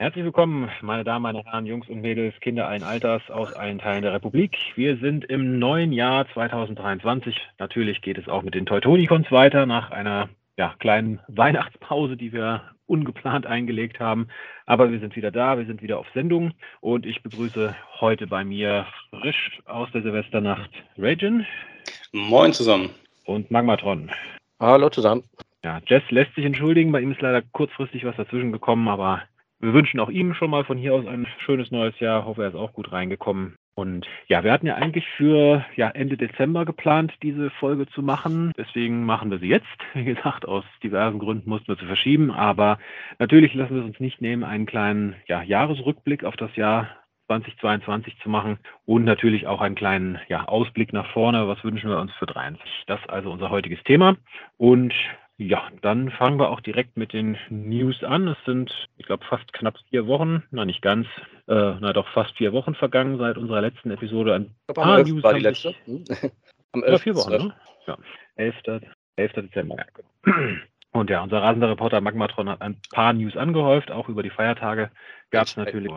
Herzlich willkommen, meine Damen, meine Herren, Jungs und Mädels, Kinder allen Alters aus allen Teilen der Republik. Wir sind im neuen Jahr 2023. Natürlich geht es auch mit den Teutonicons weiter nach einer ja, kleinen Weihnachtspause, die wir ungeplant eingelegt haben. Aber wir sind wieder da, wir sind wieder auf Sendung und ich begrüße heute bei mir frisch aus der Silvesternacht Ragin. Moin zusammen. Und Magmatron. Hallo zusammen. Ja, Jess lässt sich entschuldigen, bei ihm ist leider kurzfristig was dazwischen gekommen, aber wir wünschen auch ihm schon mal von hier aus ein schönes neues Jahr. Hoffe, er ist auch gut reingekommen. Und ja, wir hatten ja eigentlich für ja, Ende Dezember geplant, diese Folge zu machen. Deswegen machen wir sie jetzt. Wie gesagt, aus diversen Gründen mussten wir sie verschieben. Aber natürlich lassen wir es uns nicht nehmen, einen kleinen ja, Jahresrückblick auf das Jahr 2022 zu machen und natürlich auch einen kleinen ja, Ausblick nach vorne. Was wünschen wir uns für 23? Das ist also unser heutiges Thema. Und ja, dann fangen wir auch direkt mit den News an. Es sind, ich glaube, fast knapp vier Wochen, na nicht ganz, äh, na doch fast vier Wochen vergangen seit unserer letzten Episode. Ein paar am News war die letzte. Hm? am 11. Ja, vier Wochen, ne? Ja, 11. 11. Dezember. Und ja, unser rasender Reporter Magmatron hat ein paar News angehäuft, auch über die Feiertage gab es natürlich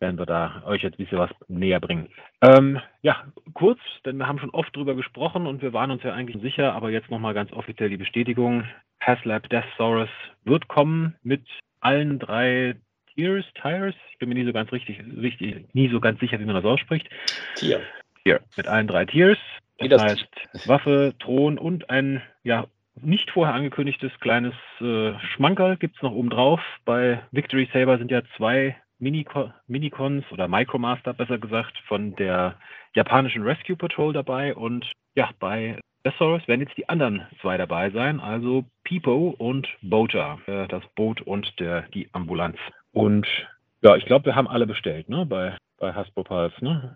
werden wir da euch jetzt ein bisschen was näher bringen. Ähm, ja, kurz, denn wir haben schon oft drüber gesprochen und wir waren uns ja eigentlich sicher, aber jetzt nochmal ganz offiziell die Bestätigung. HasLab Deathsaurus wird kommen mit allen drei Tiers, Tires. Ich bin mir nie so ganz richtig, richtig nie so ganz sicher, wie man das ausspricht. Tier. Tier. Mit allen drei Tiers. Das, das heißt Waffe, Thron und ein ja, nicht vorher angekündigtes kleines äh, Schmankerl gibt es noch oben drauf. Bei Victory Saber sind ja zwei Minicons oder Micromaster besser gesagt von der japanischen Rescue Patrol dabei und ja, bei Thesaurus werden jetzt die anderen zwei dabei sein, also Pipo und Boater, äh, das Boot und der, die Ambulanz. Und ja, ich glaube, wir haben alle bestellt, ne, bei, bei Hasbro Pulse, ne?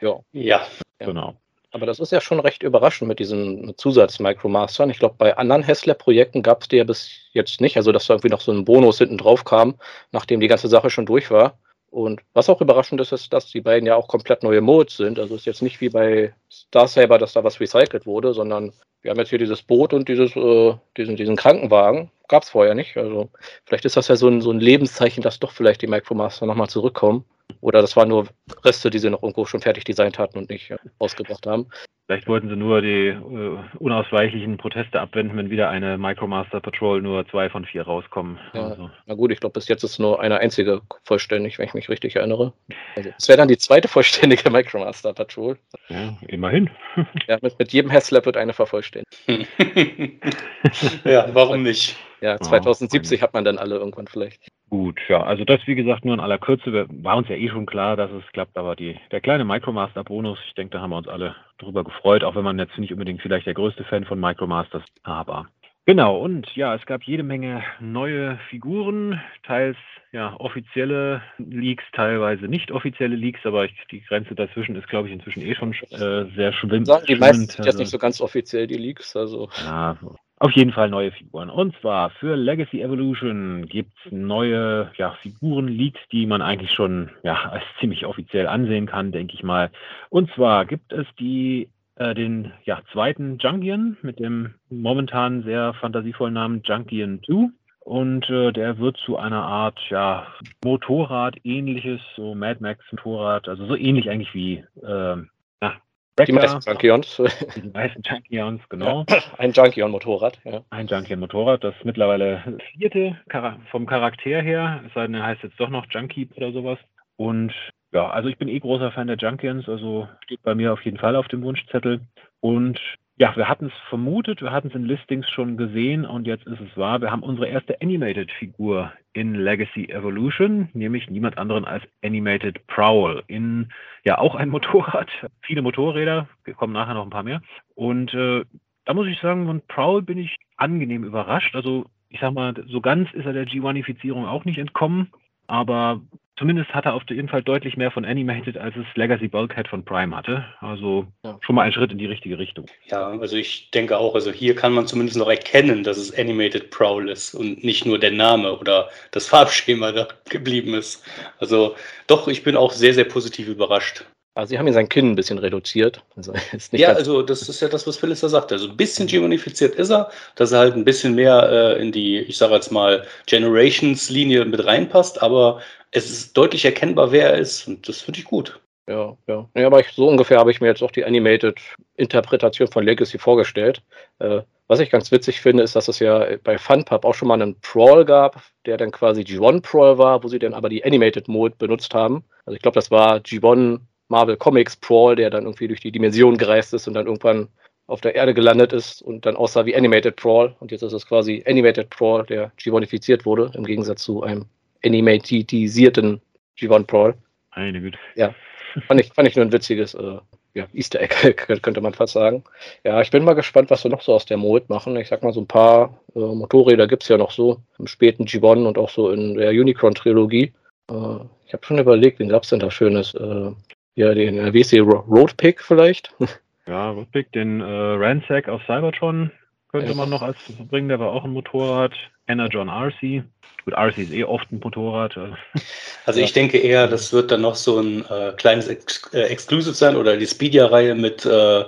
Ja. Ja. Genau. Aber das ist ja schon recht überraschend mit diesen Zusatz-Micromastern. Ich glaube, bei anderen Hessler-Projekten gab es die ja bis jetzt nicht. Also, dass da irgendwie noch so ein Bonus hinten drauf kam, nachdem die ganze Sache schon durch war. Und was auch überraschend ist, ist, dass die beiden ja auch komplett neue Modes sind. Also, es ist jetzt nicht wie bei Star Saber, dass da was recycelt wurde, sondern wir haben jetzt hier dieses Boot und dieses, äh, diesen, diesen Krankenwagen. Gab es vorher nicht. Also, vielleicht ist das ja so ein, so ein Lebenszeichen, dass doch vielleicht die Micromaster nochmal zurückkommen. Oder das waren nur Reste, die sie noch irgendwo schon fertig designt hatten und nicht ausgebracht haben. Vielleicht wollten sie nur die äh, unausweichlichen Proteste abwenden, wenn wieder eine Micromaster Patrol nur zwei von vier rauskommen. Ja, also. Na gut, ich glaube, bis jetzt ist nur eine einzige vollständig, wenn ich mich richtig erinnere. Also, es wäre dann die zweite vollständige Micromaster Patrol. Ja, immerhin. ja, mit, mit jedem Hasslap wird eine vervollständigt. ja, warum nicht? Ja, 2070 oh, hat man dann alle irgendwann vielleicht. Gut, ja, also das wie gesagt nur in aller Kürze. War uns ja eh schon klar, dass es klappt, aber die, der kleine Micromaster-Bonus, ich denke, da haben wir uns alle drüber gefreut, auch wenn man jetzt nicht unbedingt vielleicht der größte Fan von Micromasters aber. Genau, und ja, es gab jede Menge neue Figuren, teils ja offizielle Leaks, teilweise nicht offizielle Leaks, aber ich, die Grenze dazwischen ist, glaube ich, inzwischen eh schon äh, sehr schwimmend. Sagen die meisten sind jetzt nicht so ganz offiziell, die Leaks, also. Ja, auf jeden Fall neue Figuren. Und zwar für Legacy Evolution gibt es neue ja, Figuren-Leaks, die man eigentlich schon ja, als ziemlich offiziell ansehen kann, denke ich mal. Und zwar gibt es die, äh, den ja, zweiten Junkian mit dem momentan sehr fantasievollen Namen Junkian 2. Und äh, der wird zu einer Art ja, Motorrad-ähnliches, so Mad Max Motorrad, also so ähnlich eigentlich wie äh, Wrecker, die meisten Junkions. Die meisten Junkions, genau. Ja, ein Junkion-Motorrad, ja. Ein Junkion-Motorrad, das mittlerweile vierte vom Charakter her, es sei denn, er heißt jetzt doch noch Junkie oder sowas. Und ja, also ich bin eh großer Fan der Junkions, also steht bei mir auf jeden Fall auf dem Wunschzettel. Und ja, wir hatten es vermutet, wir hatten es in Listings schon gesehen und jetzt ist es wahr. Wir haben unsere erste Animated-Figur in Legacy Evolution, nämlich niemand anderen als Animated Prowl in ja auch ein Motorrad, viele Motorräder, kommen nachher noch ein paar mehr. Und äh, da muss ich sagen, von Prowl bin ich angenehm überrascht. Also ich sag mal, so ganz ist er der G1-Ifizierung auch nicht entkommen, aber Zumindest hat er auf jeden Fall deutlich mehr von Animated, als es Legacy Bulkhead von Prime hatte. Also ja. schon mal ein Schritt in die richtige Richtung. Ja, also ich denke auch, also hier kann man zumindest noch erkennen, dass es Animated Prowl ist und nicht nur der Name oder das Farbschema da geblieben ist. Also doch, ich bin auch sehr, sehr positiv überrascht. Also sie haben hier sein Kinn ein bisschen reduziert. Also ja, also das ist ja das, was Phyllis da sagte. Also ein bisschen gemonifiziert ist er, dass er halt ein bisschen mehr äh, in die, ich sage jetzt mal, Generations-Linie mit reinpasst, aber es ist deutlich erkennbar, wer er ist. Und das finde ich gut. Ja, ja. ja aber ich, so ungefähr habe ich mir jetzt auch die Animated-Interpretation von Legacy vorgestellt. Äh, was ich ganz witzig finde, ist, dass es ja bei FunPub auch schon mal einen Prawl gab, der dann quasi G1 Prawl war, wo sie dann aber die Animated Mode benutzt haben. Also ich glaube, das war G1 Marvel Comics Prawl, der dann irgendwie durch die Dimension gereist ist und dann irgendwann auf der Erde gelandet ist und dann aussah wie Animated Prawl. Und jetzt ist es quasi Animated Prawl, der G1ifiziert wurde, im Gegensatz zu einem animatisierten G1 Prawl. Eine Güte. Ja, fand ich, fand ich nur ein witziges äh, ja, Easter Egg, könnte man fast sagen. Ja, ich bin mal gespannt, was wir noch so aus der Mode machen. Ich sag mal, so ein paar äh, Motorräder gibt es ja noch so im späten G1 und auch so in der Unicron-Trilogie. Äh, ich habe schon überlegt, wen gab es denn da Schönes? Ja, den äh, WC Roadpick vielleicht. Ja, Roadpick, den äh, Ransack aus Cybertron könnte ja. man noch als bringen, der war auch ein Motorrad. Anna John RC. Gut, RC ist eh oft ein Motorrad. Äh. Also ich denke eher, das wird dann noch so ein äh, kleines Ex äh, Exclusive sein oder die Speedia-Reihe mit äh,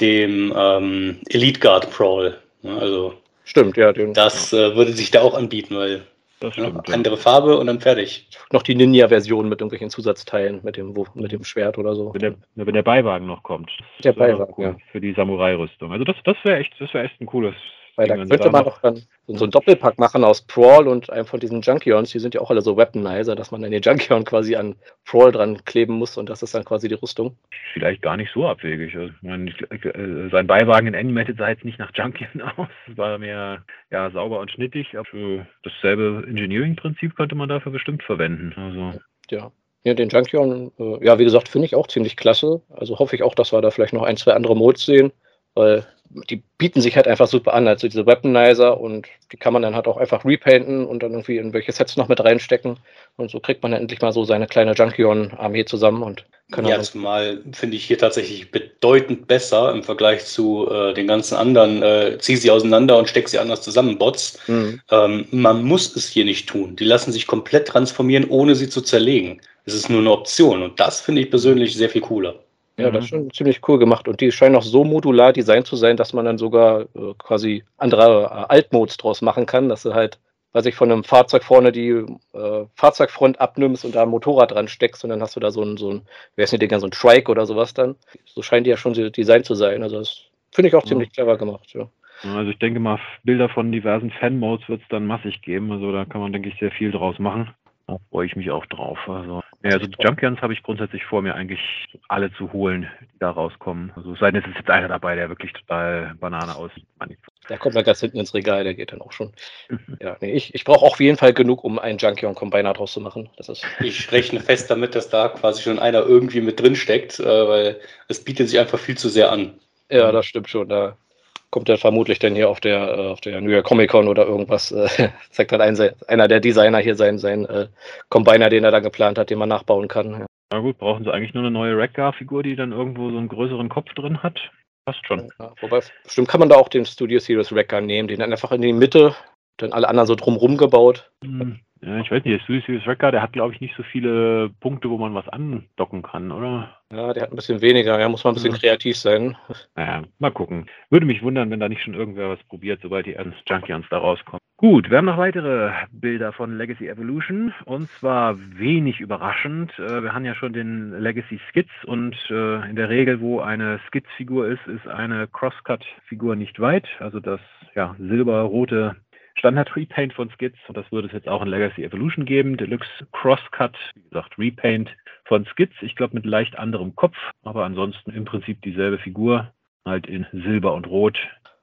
dem ähm, Elite Guard Prowl. Ne, also Stimmt, ja. Den, das äh, würde sich da auch anbieten, weil das stimmt, ja, andere Farbe und dann fertig. Noch die Ninja-Version mit irgendwelchen Zusatzteilen, mit dem, mit dem Schwert oder so. Wenn der, wenn der Beiwagen noch kommt. Der Beiwagen, cool ja. Für die Samurai-Rüstung. Also das, das wäre echt, das echt ein cooles weil da könnte man doch dann so einen Doppelpack machen aus Prawl und einem von diesen Junkions. Die sind ja auch alle so Weaponizer, dass man dann den Junkion quasi an Prawl dran kleben muss und das ist dann quasi die Rüstung. Vielleicht gar nicht so abwegig. Also, meine, äh, sein Beiwagen in Animated sah jetzt nicht nach Junkion aus. War mehr ja, sauber und schnittig. Aber dasselbe Engineering-Prinzip könnte man dafür bestimmt verwenden. Also. Ja. Ja, den Junkion, äh, ja, wie gesagt, finde ich auch ziemlich klasse. Also hoffe ich auch, dass wir da vielleicht noch ein, zwei andere Modes sehen, weil die bieten sich halt einfach super an, also diese Weaponizer und die kann man dann halt auch einfach repainten und dann irgendwie in welche Sets noch mit reinstecken und so kriegt man dann endlich mal so seine kleine Junkion-Armee zusammen und kann Ja, zumal finde ich hier tatsächlich bedeutend besser im Vergleich zu äh, den ganzen anderen, äh, zieh sie auseinander und steck sie anders zusammen, Bots. Mhm. Ähm, man muss es hier nicht tun. Die lassen sich komplett transformieren, ohne sie zu zerlegen. Es ist nur eine Option und das finde ich persönlich sehr viel cooler. Ja, das ist mhm. schon ziemlich cool gemacht. Und die scheinen auch so modular designt zu sein, dass man dann sogar äh, quasi andere äh, Altmodes draus machen kann, dass du halt, weiß ich, von einem Fahrzeug vorne die äh, Fahrzeugfront abnimmst und da ein Motorrad dran steckst und dann hast du da so ein, so ein, wer ist denn Dinger, so ein Trike oder sowas dann. So scheint die ja schon designt zu sein. Also das finde ich auch ziemlich ja. clever gemacht, ja. Also ich denke mal, Bilder von diversen Fan-Modes wird es dann massig geben. Also da kann man, denke ich, sehr viel draus machen. Da freue ich mich auch drauf. Also, ja, also die Junkions habe ich grundsätzlich vor, mir eigentlich alle zu holen, die da rauskommen. Also sei denn, es ist jetzt einer dabei, der wirklich total Banane aussieht. Der kommt dann ganz hinten ins Regal, der geht dann auch schon. ja, nee, ich, ich brauche auf jeden Fall genug, um einen Junkion Combiner draus zu machen. Das ist ich rechne fest damit, dass da quasi schon einer irgendwie mit drin steckt, äh, weil es bietet sich einfach viel zu sehr an. Ja, das stimmt schon. Da kommt er vermutlich dann hier auf der, äh, auf der New York Comic Con oder irgendwas, äh, sagt dann ein, einer der Designer hier sein, sein äh, Combiner, den er da geplant hat, den man nachbauen kann. Ja. Na gut, brauchen sie eigentlich nur eine neue Rekgar-Figur, die dann irgendwo so einen größeren Kopf drin hat? Passt schon. Ja, wobei, bestimmt kann man da auch den Studio Series Rekgar nehmen, den dann einfach in die Mitte, dann alle anderen so drumrum gebaut. Hm. Ja, ich weiß nicht, der Series Rekgar, der hat glaube ich nicht so viele Punkte, wo man was andocken kann, oder? Ja, der hat ein bisschen weniger, ja, muss man ein bisschen ja. kreativ sein. Naja, mal gucken. Würde mich wundern, wenn da nicht schon irgendwer was probiert, sobald die Junkions da rauskommen. Gut, wir haben noch weitere Bilder von Legacy Evolution und zwar wenig überraschend. Äh, wir haben ja schon den Legacy Skits und äh, in der Regel, wo eine Skits-Figur ist, ist eine Crosscut-Figur nicht weit. Also das ja, silberrote Standard-Repaint von Skits und das würde es jetzt auch in Legacy Evolution geben. Deluxe Crosscut, wie gesagt, Repaint von Skits. Ich glaube mit leicht anderem Kopf, aber ansonsten im Prinzip dieselbe Figur, halt in Silber und Rot.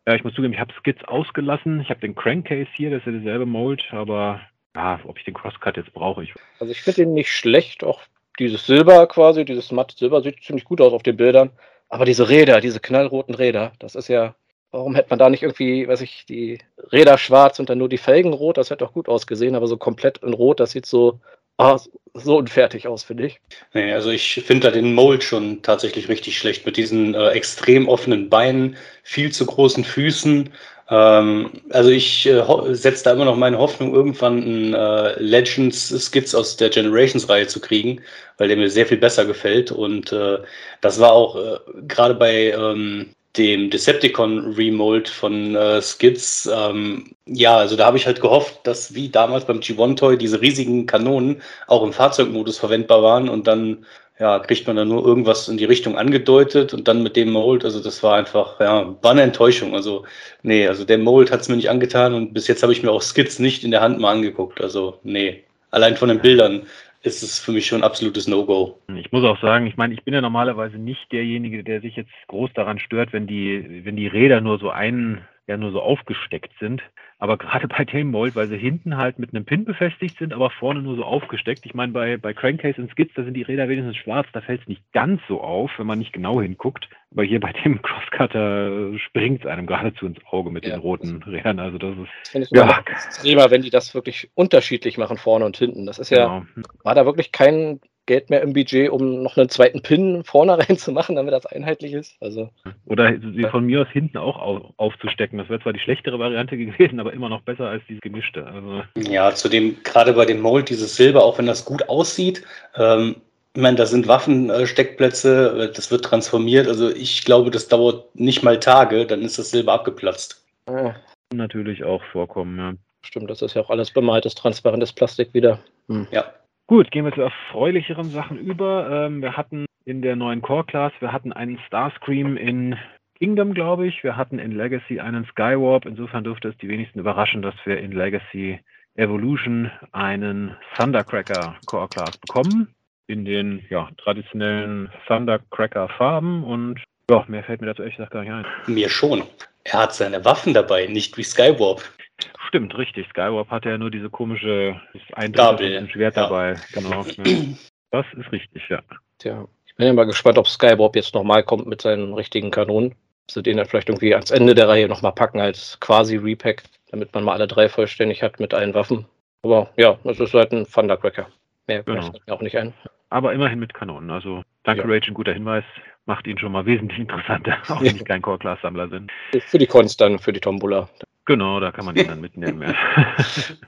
Ja, ich muss zugeben, ich habe Skits ausgelassen. Ich habe den Crankcase hier, das ist ja dieselbe Mold, aber ja, ob ich den Crosscut jetzt brauche, ich. Also ich finde den nicht schlecht, auch dieses Silber quasi, dieses matte Silber sieht ziemlich gut aus auf den Bildern. Aber diese Räder, diese knallroten Räder, das ist ja Warum hätte man da nicht irgendwie, weiß ich, die Räder schwarz und dann nur die Felgen rot? Das hätte doch gut ausgesehen, aber so komplett in rot, das sieht so, ah, so unfertig aus, finde ich. Nee, also ich finde da den Mold schon tatsächlich richtig schlecht mit diesen äh, extrem offenen Beinen, viel zu großen Füßen. Ähm, also ich äh, setze da immer noch meine Hoffnung, irgendwann einen äh, Legends-Skits aus der Generations-Reihe zu kriegen, weil der mir sehr viel besser gefällt. Und äh, das war auch äh, gerade bei ähm, dem Decepticon Remold von äh, Skids. Ähm, ja, also da habe ich halt gehofft, dass wie damals beim G1 Toy diese riesigen Kanonen auch im Fahrzeugmodus verwendbar waren und dann ja, kriegt man dann nur irgendwas in die Richtung angedeutet und dann mit dem Mold, also das war einfach, ja, war eine Enttäuschung. Also, nee, also der Mold hat es mir nicht angetan und bis jetzt habe ich mir auch Skits nicht in der Hand mal angeguckt. Also, nee, allein von den Bildern ist es für mich schon ein absolutes No-Go. Ich muss auch sagen, ich meine, ich bin ja normalerweise nicht derjenige, der sich jetzt groß daran stört, wenn die, wenn die Räder nur so einen, ja nur so aufgesteckt sind. Aber gerade bei dem Mold, weil sie hinten halt mit einem Pin befestigt sind, aber vorne nur so aufgesteckt. Ich meine, bei, bei Crankcase und Skids, da sind die Räder wenigstens schwarz, da fällt es nicht ganz so auf, wenn man nicht genau hinguckt. Aber hier bei dem Crosscutter springt es einem geradezu ins Auge mit ja, den roten Rädern. Also das ist. Finde ja. extremer, wenn die das wirklich unterschiedlich machen, vorne und hinten. Das ist ja, genau. war da wirklich kein Geld mehr im Budget, um noch einen zweiten Pin vorne reinzumachen, damit das einheitlich ist. Also, Oder sie von mir aus hinten auch auf, aufzustecken. Das wäre zwar die schlechtere Variante gewesen, aber immer noch besser als dieses gemischte. Also. Ja, zudem gerade bei dem Mold dieses Silber, auch wenn das gut aussieht, ähm, ich meine, da sind Waffensteckplätze, äh, das wird transformiert. Also ich glaube, das dauert nicht mal Tage, dann ist das Silber abgeplatzt. Ja. Natürlich auch vorkommen, ja. Stimmt, das ist ja auch alles bemaltes, transparentes Plastik wieder. Hm. Ja. Gut, gehen wir zu erfreulicheren Sachen über. Ähm, wir hatten in der neuen Core Class, wir hatten einen Starscream in Kingdom, glaube ich. Wir hatten in Legacy einen Skywarp. Insofern dürfte es die wenigsten überraschen, dass wir in Legacy Evolution einen Thundercracker Core Class bekommen. In den ja, traditionellen Thundercracker Farben. Und ja, mehr fällt mir dazu echt gar nicht ein. Mir schon. Er hat seine Waffen dabei, nicht wie Skywarp. Stimmt, richtig. Skywarp hatte ja nur diese komische Gabel. Schwert ja. dabei. Genau. Das ist richtig, ja. Tja, ich bin ja mal gespannt, ob Skywarp jetzt nochmal kommt mit seinen richtigen Kanonen. Sie den dann vielleicht irgendwie ans Ende der Reihe nochmal packen als quasi Repack, damit man mal alle drei vollständig hat mit allen Waffen. Aber ja, das ist halt ein Thundercracker. Mehr genau. mir auch nicht ein. Aber immerhin mit Kanonen. Also danke ja. Rage, ein guter Hinweis. Macht ihn schon mal wesentlich interessanter, auch wenn sie kein Core-Class-Sammler sind. Für die Cons dann, für die Tombola. Genau, da kann man ihn dann mitnehmen. Ja.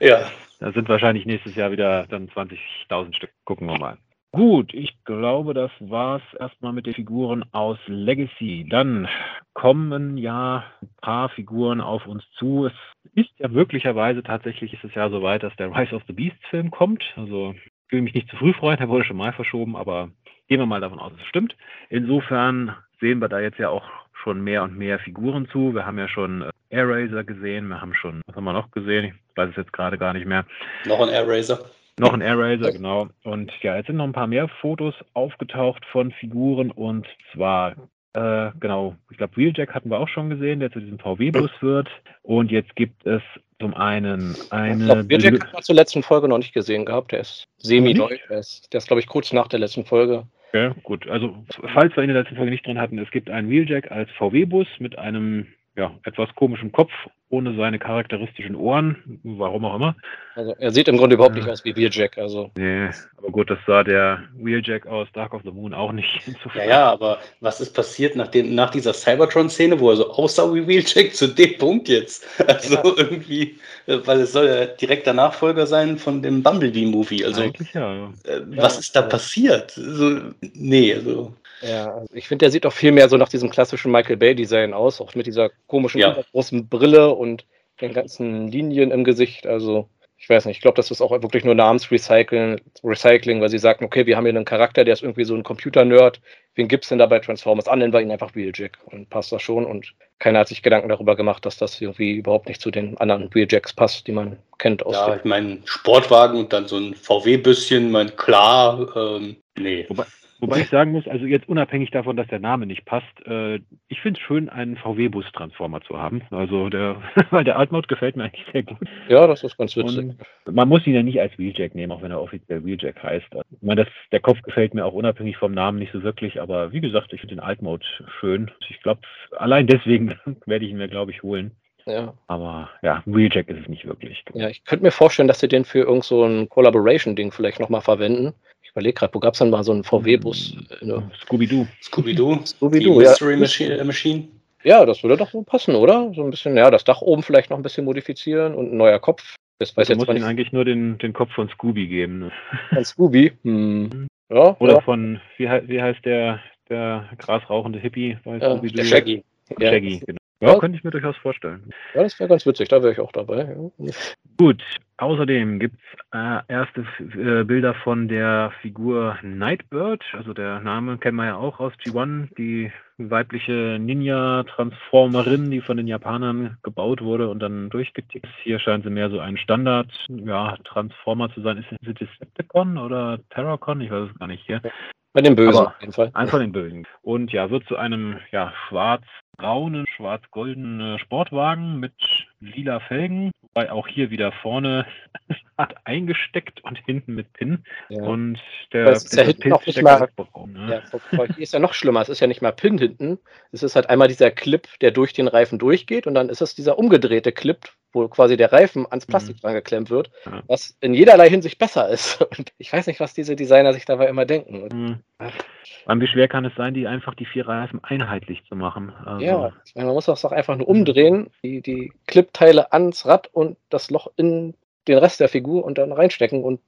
ja. Da sind wahrscheinlich nächstes Jahr wieder dann 20.000 Stück. Gucken wir mal. Gut, ich glaube, das war's erstmal mit den Figuren aus Legacy. Dann kommen ja ein paar Figuren auf uns zu. Es ist ja möglicherweise tatsächlich ist es ja so weit, dass der Rise of the Beasts Film kommt. Also ich will mich nicht zu früh freuen, der wurde schon mal verschoben, aber gehen wir mal davon aus, dass es stimmt. Insofern sehen wir da jetzt ja auch schon mehr und mehr Figuren zu. Wir haben ja schon äh, Air Racer gesehen, wir haben schon, was haben wir noch gesehen? Ich weiß es jetzt gerade gar nicht mehr. Noch ein Air Racer. Noch ein Air Racer, genau. Und ja, jetzt sind noch ein paar mehr Fotos aufgetaucht von Figuren und zwar äh, genau, ich glaube, Wheeljack hatten wir auch schon gesehen, der zu diesem VW-Bus wird. Und jetzt gibt es zum einen eine. Ich glaub, Wheeljack hat man zur letzten Folge noch nicht gesehen gehabt. Der ist semi-neu. Der ist, der ist glaube ich, kurz nach der letzten Folge. Ja, gut. Also, falls wir in der letzten Folge nicht drin hatten, es gibt einen Wheeljack als VW-Bus mit einem ja, etwas komischem Kopf, ohne seine charakteristischen Ohren, warum auch immer. Also er sieht im Grunde überhaupt nicht aus wie Wheeljack. Also. Nee, aber gut, das sah der Wheeljack aus Dark of the Moon auch nicht. Ja, ja, aber was ist passiert nach, dem, nach dieser Cybertron-Szene, wo er so aussah wie Wheeljack, zu dem Punkt jetzt? Also ja. irgendwie, äh, weil es soll ja direkter Nachfolger sein von dem Bumblebee-Movie. Also, Eigentlich ja. Äh, was ist da passiert? Also, nee, also ja, also ich finde, der sieht auch viel mehr so nach diesem klassischen Michael Bay-Design aus, auch mit dieser komischen ja. großen Brille und den ganzen Linien im Gesicht. Also, ich weiß nicht, ich glaube, das ist auch wirklich nur Namensrecycling, Recycling, weil sie sagen, okay, wir haben hier einen Charakter, der ist irgendwie so ein Computer-Nerd. Wen gibt es denn da bei Transformers an? Nennen wir ihn einfach Wheeljack und passt das schon. Und keiner hat sich Gedanken darüber gemacht, dass das irgendwie überhaupt nicht zu den anderen Wheeljacks passt, die man kennt. Aus ja, ich meine, Sportwagen und dann so ein VW-Büsschen, mein klar, ähm, nee. Wobei, Wobei ich sagen muss, also jetzt unabhängig davon, dass der Name nicht passt, äh, ich finde es schön, einen VW-Bus-Transformer zu haben. Also der, weil der Altmode gefällt mir eigentlich sehr gut. Ja, das ist ganz witzig. Und man muss ihn ja nicht als Wheeljack nehmen, auch wenn er offiziell Wheeljack heißt. Ich meine, das, der Kopf gefällt mir auch unabhängig vom Namen nicht so wirklich, aber wie gesagt, ich finde den Altmode schön. Ich glaube, allein deswegen werde ich ihn mir, glaube ich, holen. Ja. Aber ja, Wheeljack ist es nicht wirklich. Ja, ich könnte mir vorstellen, dass sie den für irgend so ein Collaboration-Ding vielleicht nochmal verwenden. Ich überlege gerade, wo gab es denn mal so einen VW-Bus? Hm, Scooby-Doo. Scooby-Doo. Scooby-Doo, ja. Mystery Machine, Machine. Ja, das würde doch so passen, oder? So ein bisschen, ja, das Dach oben vielleicht noch ein bisschen modifizieren und ein neuer Kopf. Das weiß du jetzt musst ihm eigentlich nur den, den Kopf von Scooby geben. Ne? Von Scooby? Hm. Ja, Oder ja. von, wie, wie heißt der, der grasrauchende Hippie bei ja, Scooby-Doo? Der Shaggy. Ja. Shaggy, genau. Ja, könnte ich mir durchaus vorstellen. Ja, das wäre ganz witzig, da wäre ich auch dabei. Ja. Gut, außerdem gibt es äh, erste äh, Bilder von der Figur Nightbird. Also der Name kennen wir ja auch aus G1, die weibliche Ninja-Transformerin, die von den Japanern gebaut wurde und dann durchgetickt. Hier scheint sie mehr so ein Standard-Transformer ja, zu sein. Ist es Decepticon oder Terracon? Ich weiß es gar nicht hier. Bei den Bösen Aber auf jeden Fall. Ein von den Bösen. Und ja, wird zu einem ja, schwarz-braunen, schwarz-goldenen Sportwagen mit lila Felgen, wobei auch hier wieder vorne hat eingesteckt und hinten mit Pin. Ja. Und der das ist ja hinten noch nicht mal. Braun, ne? ja, hier ist ja noch schlimmer. Es ist ja nicht mal Pin hinten. Es ist halt einmal dieser Clip, der durch den Reifen durchgeht und dann ist es dieser umgedrehte Clip, wo quasi der Reifen ans Plastik mhm. dran geklemmt wird, ja. was in jederlei Hinsicht besser ist. Und ich weiß nicht, was diese Designer sich dabei immer denken. Mhm. wie schwer kann es sein, die einfach die vier Reifen einheitlich zu machen? Also ja, man muss das doch einfach nur umdrehen, die, die Clipteile ans Rad und das Loch in den Rest der Figur und dann reinstecken und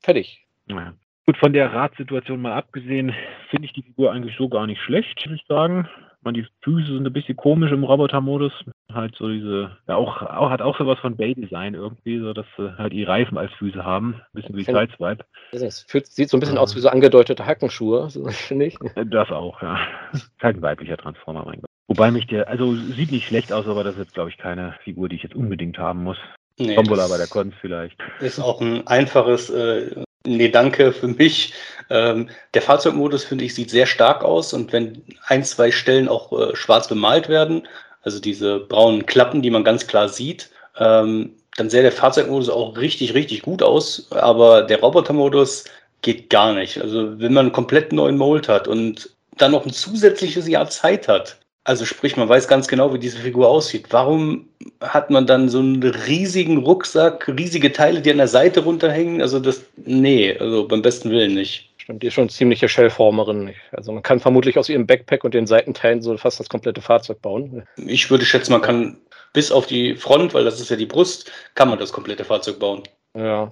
fertig. Ja. Gut, von der Radsituation mal abgesehen, finde ich die Figur eigentlich so gar nicht schlecht, würde ich sagen man, die Füße sind ein bisschen komisch im Robotermodus. Halt so diese, ja auch, auch hat auch sowas von Bay-Design irgendwie, so dass sie halt die Reifen als Füße haben. Ein bisschen wie Sideswipe. Das sieht so ein bisschen ja. aus wie so angedeutete Hackenschuhe, finde ich. Das auch, ja. Halt ein weiblicher Transformer, mein Gott. Wobei mich der, also sieht nicht schlecht aus, aber das ist jetzt, glaube ich, keine Figur, die ich jetzt unbedingt haben muss. Nee, Tombola bei der Konz vielleicht. Ist auch ein einfaches äh, Nee, danke für mich. Ähm, der Fahrzeugmodus, finde ich, sieht sehr stark aus und wenn ein, zwei Stellen auch äh, schwarz bemalt werden, also diese braunen Klappen, die man ganz klar sieht, ähm, dann sähe der Fahrzeugmodus auch richtig, richtig gut aus, aber der Robotermodus geht gar nicht. Also wenn man einen komplett neuen Mold hat und dann noch ein zusätzliches Jahr Zeit hat, also sprich, man weiß ganz genau, wie diese Figur aussieht. Warum hat man dann so einen riesigen Rucksack, riesige Teile, die an der Seite runterhängen? Also das, nee, also beim besten Willen nicht. Stimmt, die ist schon ziemliche Shellformerin. Also man kann vermutlich aus ihrem Backpack und den Seitenteilen so fast das komplette Fahrzeug bauen. Ich würde schätzen, man kann bis auf die Front, weil das ist ja die Brust, kann man das komplette Fahrzeug bauen. Ja.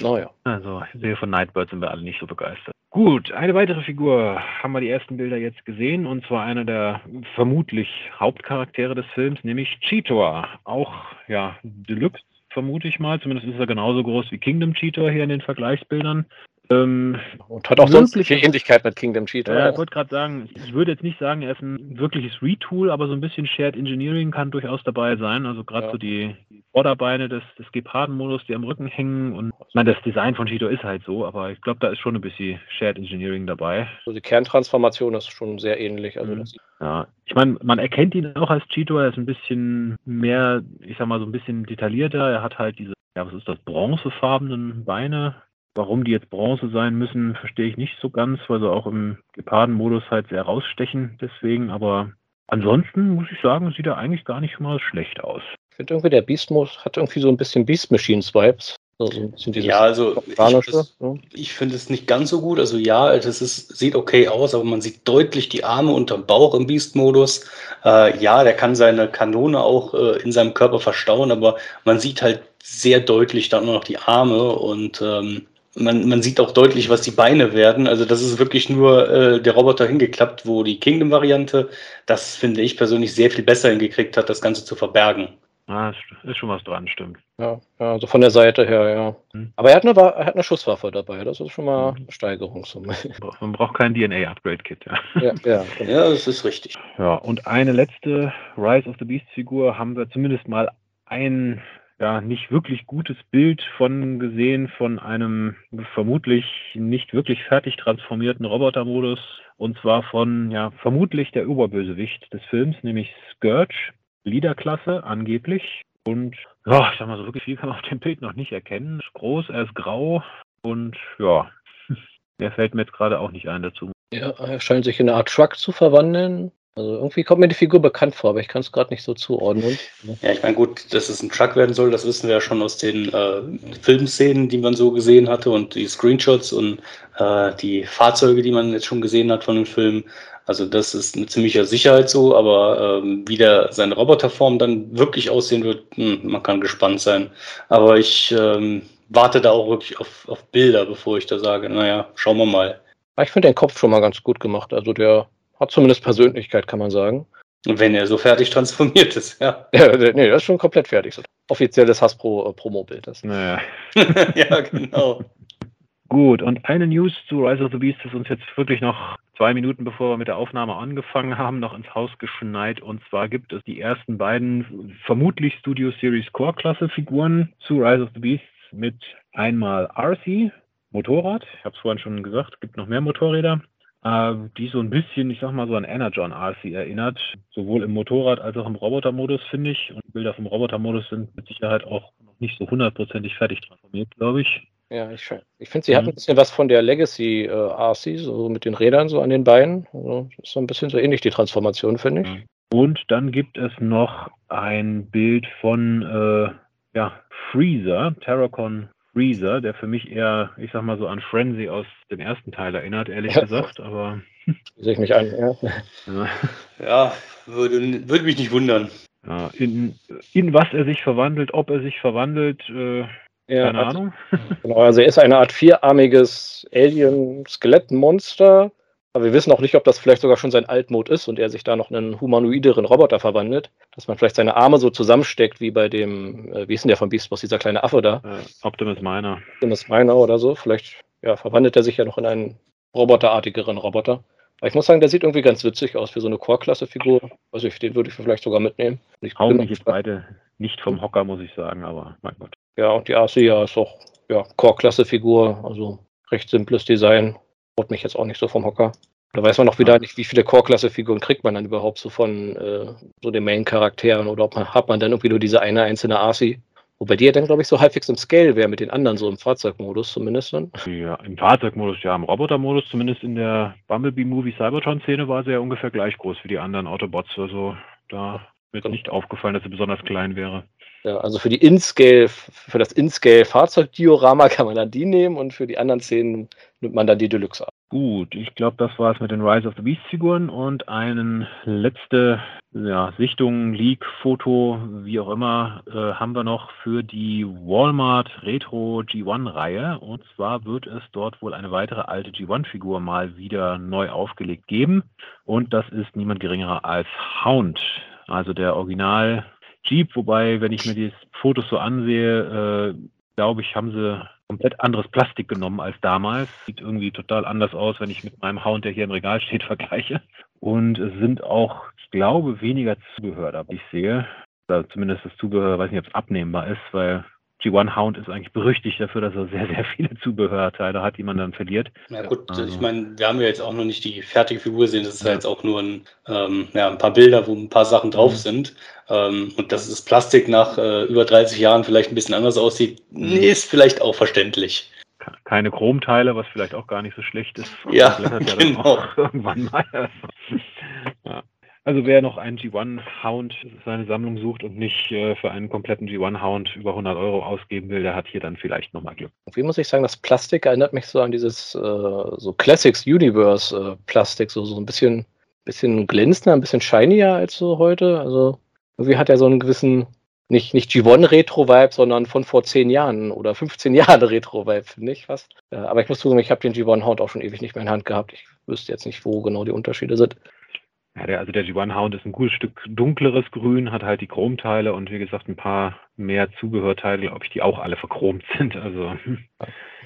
Naja. Also, ich sehe von Nightbird sind wir alle nicht so begeistert. Gut, eine weitere Figur haben wir die ersten Bilder jetzt gesehen und zwar einer der vermutlich Hauptcharaktere des Films, nämlich Cheetor. Auch ja, Deluxe vermute ich mal, zumindest ist er genauso groß wie Kingdom Cheetor hier in den Vergleichsbildern. Ähm, und hat auch sonst viel Ähnlichkeit mit Kingdom Cheetah. Ja, ich wollte gerade sagen, ich würde jetzt nicht sagen, er ist ein wirkliches Retool, aber so ein bisschen Shared Engineering kann durchaus dabei sein. Also gerade ja. so die, Vorderbeine des, des Gepardenmodus, die am Rücken hängen. Und ich meine, das Design von Cheetor ist halt so, aber ich glaube, da ist schon ein bisschen Shared Engineering dabei. Also die Kerntransformation ist schon sehr ähnlich. Also mhm. Ja, ich meine, man erkennt ihn auch als Cheetor, er ist ein bisschen mehr, ich sag mal, so ein bisschen detaillierter. Er hat halt diese, ja, was ist das, bronzefarbenen Beine, Warum die jetzt Bronze sein müssen, verstehe ich nicht so ganz, weil sie auch im Gepardenmodus halt sehr rausstechen. Deswegen, aber ansonsten muss ich sagen, sieht er eigentlich gar nicht mal schlecht aus. Ich finde irgendwie, der Beast-Modus hat irgendwie so ein bisschen Beast Machines-Vibes. Also ja, also ich, ich finde es nicht ganz so gut. Also ja, das ist, sieht okay aus, aber man sieht deutlich die Arme unterm Bauch im Beast-Modus. Äh, ja, der kann seine Kanone auch äh, in seinem Körper verstauen, aber man sieht halt sehr deutlich dann nur noch die Arme und ähm, man, man sieht auch deutlich, was die Beine werden. Also das ist wirklich nur äh, der Roboter hingeklappt, wo die Kingdom-Variante, das finde ich persönlich sehr viel besser hingekriegt hat, das Ganze zu verbergen. Ah, ist schon was dran, stimmt. Ja, ja also von der Seite her, ja. Hm. Aber er hat, eine, er hat eine Schusswaffe dabei, das ist schon mal eine Steigerung. Man braucht kein DNA-Upgrade-Kit, ja. Ja, ja, ja, das ist richtig. Ja, und eine letzte Rise of the Beast-Figur haben wir zumindest mal ein ja, nicht wirklich gutes Bild von gesehen von einem vermutlich nicht wirklich fertig transformierten Robotermodus. Und zwar von, ja, vermutlich der Oberbösewicht des Films, nämlich Scourge, Leaderklasse angeblich. Und ja, ich sag mal, so wirklich viel kann man auf dem Bild noch nicht erkennen. Ist groß, er ist grau und ja, der fällt mir jetzt gerade auch nicht ein dazu. Ja, er scheint sich in eine Art Truck zu verwandeln. Also irgendwie kommt mir die Figur bekannt vor, aber ich kann es gerade nicht so zuordnen. Ja, ich meine, gut, dass es ein Truck werden soll, das wissen wir ja schon aus den äh, Filmszenen, die man so gesehen hatte und die Screenshots und äh, die Fahrzeuge, die man jetzt schon gesehen hat von dem Film. Also das ist eine ziemliche Sicherheit so, aber ähm, wie der seine Roboterform dann wirklich aussehen wird, hm, man kann gespannt sein. Aber ich ähm, warte da auch wirklich auf, auf Bilder, bevor ich da sage, naja, schauen wir mal. Ich finde den Kopf schon mal ganz gut gemacht. Also der hat zumindest Persönlichkeit, kann man sagen. Wenn er so fertig transformiert ist, ja. ja nee, das ist schon komplett fertig. Offizielles Hasbro-Promo-Bild. Naja. ja, genau. Gut, und eine News zu Rise of the Beast ist uns jetzt wirklich noch zwei Minuten bevor wir mit der Aufnahme angefangen haben, noch ins Haus geschneit. Und zwar gibt es die ersten beiden, vermutlich Studio Series Core Klasse Figuren zu Rise of the Beasts mit einmal RC, Motorrad. Ich habe es vorhin schon gesagt, es gibt noch mehr Motorräder, die so ein bisschen, ich sag mal, so an Energon RC erinnert. Sowohl im Motorrad als auch im Robotermodus, finde ich. Und Bilder vom Robotermodus sind mit Sicherheit auch noch nicht so hundertprozentig fertig transformiert, glaube ich. Ja, ich, ich finde, sie mhm. hat ein bisschen was von der Legacy äh, RC, so mit den Rädern so an den Beinen. Also, ist so ein bisschen so ähnlich die Transformation, finde ich. Und dann gibt es noch ein Bild von äh, ja, Freezer, Terracon Freezer, der für mich eher, ich sag mal so an Frenzy aus dem ersten Teil erinnert, ehrlich ja. gesagt, aber. Sehe ich mich an, ja. Ja, ja würde, würde mich nicht wundern. Ja, in, in was er sich verwandelt, ob er sich verwandelt, äh, keine also, Ahnung. Genau, also er ist eine Art vierarmiges Alien-Skelettmonster aber wir wissen auch nicht, ob das vielleicht sogar schon sein Altmod ist und er sich da noch einen humanoideren Roboter verwandelt. Dass man vielleicht seine Arme so zusammensteckt, wie bei dem, äh, wie ist denn der von Beast Boss, dieser kleine Affe da? Äh, Optimus Miner. Optimus Miner oder so. Vielleicht ja, verwandelt er sich ja noch in einen roboterartigeren Roboter. Aber ich muss sagen, der sieht irgendwie ganz witzig aus für so eine Core-Klasse-Figur. Also ich, den würde ich vielleicht sogar mitnehmen. Ich Hauen mich jetzt beide nicht vom Hocker, muss ich sagen, aber mein Gott. Ja, und die Arcia ist auch ja, Core-Klasse-Figur, also recht simples Design haut mich jetzt auch nicht so vom Hocker. Da weiß man auch wieder nicht, wie viele Core-Klasse-Figuren kriegt man dann überhaupt so von äh, so den Main-Charakteren oder ob man, hat man dann irgendwie nur diese eine einzelne Arci. Wobei die ja dann, glaube ich, so halbwegs im Scale wäre mit den anderen, so im Fahrzeugmodus zumindest. Dann. Ja, im Fahrzeugmodus, ja. Im Robotermodus, zumindest in der Bumblebee-Movie-Cybertron-Szene, war sie ja ungefähr gleich groß wie die anderen Autobots. Also da wird genau. nicht aufgefallen, dass sie besonders klein wäre. Ja, also für die In-Scale, für das In-Scale-Fahrzeugdiorama kann man dann die nehmen und für die anderen Szenen nimmt man dann die Deluxe ab. Gut, ich glaube, das war es mit den Rise of the Beast Figuren und eine letzte ja, Sichtung, Leak, Foto, wie auch immer, äh, haben wir noch für die Walmart Retro G1-Reihe. Und zwar wird es dort wohl eine weitere alte G1-Figur mal wieder neu aufgelegt geben. Und das ist niemand geringerer als Hound, also der Original Jeep. Wobei, wenn ich mir die Fotos so ansehe, äh, glaube ich, haben sie komplett anderes Plastik genommen als damals. Sieht irgendwie total anders aus, wenn ich mit meinem Hound, der hier im Regal steht, vergleiche. Und es sind auch, ich glaube, weniger Zubehör da, wie ich sehe. Oder zumindest das Zubehör, weiß nicht, ob es abnehmbar ist, weil G1 Hound ist eigentlich berüchtigt dafür, dass er sehr, sehr viele Zubehörteile hat, die man dann verliert. Ja gut, also. ich meine, wir haben ja jetzt auch noch nicht die fertige Figur gesehen. Das ist ja jetzt auch nur ein, ähm, ja, ein paar Bilder, wo ein paar Sachen drauf mhm. sind. Ähm, und dass das Plastik nach äh, über 30 Jahren vielleicht ein bisschen anders aussieht, mhm. ist vielleicht auch verständlich. Keine Chromteile, was vielleicht auch gar nicht so schlecht ist. Ja, ja genau. irgendwann mal. Also wer noch einen G1-Hound seine Sammlung sucht und nicht äh, für einen kompletten G1-Hound über 100 Euro ausgeben will, der hat hier dann vielleicht nochmal Glück. Wie muss ich sagen, das Plastik erinnert mich so an dieses äh, so Classics Universe äh, Plastik, so, so ein bisschen, bisschen glänzender, ein bisschen shinier als so heute. Also irgendwie hat er so einen gewissen, nicht, nicht G1-Retro-Vibe, sondern von vor 10 Jahren oder 15 Jahren Retro-Vibe, finde ich fast. aber ich muss zugeben, ich habe den G1-Hound auch schon ewig nicht mehr in Hand gehabt. Ich wüsste jetzt nicht, wo genau die Unterschiede sind. Ja, der, also der G1 Hound ist ein gutes Stück dunkleres Grün, hat halt die Chromteile und wie gesagt ein paar mehr Zubehörteile, ob ich die auch alle verchromt sind. Also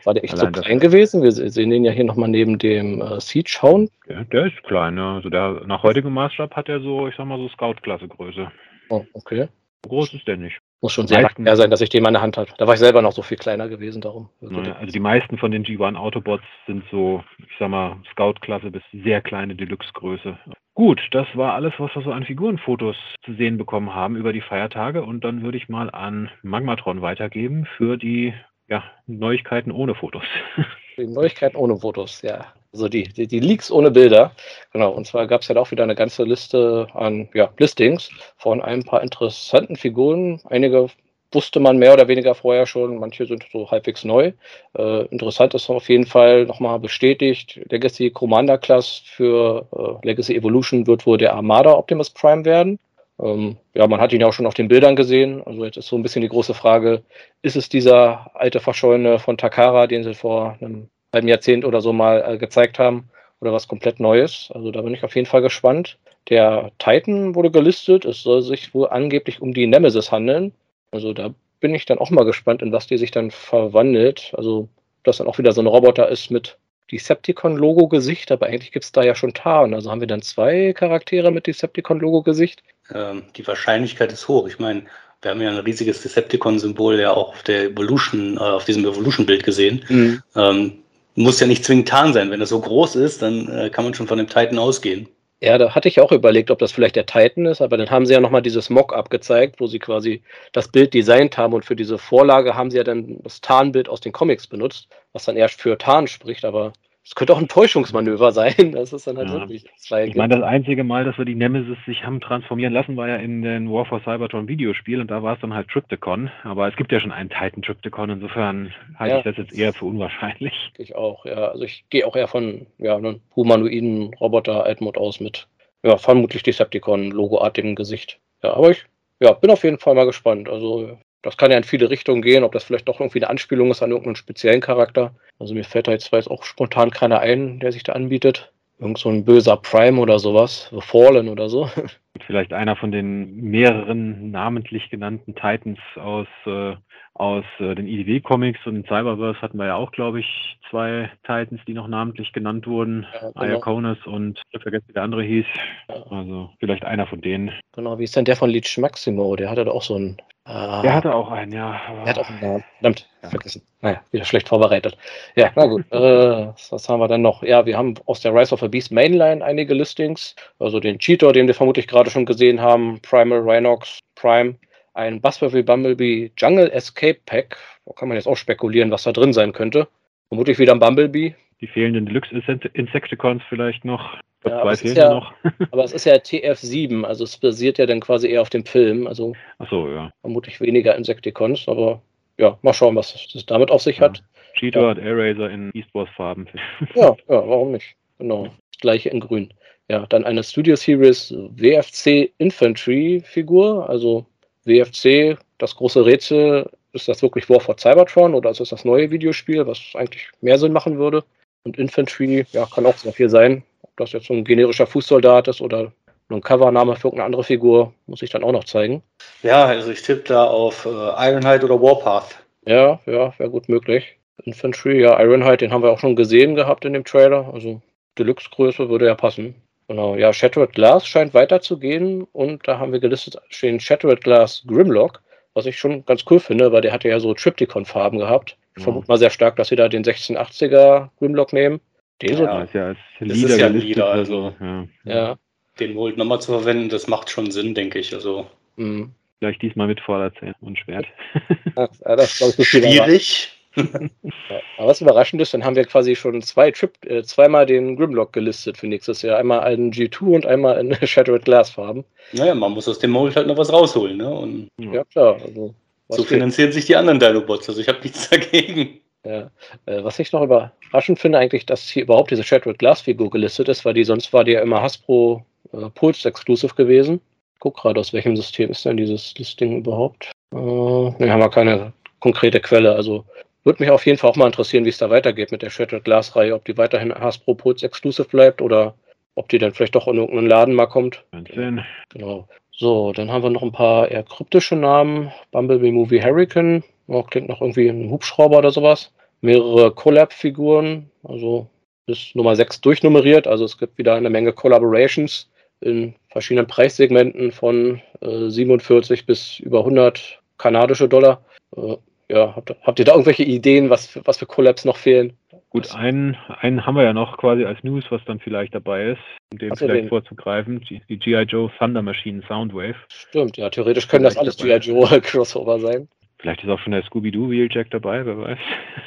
war der echt so klein gewesen? Wir sehen den ja hier nochmal neben dem äh, Siege Hound. Ja, der ist klein, ja. Also der nach heutigem Maßstab hat er so, ich sag mal so Scout-Klasse Größe. Oh, okay. So groß ist der nicht. Muss schon sehr meisten, sein, dass ich den in meiner Hand habe. Da war ich selber noch so viel kleiner gewesen darum. Naja, also die meisten von den G1 Autobots sind so, ich sag mal, Scout-Klasse bis sehr kleine Deluxe-Größe. Gut, das war alles, was wir so an Figurenfotos zu sehen bekommen haben über die Feiertage. Und dann würde ich mal an Magmatron weitergeben für die ja, Neuigkeiten ohne Fotos. Die Neuigkeiten ohne Fotos, ja. Also die, die, die Leaks ohne Bilder. Genau, und zwar gab es ja auch wieder eine ganze Liste an ja, Listings von ein paar interessanten Figuren. Einige wusste man mehr oder weniger vorher schon, manche sind so halbwegs neu. Äh, interessant ist auf jeden Fall nochmal bestätigt, Legacy Commander Class für äh, Legacy Evolution wird wohl der Armada Optimus Prime werden. Ähm, ja, man hat ihn ja auch schon auf den Bildern gesehen. Also jetzt ist so ein bisschen die große Frage, ist es dieser alte Verschollene von Takara, den sie vor einem halben Jahrzehnt oder so mal äh, gezeigt haben? oder was komplett Neues. Also da bin ich auf jeden Fall gespannt. Der Titan wurde gelistet. Es soll sich wohl angeblich um die Nemesis handeln. Also da bin ich dann auch mal gespannt, in was die sich dann verwandelt. Also, dass dann auch wieder so ein Roboter ist mit Decepticon-Logo-Gesicht, aber eigentlich gibt es da ja schon Tarn. Also haben wir dann zwei Charaktere mit Decepticon-Logo-Gesicht? Ähm, die Wahrscheinlichkeit ist hoch. Ich meine, wir haben ja ein riesiges Decepticon-Symbol ja auch auf der Evolution, äh, auf diesem Evolution-Bild gesehen. Mhm. Ähm, muss ja nicht zwingend Tarn sein. Wenn das so groß ist, dann äh, kann man schon von dem Titan ausgehen. Ja, da hatte ich auch überlegt, ob das vielleicht der Titan ist, aber dann haben sie ja nochmal dieses Mock-up gezeigt, wo sie quasi das Bild designt haben und für diese Vorlage haben sie ja dann das Tarnbild aus den Comics benutzt, was dann erst für Tarn spricht, aber es könnte auch ein Täuschungsmanöver sein. Das ist dann halt ja. wirklich zwei. Ich meine, das einzige Mal, dass wir die Nemesis sich haben transformieren lassen, war ja in den War for Cybertron Videospiel und da war es dann halt Trypticon. Aber es gibt ja schon einen Titan Trypticon, insofern halte ja. ich das jetzt eher für unwahrscheinlich. Ich auch, ja. Also ich gehe auch eher von ja, einem humanoiden Roboter Altmod aus mit ja, vermutlich Decepticon-logoartigem Gesicht. Ja, aber ich ja, bin auf jeden Fall mal gespannt. Also das kann ja in viele Richtungen gehen, ob das vielleicht doch irgendwie eine Anspielung ist an irgendeinen speziellen Charakter. Also mir fällt da jetzt weiß auch spontan keiner ein, der sich da anbietet. Irgend so ein böser Prime oder sowas, The Fallen oder so. Vielleicht einer von den mehreren namentlich genannten Titans aus äh, aus äh, den IDW-Comics und in Cyberverse hatten wir ja auch, glaube ich, zwei Titans, die noch namentlich genannt wurden. Ja, genau. Iaconus und ich vergesse, wie der andere hieß. Ja. Also vielleicht einer von denen. Genau, wie ist denn der von Leech Maximo? Der hatte doch auch so einen. Äh, der hatte auch einen, ja. Der hat auch einen Namen. Verdammt, vergessen. Naja, wieder schlecht vorbereitet. Ja, na gut. äh, was haben wir dann noch? Ja, wir haben aus der Rise of the Beast Mainline einige Listings. Also den Cheater, den wir vermutlich gerade schon gesehen haben. Primal Rhinox Prime ein Buzzworthy Bumblebee Jungle Escape Pack. Da kann man jetzt auch spekulieren, was da drin sein könnte. Vermutlich wieder ein Bumblebee. Die fehlenden Deluxe Insecticons vielleicht noch. Ja, zwei fehlen ja, noch. aber es ist ja TF7, also es basiert ja dann quasi eher auf dem Film. Also so, ja. vermutlich weniger Insecticons, aber ja, mal schauen, was das damit auf sich ja. hat. Cheetor ja. hat Air in East Wars Farben. ja, ja, warum nicht? Genau. Das gleiche in grün. Ja, dann eine Studio Series WFC Infantry Figur, also WFC, das große Rätsel, ist das wirklich War for Cybertron oder ist das das neue Videospiel, was eigentlich mehr Sinn machen würde? Und Infantry, ja, kann auch sehr viel sein. Das jetzt so ein generischer Fußsoldat ist oder ein Covername für irgendeine andere Figur, muss ich dann auch noch zeigen. Ja, also ich tippe da auf äh, Ironhide oder Warpath. Ja, ja, wäre gut möglich. Infantry, ja, Ironhide, den haben wir auch schon gesehen gehabt in dem Trailer. Also Deluxe-Größe würde ja passen. Genau, ja, Shattered Glass scheint weiterzugehen und da haben wir gelistet stehen Shattered Glass Grimlock, was ich schon ganz cool finde, weil der hatte ja so Triptychon-Farben gehabt. Ich mhm. vermute mal sehr stark, dass sie da den 1680er Grimlock nehmen. Den so ja, ist ja als Lieder, das ist ja Lieder also, ja. ja. Den Volt nochmal zu verwenden, das macht schon Sinn, denke ich. Also. Mhm. Vielleicht diesmal mit Vorderzähne und Schwert. Ja, das, ich, Schwierig. Aber was überraschend ist, dann haben wir quasi schon zwei Trip, äh, zweimal den Grimlock gelistet für nächstes Jahr. Einmal einen G2 und einmal in Shattered Glass Farben. Naja, man muss aus dem Mold halt noch was rausholen, ne? Und ja, klar. Also, so finanzieren sich die anderen Dinobots, also ich habe nichts dagegen. Ja, äh, was ich noch überraschend finde, eigentlich, dass hier überhaupt diese Shattered Glass Figur gelistet ist, weil die sonst war die ja immer Hasbro äh, Pulse Exclusive gewesen. guck gerade, aus welchem System ist denn dieses Listing überhaupt? Äh, ne, haben wir keine konkrete Quelle, also würde mich auf jeden Fall auch mal interessieren, wie es da weitergeht mit der Shattered Glass Reihe, ob die weiterhin Hasbro Pulse Exclusive bleibt oder ob die dann vielleicht doch in irgendeinen Laden mal kommt. Wahnsinn. Genau. So, dann haben wir noch ein paar eher kryptische Namen. Bumblebee Movie Hurricane, oh, klingt noch irgendwie ein Hubschrauber oder sowas. Mehrere Collab-Figuren, also ist Nummer 6 durchnummeriert, also es gibt wieder eine Menge Collaborations in verschiedenen Preissegmenten von äh, 47 bis über 100 kanadische Dollar. Äh, ja, habt, habt, ihr da irgendwelche Ideen, was, was für Collabs noch fehlen? Gut, einen, einen haben wir ja noch quasi als News, was dann vielleicht dabei ist, um dem so, vielleicht den. vorzugreifen. Die, die G.I. Joe Thunder Machine Soundwave. Stimmt, ja, theoretisch können das alles G.I. Joe Crossover sein. Vielleicht ist auch schon der Scooby-Doo Wheeljack dabei, wer weiß.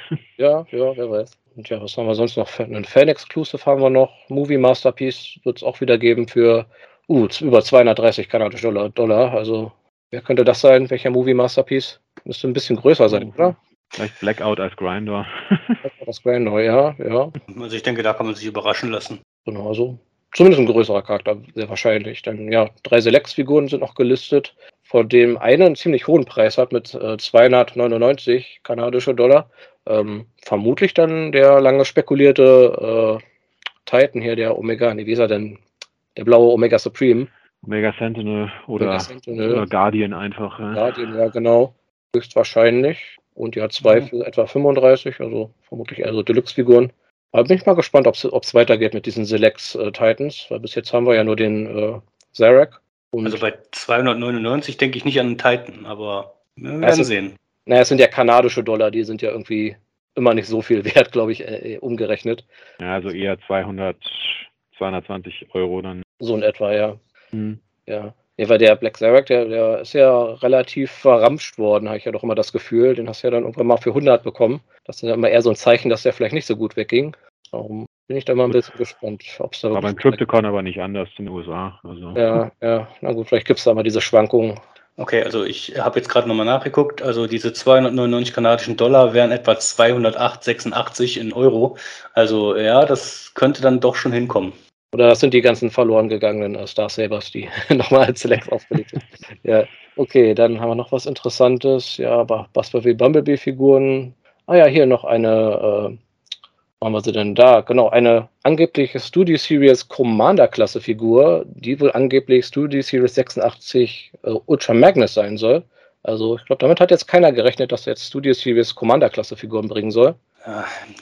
Ja, ja, wer weiß. Und ja, was haben wir sonst noch? Einen Fan-Exclusive haben wir noch. Movie Masterpiece wird es auch wieder geben für uh, über 230 kanadische Dollar, Dollar. Also, wer könnte das sein? Welcher Movie Masterpiece? Müsste ein bisschen größer sein, oder? Vielleicht Blackout als Grinder. als Grinder, ja, ja. Also ich denke, da kann man sich überraschen lassen. Genau, also zumindest ein größerer Charakter, sehr wahrscheinlich. Dann ja, drei Selects-Figuren sind noch gelistet, von dem eine einen ziemlich hohen Preis hat mit äh, 299 kanadische Dollar. Ähm, vermutlich dann der lange spekulierte äh, Titan hier, der Omega, nee, wie ist er denn? Der blaue Omega Supreme. Omega Sentinel oder, Omega Sentinel. oder Guardian einfach. Ja. Guardian, ja, genau. Höchstwahrscheinlich. Und ja, zwei mhm. für etwa 35, also vermutlich eher so Deluxe-Figuren. Aber bin ich mal gespannt, ob es weitergeht mit diesen Selects äh, Titans, weil bis jetzt haben wir ja nur den äh, Zarek. Also bei 299 denke ich nicht an den Titan, aber wir werden sind, sehen. Naja, es sind ja kanadische Dollar, die sind ja irgendwie immer nicht so viel wert, glaube ich, äh, umgerechnet. Ja, also eher 200, 220 Euro dann. So in etwa, ja. Hm. Ja. Ja, weil der Black Zarek, der, der ist ja relativ verramscht worden, habe ich ja doch immer das Gefühl. Den hast du ja dann irgendwann mal für 100 bekommen. Das ist ja immer eher so ein Zeichen, dass der vielleicht nicht so gut wegging. Darum bin ich da mal ein bisschen gespannt, ob es da. Aber beim Crypticon aber nicht anders in den USA. Also. Ja, ja, na gut, vielleicht gibt es da mal diese Schwankungen. Okay, also ich habe jetzt gerade nochmal nachgeguckt. Also diese 299 kanadischen Dollar wären etwa 208,86 in Euro. Also ja, das könnte dann doch schon hinkommen. Oder das sind die ganzen verloren gegangenen äh, Star Sabers, die nochmal als Select aufgelegt sind. Ja, okay, dann haben wir noch was Interessantes. Ja, Buster Bumblebee-Figuren. Ah ja, hier noch eine, äh, haben wir sie denn da? Genau, eine angebliche Studio Series Commander-Klasse-Figur, die wohl angeblich Studio Series 86 äh, Ultra Magnus sein soll. Also ich glaube, damit hat jetzt keiner gerechnet, dass er jetzt Studio Series Commander-Klasse-Figuren bringen soll.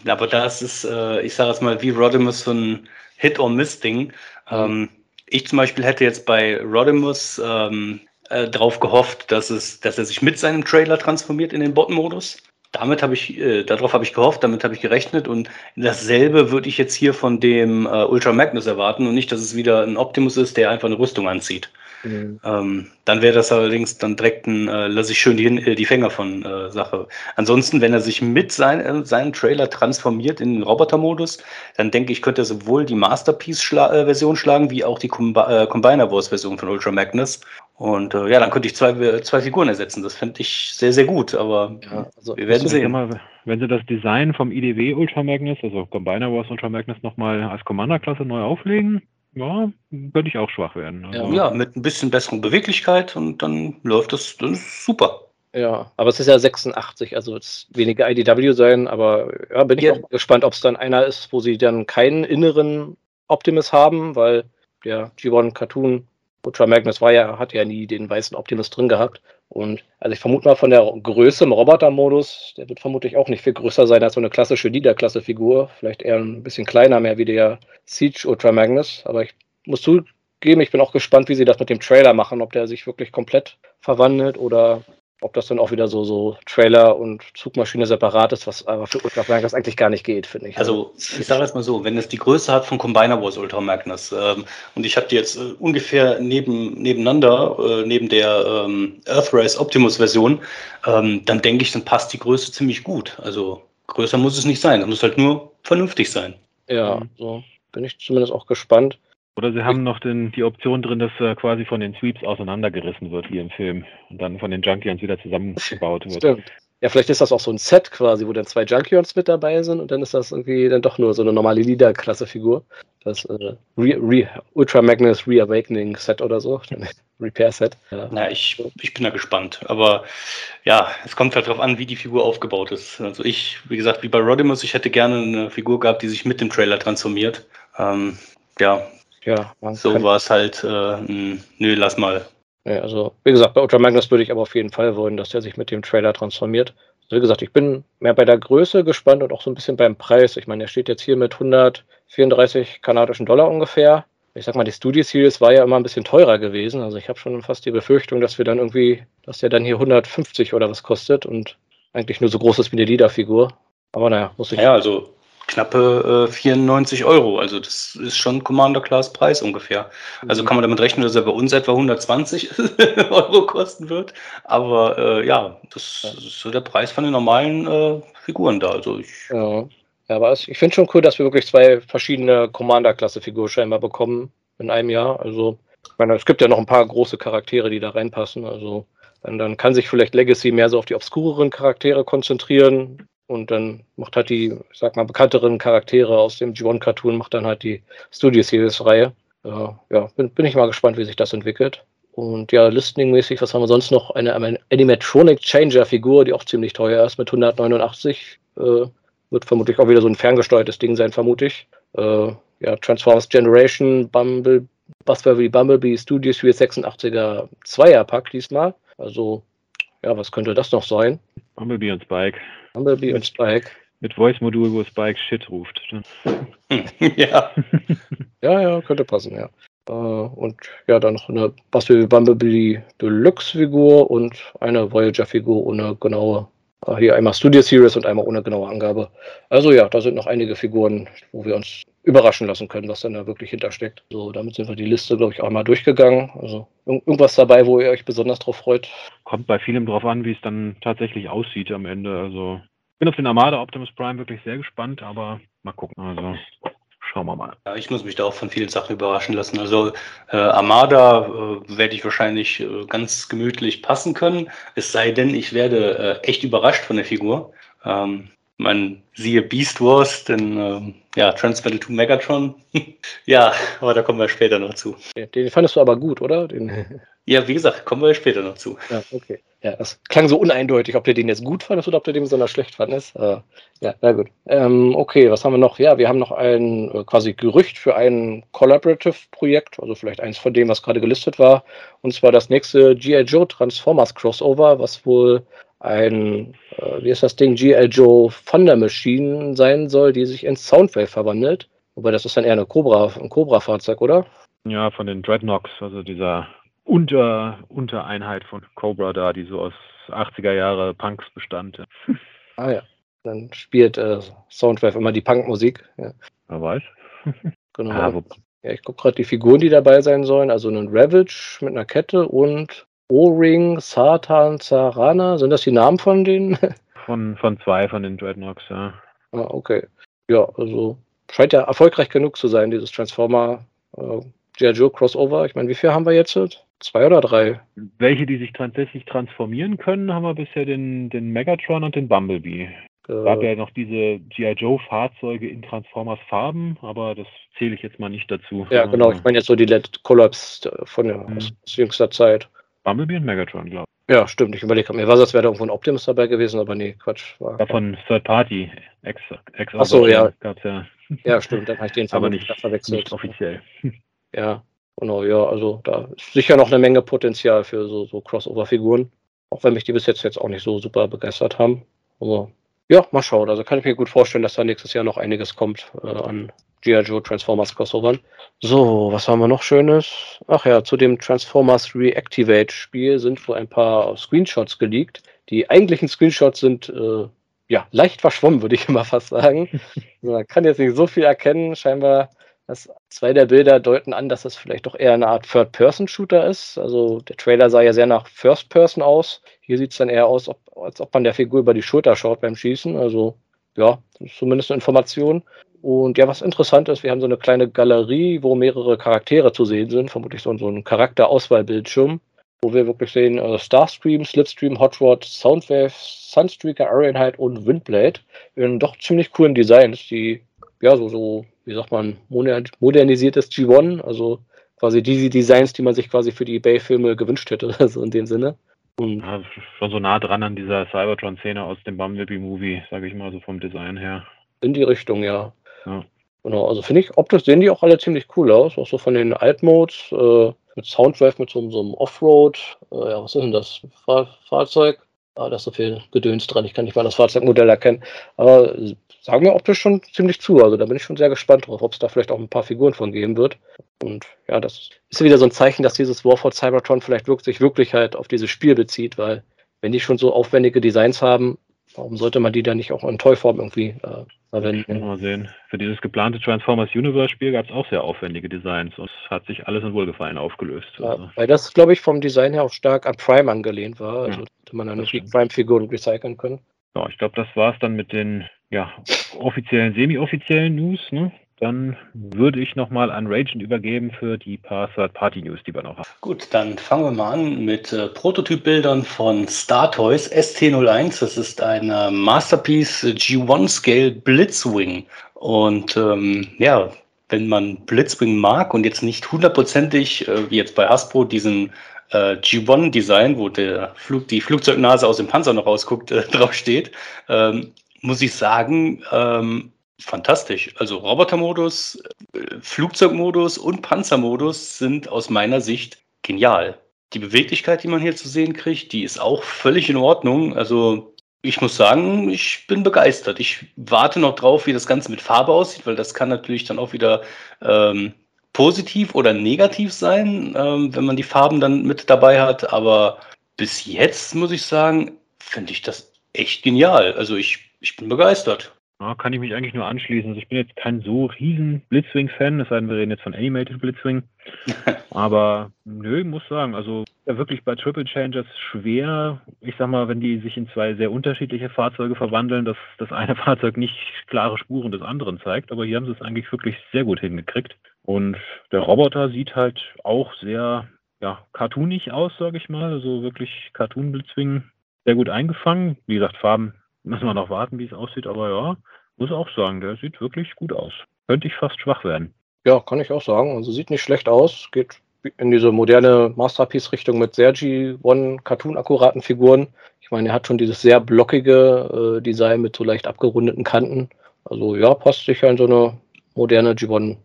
Ja, aber das ist, äh, ich sage es mal, wie Rodimus so ein Hit-or-Miss-Ding. Mhm. Ähm, ich zum Beispiel hätte jetzt bei Rodimus ähm, äh, darauf gehofft, dass, es, dass er sich mit seinem Trailer transformiert in den Bot-Modus. Damit habe ich, äh, darauf habe ich gehofft, damit habe ich gerechnet und dasselbe würde ich jetzt hier von dem äh, Ultra Magnus erwarten und nicht, dass es wieder ein Optimus ist, der einfach eine Rüstung anzieht. Mhm. Ähm, dann wäre das allerdings dann direkt ein, äh, lasse ich schön die, äh, die Fänger von äh, Sache. Ansonsten, wenn er sich mit sein, äh, seinem Trailer transformiert in den Roboter-Modus, dann denke ich, könnte er sowohl die Masterpiece-Version -Schla äh, schlagen, wie auch die Com äh, Combiner Wars-Version von Ultra Magnus. Und ja, dann könnte ich zwei, zwei Figuren ersetzen. Das fände ich sehr, sehr gut, aber ja, also wir werden sehen. Mal, wenn sie das Design vom IDW Ultra Magnus, also Combiner Wars Ultra Magnus, nochmal als Commander-Klasse neu auflegen, ja, könnte ich auch schwach werden. Also. Ja, mit ein bisschen besseren Beweglichkeit und dann läuft das, das super. Ja, aber es ist ja 86, also es weniger IDW sein, aber ja, bin ich ja. auch gespannt, ob es dann einer ist, wo sie dann keinen inneren Optimus haben, weil der G1 Cartoon Ultra Magnus war ja, hat ja nie den weißen Optimus drin gehabt. Und also ich vermute mal von der Größe im Roboter-Modus, der wird vermutlich auch nicht viel größer sein als so eine klassische Leader-Klasse-Figur. Vielleicht eher ein bisschen kleiner, mehr wie der Siege Ultra Magnus. Aber ich muss zugeben, ich bin auch gespannt, wie sie das mit dem Trailer machen, ob der sich wirklich komplett verwandelt oder ob das dann auch wieder so, so Trailer und Zugmaschine separat ist, was aber für Ultra Magnus eigentlich gar nicht geht, finde ich. Also, ich sage jetzt mal so, wenn es die Größe hat von Combiner Wars Ultra Magnus ähm, und ich habe die jetzt äh, ungefähr neben, nebeneinander, äh, neben der ähm, Earthrise Optimus Version, ähm, dann denke ich, dann passt die Größe ziemlich gut. Also, größer muss es nicht sein, es muss halt nur vernünftig sein. Ja, mhm. so bin ich zumindest auch gespannt. Oder sie haben noch den, die Option drin, dass er quasi von den Sweeps auseinandergerissen wird, wie im Film, und dann von den Junkions wieder zusammengebaut wird. Stimmt. Ja, vielleicht ist das auch so ein Set quasi, wo dann zwei Junkions mit dabei sind und dann ist das irgendwie dann doch nur so eine normale Leader-Klasse-Figur. Das äh, Re Re Ultra Magnus Reawakening Set oder so. Repair Set. Ja. Na, ich, ich bin da gespannt. Aber ja, es kommt halt darauf an, wie die Figur aufgebaut ist. Also ich, wie gesagt, wie bei Rodimus, ich hätte gerne eine Figur gehabt, die sich mit dem Trailer transformiert. Ähm, ja, ja, so war es halt, äh, nö, lass mal. Ja, also, wie gesagt, bei Ultra Magnus würde ich aber auf jeden Fall wollen, dass der sich mit dem Trailer transformiert. Also, wie gesagt, ich bin mehr bei der Größe gespannt und auch so ein bisschen beim Preis. Ich meine, er steht jetzt hier mit 134 kanadischen Dollar ungefähr. Ich sag mal, die Studio Series war ja immer ein bisschen teurer gewesen. Also ich habe schon fast die Befürchtung, dass wir dann irgendwie, dass der dann hier 150 oder was kostet und eigentlich nur so groß ist wie eine Leader-Figur. Aber naja, muss ich. Ja, also knappe äh, 94 Euro. Also das ist schon Commander-Class-Preis ungefähr. Also mhm. kann man damit rechnen, dass er bei uns etwa 120 Euro kosten wird. Aber äh, ja, das ist so der Preis von den normalen äh, Figuren da. Also ich, ja. ja, aber ich finde schon cool, dass wir wirklich zwei verschiedene Commander-Klasse-Figuren scheinbar bekommen in einem Jahr. Also ich meine, es gibt ja noch ein paar große Charaktere, die da reinpassen. Also dann, dann kann sich vielleicht Legacy mehr so auf die obskureren Charaktere konzentrieren. Und dann macht halt die, ich sag mal, bekannteren Charaktere aus dem G1-Cartoon, macht dann halt die Studio Series-Reihe. Äh, ja, bin, bin ich mal gespannt, wie sich das entwickelt. Und ja, Listening-mäßig, was haben wir sonst noch? Eine, Animatronic Changer-Figur, die auch ziemlich teuer ist, mit 189. Äh, wird vermutlich auch wieder so ein ferngesteuertes Ding sein, vermute ich. Äh, ja, Transformers Generation, Bumble, Buzzworthy Bumblebee Studio Series 86er Zweierpack diesmal. Also, ja, was könnte das noch sein? Bumblebee und Spike. Bumblebee und Spike. Mit Voice-Modul, wo Spike Shit ruft. ja. ja, ja, könnte passen, ja. Äh, und ja, dann noch eine Buzzworthy Bumblebee Deluxe-Figur und eine Voyager-Figur ohne genaue äh, hier einmal Studio Series und einmal ohne genaue Angabe. Also ja, da sind noch einige Figuren, wo wir uns überraschen lassen können, was dann da wirklich hintersteckt. So, damit sind wir die Liste, glaube ich, auch mal durchgegangen. Also irgendwas dabei, wo ihr euch besonders drauf freut. Kommt bei vielem drauf an, wie es dann tatsächlich aussieht am Ende. Also ich bin auf den Armada Optimus Prime wirklich sehr gespannt, aber mal gucken. Also schauen wir mal. Ja, ich muss mich da auch von vielen Sachen überraschen lassen. Also äh, Armada äh, werde ich wahrscheinlich äh, ganz gemütlich passen können. Es sei denn, ich werde äh, echt überrascht von der Figur. Ähm, man siehe Beast Wars, denn ähm, ja, Transmetal to Megatron. ja, aber da kommen wir später noch zu. Den fandest du aber gut, oder? Den ja, wie gesagt, kommen wir später noch zu. Ja, okay. Ja, das klang so uneindeutig, ob du den jetzt gut fandest oder ob du den besonders schlecht fandest. Äh, ja, na gut. Ähm, okay, was haben wir noch? Ja, wir haben noch ein äh, quasi Gerücht für ein Collaborative-Projekt, also vielleicht eins von dem, was gerade gelistet war. Und zwar das nächste G.I. Joe Transformers Crossover, was wohl ein, äh, wie ist das Ding, G.I. Joe Thunder Machine sein soll, die sich in Soundwave verwandelt. Wobei das ist dann eher eine Cobra, ein Cobra-Fahrzeug, oder? Ja, von den Dreadnoks, also dieser unter, Untereinheit von Cobra da, die so aus 80er Jahre Punks bestand. Ah ja, dann spielt äh, Soundwave immer die Punkmusik. Ja. Wer weiß. genau. Ah, ja, ich gucke gerade die Figuren, die dabei sein sollen. Also einen Ravage mit einer Kette und O-Ring, Satan, Sarana. Sind das die Namen von denen? von, von zwei von den Dreadnoks, ja. Ah, okay. Ja, also scheint ja erfolgreich genug zu sein, dieses Transformer äh, G.I. Joe Crossover. Ich meine, wie viel haben wir jetzt? Zwei oder drei? Welche, die sich tatsächlich transformieren können, haben wir bisher den, den Megatron und den Bumblebee. Es äh, gab ja noch diese G.I. Joe-Fahrzeuge in Transformers-Farben, aber das zähle ich jetzt mal nicht dazu. Ja, genau. Also ich meine jetzt so die Led Collapse von der, hm. aus, aus jüngster Zeit. Bumblebee und Megatron, glaube ich. Ja, stimmt. Ich überlege mir, was das wäre da irgendwo ein Optimus dabei gewesen, aber nee, Quatsch. War ja, von Third Party. Ex, ex Achso, ja. Gab's ja. Ja, stimmt. Dann habe ich den aber nicht, verwechselt. Nicht offiziell. Ja, Genau, ja, also da ist sicher noch eine Menge Potenzial für so, so Crossover-Figuren. Auch wenn mich die bis jetzt, jetzt auch nicht so super begeistert haben. Aber ja, mal schauen. Also kann ich mir gut vorstellen, dass da nächstes Jahr noch einiges kommt äh, an G.I. Joe Transformers Crossovern. So, was haben wir noch Schönes? Ach ja, zu dem Transformers Reactivate Spiel sind wohl ein paar Screenshots geleakt. Die eigentlichen Screenshots sind äh, ja leicht verschwommen, würde ich immer fast sagen. Man kann jetzt nicht so viel erkennen. Scheinbar das, zwei der Bilder deuten an, dass das vielleicht doch eher eine Art Third-Person-Shooter ist. Also der Trailer sah ja sehr nach First-Person aus. Hier sieht es dann eher aus, ob, als ob man der Figur über die Schulter schaut beim Schießen. Also ja, das ist zumindest eine Information. Und ja, was interessant ist, wir haben so eine kleine Galerie, wo mehrere Charaktere zu sehen sind, vermutlich so, so ein Charakterauswahlbildschirm, wo wir wirklich sehen äh, Starstream, Slipstream, Hot Rod, Soundwave, Sunstreaker, Ironhide und Windblade in doch ziemlich coolen Designs, die ja so, so wie sagt man, modernisiertes G1, also quasi diese Designs, die man sich quasi für die Bay-Filme gewünscht hätte, also in dem Sinne. Und ja, schon so nah dran an dieser Cybertron-Szene aus dem Bumblebee-Movie, sage ich mal, so vom Design her. In die Richtung, ja. ja. Genau, also finde ich, optisch sehen die auch alle ziemlich cool aus, auch so von den Alt-Modes, äh, mit Soundwave, mit so, so einem Offroad, äh, ja, was ist denn das? Fahr Fahrzeug? Ah, da ist so viel Gedöns dran, ich kann nicht mal das Fahrzeugmodell erkennen. Aber sagen mir optisch schon ziemlich zu. Also da bin ich schon sehr gespannt drauf, ob es da vielleicht auch ein paar Figuren von geben wird. Und ja, das ist wieder so ein Zeichen, dass dieses War for Cybertron vielleicht wirklich, sich wirklich halt auf dieses Spiel bezieht, weil wenn die schon so aufwendige Designs haben, warum sollte man die dann nicht auch in Toyform irgendwie äh, verwenden? Mal sehen. Für dieses geplante Transformers Universe Spiel gab es auch sehr aufwendige Designs und es hat sich alles in Wohlgefallen aufgelöst. Ja, also. Weil das, glaube ich, vom Design her auch stark an Prime angelehnt war. Also ja, hätte man dann irgendwie Prime-Figuren recyceln können. Ja, ich glaube, das war es dann mit den ja, offiziellen, semi-offiziellen News. Ne? Dann würde ich nochmal an Ragen übergeben für die paar Third-Party-News, die wir noch haben. Gut, dann fangen wir mal an mit äh, Prototypbildern von Star Toys ST01. Das ist ein äh, Masterpiece G1 Scale Blitzwing. Und ähm, ja, wenn man Blitzwing mag und jetzt nicht hundertprozentig, äh, wie jetzt bei Hasbro, diesen äh, G1-Design, wo der Flug, die Flugzeugnase aus dem Panzer noch rausguckt, äh, drauf steht, ähm, muss ich sagen, ähm, fantastisch. Also Robotermodus, äh, Flugzeugmodus und Panzermodus sind aus meiner Sicht genial. Die Beweglichkeit, die man hier zu sehen kriegt, die ist auch völlig in Ordnung. Also ich muss sagen, ich bin begeistert. Ich warte noch drauf, wie das Ganze mit Farbe aussieht, weil das kann natürlich dann auch wieder ähm, positiv oder negativ sein, ähm, wenn man die Farben dann mit dabei hat. Aber bis jetzt muss ich sagen, finde ich das echt genial. Also ich, ich bin begeistert. Ja, kann ich mich eigentlich nur anschließen. Also ich bin jetzt kein so riesen Blitzwing-Fan, es sei denn, wir reden jetzt von Animated Blitzwing. Aber nö, muss sagen, also ja, wirklich bei Triple Changers schwer, ich sag mal, wenn die sich in zwei sehr unterschiedliche Fahrzeuge verwandeln, dass das eine Fahrzeug nicht klare Spuren des anderen zeigt. Aber hier haben sie es eigentlich wirklich sehr gut hingekriegt. Und der Roboter sieht halt auch sehr ja, cartoonig aus, sage ich mal. Also wirklich Cartoon-Blitzwing sehr gut eingefangen. Wie gesagt, Farben müssen wir noch warten, wie es aussieht, aber ja, muss auch sagen, der sieht wirklich gut aus. Könnte ich fast schwach werden. Ja, kann ich auch sagen. Also sieht nicht schlecht aus. Geht in diese moderne Masterpiece-Richtung mit Sergi One Cartoon-akkuraten Figuren. Ich meine, er hat schon dieses sehr blockige äh, Design mit so leicht abgerundeten Kanten. Also ja, passt sicher in so eine moderne G1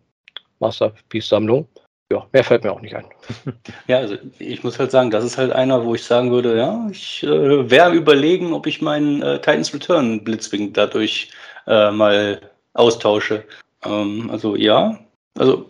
Masterpiece-Sammlung ja, mehr fällt mir auch nicht ein. Ja, also ich muss halt sagen, das ist halt einer, wo ich sagen würde, ja, ich äh, wäre überlegen, ob ich meinen äh, Titans Return Blitzwing dadurch äh, mal austausche. Ähm, also ja, also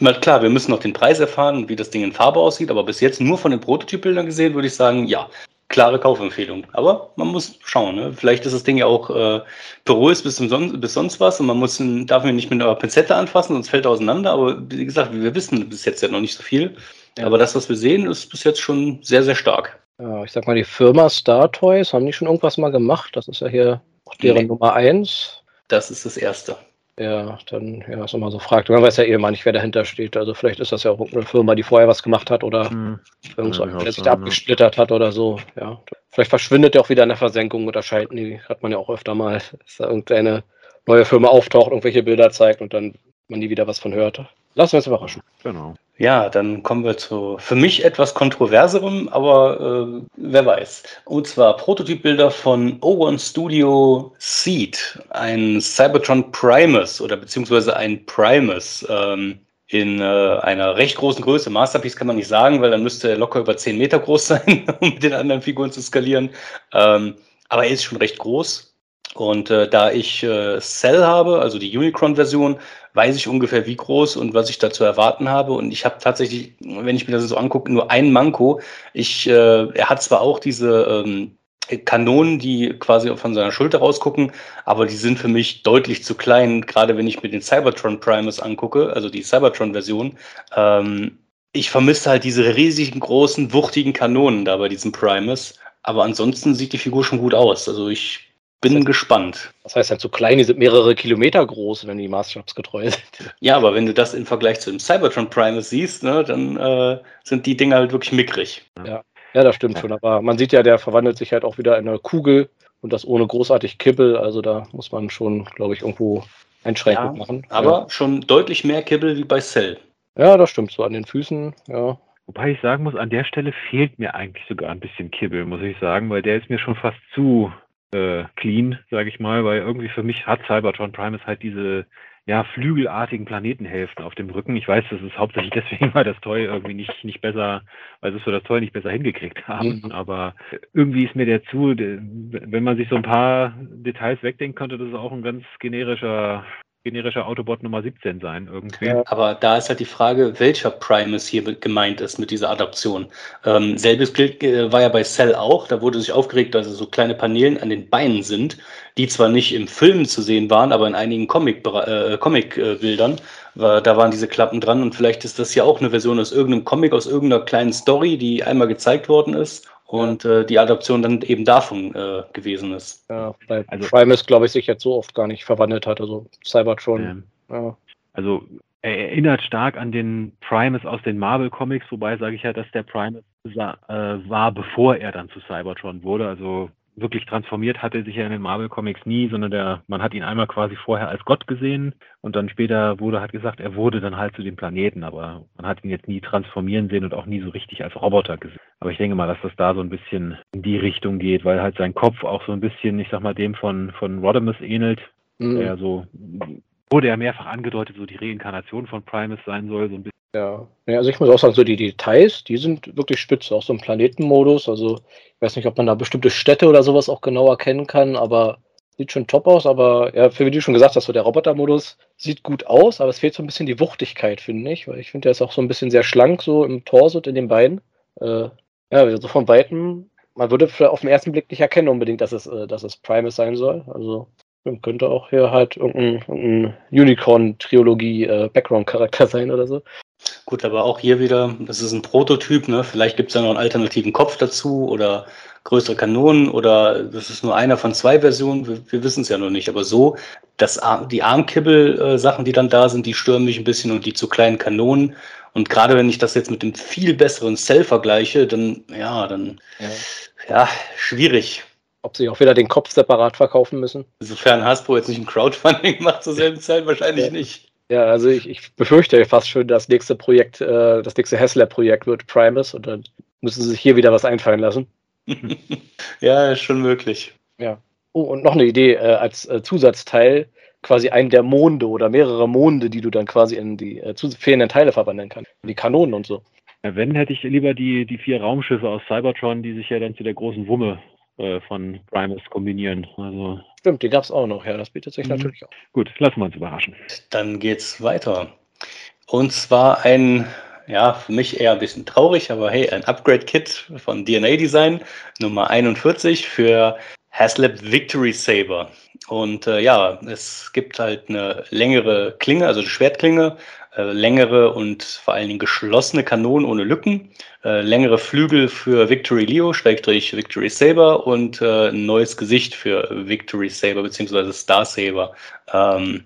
mal klar, wir müssen noch den Preis erfahren, wie das Ding in Farbe aussieht, aber bis jetzt nur von den Prototypbildern gesehen, würde ich sagen, ja, klare Kaufempfehlung. Aber man muss schauen. Ne? Vielleicht ist das Ding ja auch äh, porös bis, Son bis sonst was und man muss, darf ihn nicht mit einer Pinzette anfassen, sonst fällt er auseinander. Aber wie gesagt, wir wissen bis jetzt ja noch nicht so viel. Ja. Aber das, was wir sehen, ist bis jetzt schon sehr, sehr stark. Ja, ich sag mal, die Firma Star Toys, haben die schon irgendwas mal gemacht? Das ist ja hier auch deren nee. Nummer eins. Das ist das Erste ja, dann ja, ist immer so fragt. Man weiß ja eh mal nicht, wer dahinter steht. Also vielleicht ist das ja auch eine Firma, die vorher was gemacht hat oder hm. irgend ja, der sich da abgesplittert hat oder so. Ja. Vielleicht verschwindet er auch wieder in der Versenkung oder scheint nie. Hat man ja auch öfter mal, dass da irgendeine neue Firma auftaucht, irgendwelche Bilder zeigt und dann man nie wieder was von hört. Lassen wir uns überraschen. Genau. Ja, dann kommen wir zu für mich etwas kontroverserem, aber äh, wer weiß. Und zwar Prototypbilder von O1 Studio Seed, ein Cybertron Primus oder beziehungsweise ein Primus ähm, in äh, einer recht großen Größe. Masterpiece kann man nicht sagen, weil dann müsste er locker über 10 Meter groß sein, um mit den anderen Figuren zu skalieren. Ähm, aber er ist schon recht groß. Und äh, da ich äh, Cell habe, also die Unicron-Version, weiß ich ungefähr wie groß und was ich da zu erwarten habe. Und ich habe tatsächlich, wenn ich mir das so angucke, nur ein Manko. Ich, äh, er hat zwar auch diese ähm, Kanonen, die quasi von seiner Schulter rausgucken, aber die sind für mich deutlich zu klein, gerade wenn ich mir den Cybertron Primus angucke, also die Cybertron-Version. Ähm, ich vermisse halt diese riesigen, großen, wuchtigen Kanonen da bei diesem Primus. Aber ansonsten sieht die Figur schon gut aus. Also ich bin das heißt, gespannt. Das heißt halt so klein, die sind mehrere Kilometer groß, wenn die maßstabsgetreu sind. Ja, aber wenn du das im Vergleich zu dem Cybertron Primus siehst, ne, dann äh, sind die Dinger halt wirklich mickrig. Ja, ja das stimmt ja. schon. Aber man sieht ja, der verwandelt sich halt auch wieder in eine Kugel und das ohne großartig Kibbel. Also da muss man schon, glaube ich, irgendwo Einschränkungen ja, machen. Aber ja. schon deutlich mehr Kibbel wie bei Cell. Ja, das stimmt. So an den Füßen, ja. Wobei ich sagen muss, an der Stelle fehlt mir eigentlich sogar ein bisschen Kibbel, muss ich sagen, weil der ist mir schon fast zu äh, clean, sage ich mal, weil irgendwie für mich hat Cybertron Primus halt diese ja, flügelartigen Planetenhälften auf dem Rücken. Ich weiß, das ist hauptsächlich deswegen, weil das Toy irgendwie nicht, nicht besser, weil sie es für das Toy nicht besser hingekriegt haben. Mhm. Aber irgendwie ist mir der zu, wenn man sich so ein paar Details wegdenken könnte, das ist auch ein ganz generischer generischer Autobot Nummer 17 sein irgendwie. Ja, aber da ist halt die Frage, welcher Primus hier gemeint ist mit dieser Adaption. Ähm, selbes gilt, äh, war ja bei Cell auch. Da wurde sich aufgeregt, dass es so kleine Paneelen an den Beinen sind, die zwar nicht im Film zu sehen waren, aber in einigen Comic-Bildern. Äh, Comic, äh, da waren diese Klappen dran und vielleicht ist das ja auch eine Version aus irgendeinem Comic, aus irgendeiner kleinen Story, die einmal gezeigt worden ist und äh, die Adoption dann eben davon äh, gewesen ist. Ja, weil also, Primus, glaube ich, sich jetzt so oft gar nicht verwandelt hat, also Cybertron. Ähm, ja. Also er erinnert stark an den Primus aus den Marvel Comics, wobei sage ich ja, dass der Primus äh, war, bevor er dann zu Cybertron wurde. Also wirklich transformiert hat er sich ja in den Marvel Comics nie, sondern der, man hat ihn einmal quasi vorher als Gott gesehen und dann später wurde halt gesagt, er wurde dann halt zu dem Planeten, aber man hat ihn jetzt nie transformieren sehen und auch nie so richtig als Roboter gesehen. Aber ich denke mal, dass das da so ein bisschen in die Richtung geht, weil halt sein Kopf auch so ein bisschen, ich sag mal, dem von, von Rodimus ähnelt. Mhm. Der so wurde ja mehrfach angedeutet, so die Reinkarnation von Primus sein soll, so ein bisschen. Ja. ja, also ich muss auch sagen, so die Details, die sind wirklich spitze, auch so im Planetenmodus. Also ich weiß nicht, ob man da bestimmte Städte oder sowas auch genau erkennen kann, aber sieht schon top aus. Aber ja, für wie du schon gesagt hast, so der Robotermodus sieht gut aus, aber es fehlt so ein bisschen die Wuchtigkeit, finde ich, weil ich finde, der ist auch so ein bisschen sehr schlank, so im Torso und in den Beinen. Äh, ja, also von Weitem, man würde auf den ersten Blick nicht erkennen unbedingt, dass es, äh, dass es Primus sein soll. Also könnte auch hier halt irgendein, irgendein Unicorn-Triologie-Background-Charakter äh, sein oder so. Gut, aber auch hier wieder, das ist ein Prototyp, ne? Vielleicht gibt es da noch einen alternativen Kopf dazu oder größere Kanonen oder das ist nur einer von zwei Versionen, wir, wir wissen es ja noch nicht. Aber so, das, die Armkibbel-Sachen, die dann da sind, die stören mich ein bisschen und die zu kleinen Kanonen. Und gerade wenn ich das jetzt mit dem viel besseren Cell vergleiche, dann, ja, dann, ja, ja schwierig. Ob sie auch wieder den Kopf separat verkaufen müssen? Sofern Hasbro jetzt nicht ein Crowdfunding macht zur selben Zeit, wahrscheinlich ja. nicht. Ja, also ich, ich befürchte fast schon, das nächste Projekt, äh, das nächste Hessler-Projekt wird Primus und dann müssen sie sich hier wieder was einfallen lassen. ja, ist schon möglich. Ja. Oh, und noch eine Idee äh, als äh, Zusatzteil, quasi einen der Monde oder mehrere Monde, die du dann quasi in die äh, fehlenden Teile verwandeln kannst. Die Kanonen und so. Ja, wenn, hätte ich lieber die, die vier Raumschiffe aus Cybertron, die sich ja dann zu der großen Wumme äh, von Primus kombinieren. Also, Stimmt, die gab es auch noch, ja, das bietet sich mhm. natürlich auch. Gut, lassen wir uns überraschen. Dann geht's weiter. Und zwar ein, ja, für mich eher ein bisschen traurig, aber hey, ein Upgrade-Kit von DNA Design, Nummer 41 für Haslab Victory Saber. Und äh, ja, es gibt halt eine längere Klinge, also eine Schwertklinge, längere und vor allen Dingen geschlossene Kanonen ohne Lücken, äh, längere Flügel für Victory Leo, Schrägstrich Victory Saber und äh, ein neues Gesicht für Victory Saber bzw. Star Saber. Ähm,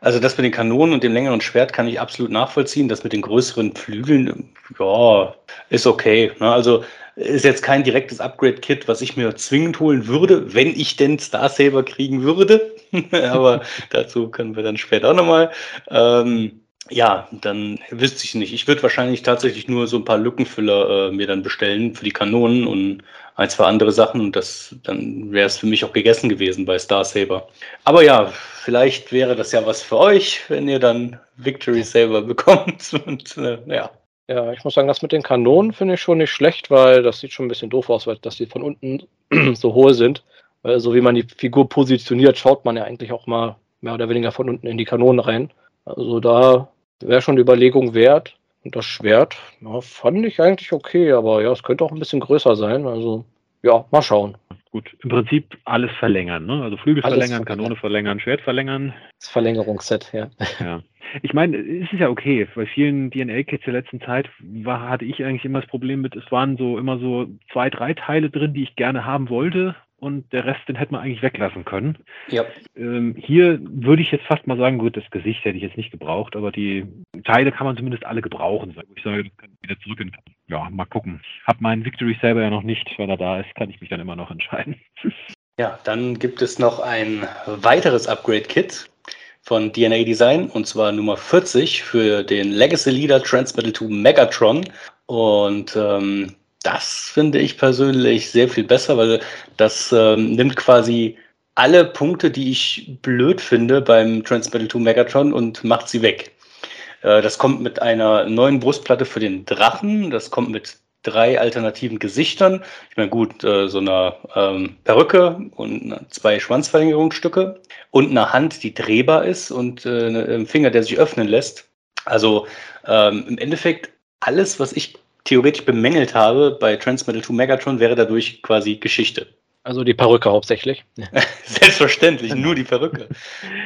also das mit den Kanonen und dem längeren Schwert kann ich absolut nachvollziehen. Das mit den größeren Flügeln, ja, ist okay. Ne? Also ist jetzt kein direktes Upgrade-Kit, was ich mir zwingend holen würde, wenn ich denn Star Saber kriegen würde. Aber dazu können wir dann später auch nochmal. Ähm, ja, dann wüsste ich nicht. Ich würde wahrscheinlich tatsächlich nur so ein paar Lückenfüller äh, mir dann bestellen für die Kanonen und ein, zwei andere Sachen und das, dann wäre es für mich auch gegessen gewesen bei Star Saber. Aber ja, vielleicht wäre das ja was für euch, wenn ihr dann Victory Saber bekommt und äh, ja. Ja, ich muss sagen, das mit den Kanonen finde ich schon nicht schlecht, weil das sieht schon ein bisschen doof aus, weil dass die von unten so hohe sind. Weil so wie man die Figur positioniert, schaut man ja eigentlich auch mal mehr oder weniger von unten in die Kanonen rein. Also da wäre schon die Überlegung wert. Und das Schwert, ja, fand ich eigentlich okay, aber ja, es könnte auch ein bisschen größer sein. Also, ja, mal schauen. Gut, im Prinzip alles verlängern, ne? Also Flügel alles verlängern, Kanone verlängern, Schwert verlängern. Das Verlängerungsset, ja. Ja. Ich meine, es ist ja okay. Bei vielen DNA-Kits der letzten Zeit war, hatte ich eigentlich immer das Problem mit, es waren so immer so zwei, drei Teile drin, die ich gerne haben wollte und der Rest, den hätte man eigentlich weglassen können. Ja. Ähm, hier würde ich jetzt fast mal sagen, gut, das Gesicht hätte ich jetzt nicht gebraucht, aber die Teile kann man zumindest alle gebrauchen. Ich sage, das kann wieder zurück in. Ja, mal gucken. Ich habe meinen Victory Saber ja noch nicht. Wenn er da ist, kann ich mich dann immer noch entscheiden. Ja, dann gibt es noch ein weiteres Upgrade-Kit von DNA Design und zwar Nummer 40 für den Legacy Leader Transmetal 2 Megatron. Und ähm, das finde ich persönlich sehr viel besser, weil das ähm, nimmt quasi alle Punkte, die ich blöd finde beim Transmetal 2 Megatron und macht sie weg. Äh, das kommt mit einer neuen Brustplatte für den Drachen, das kommt mit drei alternativen Gesichtern. Ich meine, gut, äh, so eine ähm, Perücke und zwei Schwanzverlängerungsstücke und eine Hand, die drehbar ist und äh, ein Finger, der sich öffnen lässt. Also ähm, im Endeffekt alles, was ich theoretisch bemängelt habe bei Transmetal 2 Megatron, wäre dadurch quasi Geschichte. Also die Perücke hauptsächlich. Selbstverständlich, nur die Perücke.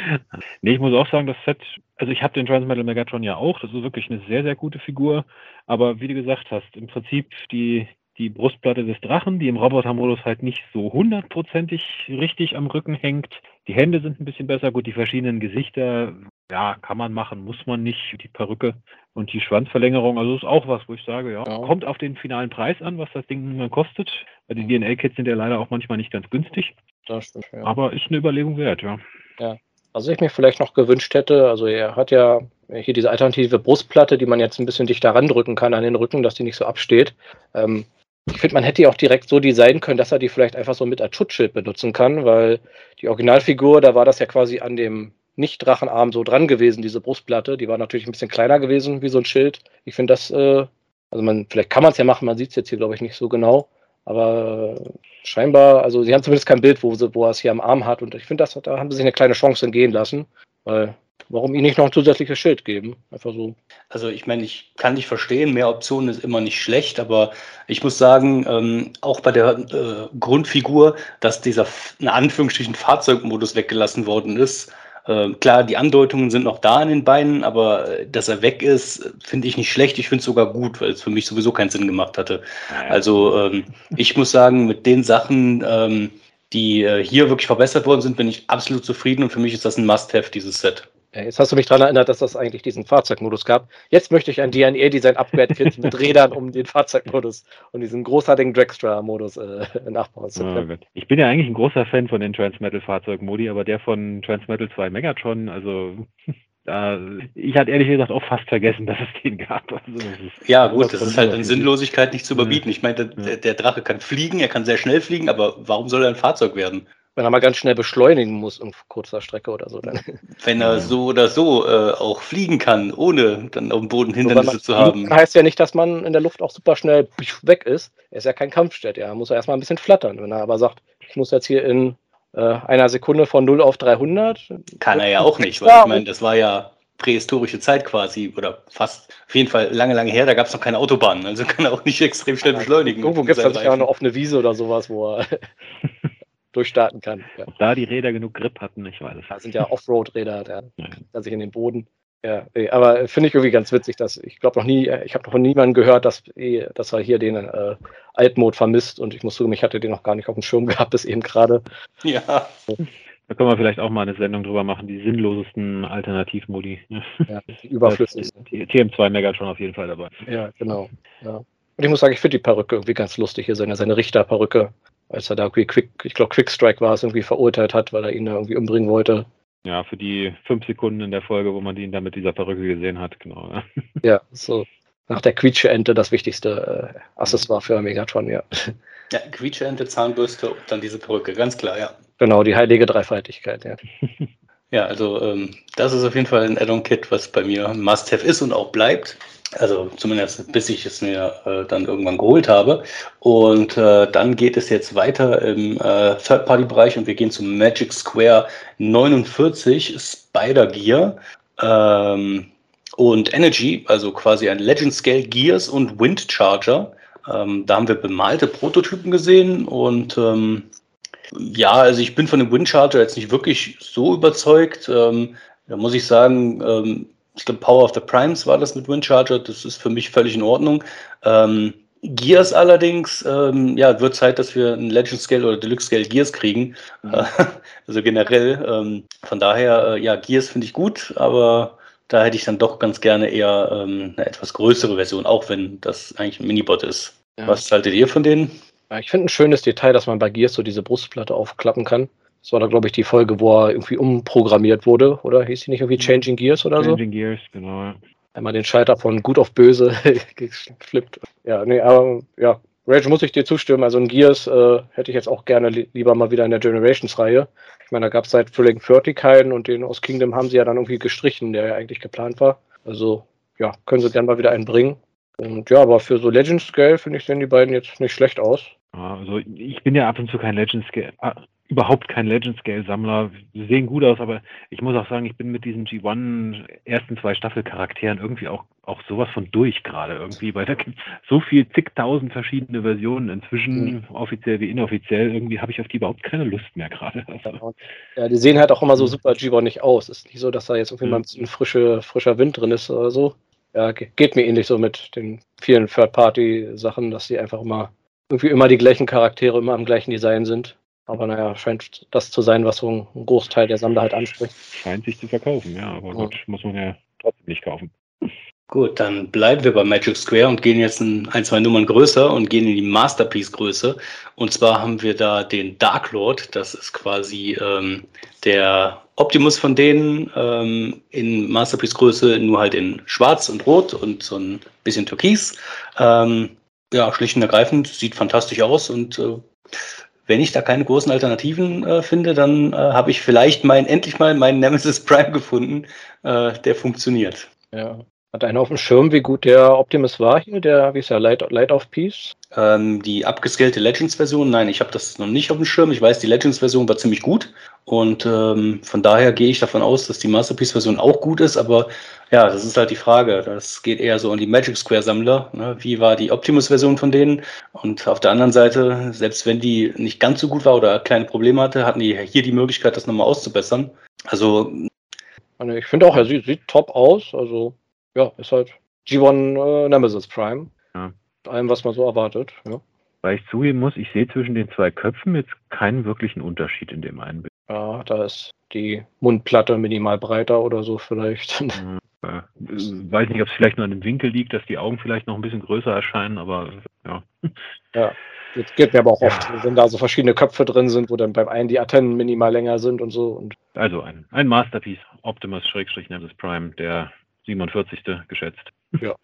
nee, ich muss auch sagen, das Set, also ich habe den Transmetal Megatron ja auch, das ist wirklich eine sehr, sehr gute Figur. Aber wie du gesagt hast, im Prinzip die, die Brustplatte des Drachen, die im Robotermodus halt nicht so hundertprozentig richtig am Rücken hängt. Die Hände sind ein bisschen besser. Gut, die verschiedenen Gesichter, ja, kann man machen, muss man nicht. Die Perücke und die Schwanzverlängerung, also ist auch was, wo ich sage, ja, ja. kommt auf den finalen Preis an, was das Ding dann kostet. Weil die DNA-Kits sind ja leider auch manchmal nicht ganz günstig. Stimmt, ja. Aber ist eine Überlegung wert, ja. Ja. Also ich mir vielleicht noch gewünscht hätte, also er hat ja hier diese alternative Brustplatte, die man jetzt ein bisschen dichter randrücken kann an den Rücken, dass die nicht so absteht. Ähm, ich finde, man hätte die auch direkt so designen können, dass er die vielleicht einfach so mit als Schutzschild benutzen kann, weil die Originalfigur, da war das ja quasi an dem Nicht-Drachenarm so dran gewesen, diese Brustplatte. Die war natürlich ein bisschen kleiner gewesen, wie so ein Schild. Ich finde das, äh, also man, vielleicht kann man es ja machen, man sieht es jetzt hier, glaube ich, nicht so genau. Aber scheinbar, also sie haben zumindest kein Bild, wo, wo er es hier am Arm hat. Und ich finde, da haben sie sich eine kleine Chance entgehen lassen. Weil warum ihnen nicht noch ein zusätzliches Schild geben? Einfach so. Also ich meine, ich kann dich verstehen, mehr Optionen ist immer nicht schlecht, aber ich muss sagen, ähm, auch bei der äh, Grundfigur, dass dieser in Anführungsstrichen Fahrzeugmodus weggelassen worden ist. Äh, klar, die Andeutungen sind noch da an den Beinen, aber äh, dass er weg ist, finde ich nicht schlecht. Ich finde es sogar gut, weil es für mich sowieso keinen Sinn gemacht hatte. Also ähm, ich muss sagen, mit den Sachen, ähm, die äh, hier wirklich verbessert worden sind, bin ich absolut zufrieden und für mich ist das ein Must-Have, dieses Set. Jetzt hast du mich daran erinnert, dass das eigentlich diesen Fahrzeugmodus gab. Jetzt möchte ich ein DNA-Design-Upgrade-Kit mit Rädern, um den Fahrzeugmodus und diesen großartigen Dragster-Modus äh, nachbauen zu können. Oh ich bin ja eigentlich ein großer Fan von den Transmetal-Fahrzeugmodi, aber der von Transmetal 2 Megatron, also da, ich hatte ehrlich gesagt auch fast vergessen, dass es den gab. Also ja, gut, das ist halt an Sinnlosigkeit nicht zu überbieten. Ich meine, der, der Drache kann fliegen, er kann sehr schnell fliegen, aber warum soll er ein Fahrzeug werden? Wenn er mal ganz schnell beschleunigen muss in kurzer Strecke oder so. Dann. Wenn er so oder so äh, auch fliegen kann, ohne dann auf dem Boden Hindernisse zu haben. Heißt ja nicht, dass man in der Luft auch super schnell weg ist. Er ist ja kein Kampfjet, ja, muss er erstmal ein bisschen flattern. Wenn er aber sagt, ich muss jetzt hier in äh, einer Sekunde von 0 auf 300. Kann er ja auch nicht, weil ich meine, das war ja prähistorische Zeit quasi oder fast auf jeden Fall lange, lange her, da gab es noch keine Autobahnen, also kann er auch nicht extrem schnell beschleunigen. Irgendwo gibt es ja eine offene Wiese oder sowas, wo er durchstarten kann. Ja. Ob da die Räder genug Grip hatten, ich weiß es. Das sind ja Offroad-Räder, der ja. kann sich in den Boden. Ja, aber finde ich irgendwie ganz witzig, dass ich glaube noch nie, ich habe noch von niemandem gehört, dass, dass er hier den äh, Altmode vermisst und ich muss zugeben, ich hatte den noch gar nicht auf dem Schirm gehabt, bis eben gerade. Ja. Da können wir vielleicht auch mal eine Sendung drüber machen, die sinnlosesten Alternativmodi. Ja, die überflüssigsten. TM2 Megatron auf jeden Fall dabei. Ja, genau. Ja. Und ich muss sagen, ich finde die Perücke irgendwie ganz lustig hier, seine, seine Richterperücke als er da irgendwie Quick, ich glaube Quickstrike war es, irgendwie verurteilt hat, weil er ihn da irgendwie umbringen wollte. Ja, für die fünf Sekunden in der Folge, wo man ihn da mit dieser Perücke gesehen hat, genau. Ja, so nach der Quietsche-Ente das wichtigste äh, Accessoire für Megatron, ja. Ja, Quietsche-Ente, Zahnbürste und dann diese Perücke, ganz klar, ja. Genau, die heilige Dreifaltigkeit, ja. Ja, also ähm, das ist auf jeden Fall ein Add-on-Kit, was bei mir ein Must-Have ist und auch bleibt. Also zumindest bis ich es mir äh, dann irgendwann geholt habe. Und äh, dann geht es jetzt weiter im äh, Third-Party-Bereich und wir gehen zum Magic Square 49 Spider Gear ähm, und Energy, also quasi ein Legend Scale Gears und Wind Charger. Ähm, da haben wir bemalte Prototypen gesehen und ähm, ja, also ich bin von dem Wind Charger jetzt nicht wirklich so überzeugt. Ähm, da muss ich sagen, ähm, ich glaube, Power of the Primes war das mit Windcharger, das ist für mich völlig in Ordnung. Ähm, Gears allerdings, ähm, ja, wird Zeit, dass wir ein Legend Scale oder Deluxe Scale Gears kriegen. Mhm. also generell, ähm, von daher, äh, ja, Gears finde ich gut, aber da hätte ich dann doch ganz gerne eher ähm, eine etwas größere Version, auch wenn das eigentlich ein Minibot ist. Ja. Was haltet ihr von denen? Ja, ich finde ein schönes Detail, dass man bei Gears so diese Brustplatte aufklappen kann. Das war da, glaube ich, die Folge, wo er irgendwie umprogrammiert wurde, oder? Hieß die nicht irgendwie Changing Gears oder Changing so? Changing Gears, genau. Einmal den Schalter von gut auf böse geflippt. Ja, nee, aber ja, Rage muss ich dir zustimmen. Also ein Gears äh, hätte ich jetzt auch gerne li lieber mal wieder in der Generations-Reihe. Ich meine, da gab es seit Thrilling 30 keinen und den aus Kingdom haben sie ja dann irgendwie gestrichen, der ja eigentlich geplant war. Also ja, können sie gerne mal wieder einen bringen. Und ja, aber für so Legends Scale finde ich, sehen die beiden jetzt nicht schlecht aus. Also ich bin ja ab und zu kein Legends Scale, überhaupt kein Legend Scale Sammler. Sie sehen gut aus, aber ich muss auch sagen, ich bin mit diesen G1 ersten zwei Staffelcharakteren irgendwie auch, auch sowas von durch gerade irgendwie, weil da gibt es so viel zigtausend verschiedene Versionen inzwischen, mhm. offiziell wie inoffiziell. Irgendwie habe ich auf die überhaupt keine Lust mehr gerade. Also. Ja, die sehen halt auch immer so mhm. super G1 nicht aus. Ist nicht so, dass da jetzt irgendwie mhm. mal ein bisschen frische, frischer Wind drin ist oder so. Ja, geht mir ähnlich so mit den vielen Third-Party-Sachen, dass die einfach immer irgendwie immer die gleichen Charaktere, immer am gleichen Design sind. Aber naja, scheint das zu sein, was so ein Großteil der Sammler halt anspricht. Scheint sich zu verkaufen, ja, aber ja. gut, muss man ja trotzdem nicht kaufen. Gut, dann bleiben wir bei Magic Square und gehen jetzt ein, ein zwei Nummern größer und gehen in die Masterpiece-Größe. Und zwar haben wir da den Dark Lord, das ist quasi ähm, der Optimus von denen ähm, in Masterpiece-Größe, nur halt in schwarz und rot und so ein bisschen türkis. Ähm, ja, schlicht und ergreifend, sieht fantastisch aus und äh, wenn ich da keine großen Alternativen äh, finde, dann äh, habe ich vielleicht mein, endlich mal meinen Nemesis Prime gefunden, äh, der funktioniert. Ja. Hat einer auf dem Schirm, wie gut der Optimus war hier, der, wie ist der, Light, Light of Peace? Ähm, die abgescalte Legends-Version, nein, ich habe das noch nicht auf dem Schirm. Ich weiß, die Legends-Version war ziemlich gut. Und ähm, von daher gehe ich davon aus, dass die Masterpiece-Version auch gut ist. Aber ja, das ist halt die Frage. Das geht eher so an die Magic Square-Sammler. Ne? Wie war die Optimus-Version von denen? Und auf der anderen Seite, selbst wenn die nicht ganz so gut war oder kleine Probleme hatte, hatten die hier die Möglichkeit, das nochmal auszubessern. Also. Ich finde auch, er sieht, sieht top aus. Also, ja, ist halt G1 äh, Nemesis Prime. Ja. Allem, was man so erwartet. Ja. Weil ich zugeben muss, ich sehe zwischen den zwei Köpfen jetzt keinen wirklichen Unterschied in dem einen Bild. Ja, da ist die Mundplatte minimal breiter oder so vielleicht. Ja, weiß nicht, ob es vielleicht nur an dem Winkel liegt, dass die Augen vielleicht noch ein bisschen größer erscheinen, aber ja. Ja, jetzt geht mir aber auch oft, ja. wenn da so verschiedene Köpfe drin sind, wo dann beim einen die Antennen minimal länger sind und so. Und also ein, ein Masterpiece, Optimus-Nemesis Prime, der 47. geschätzt. Ja.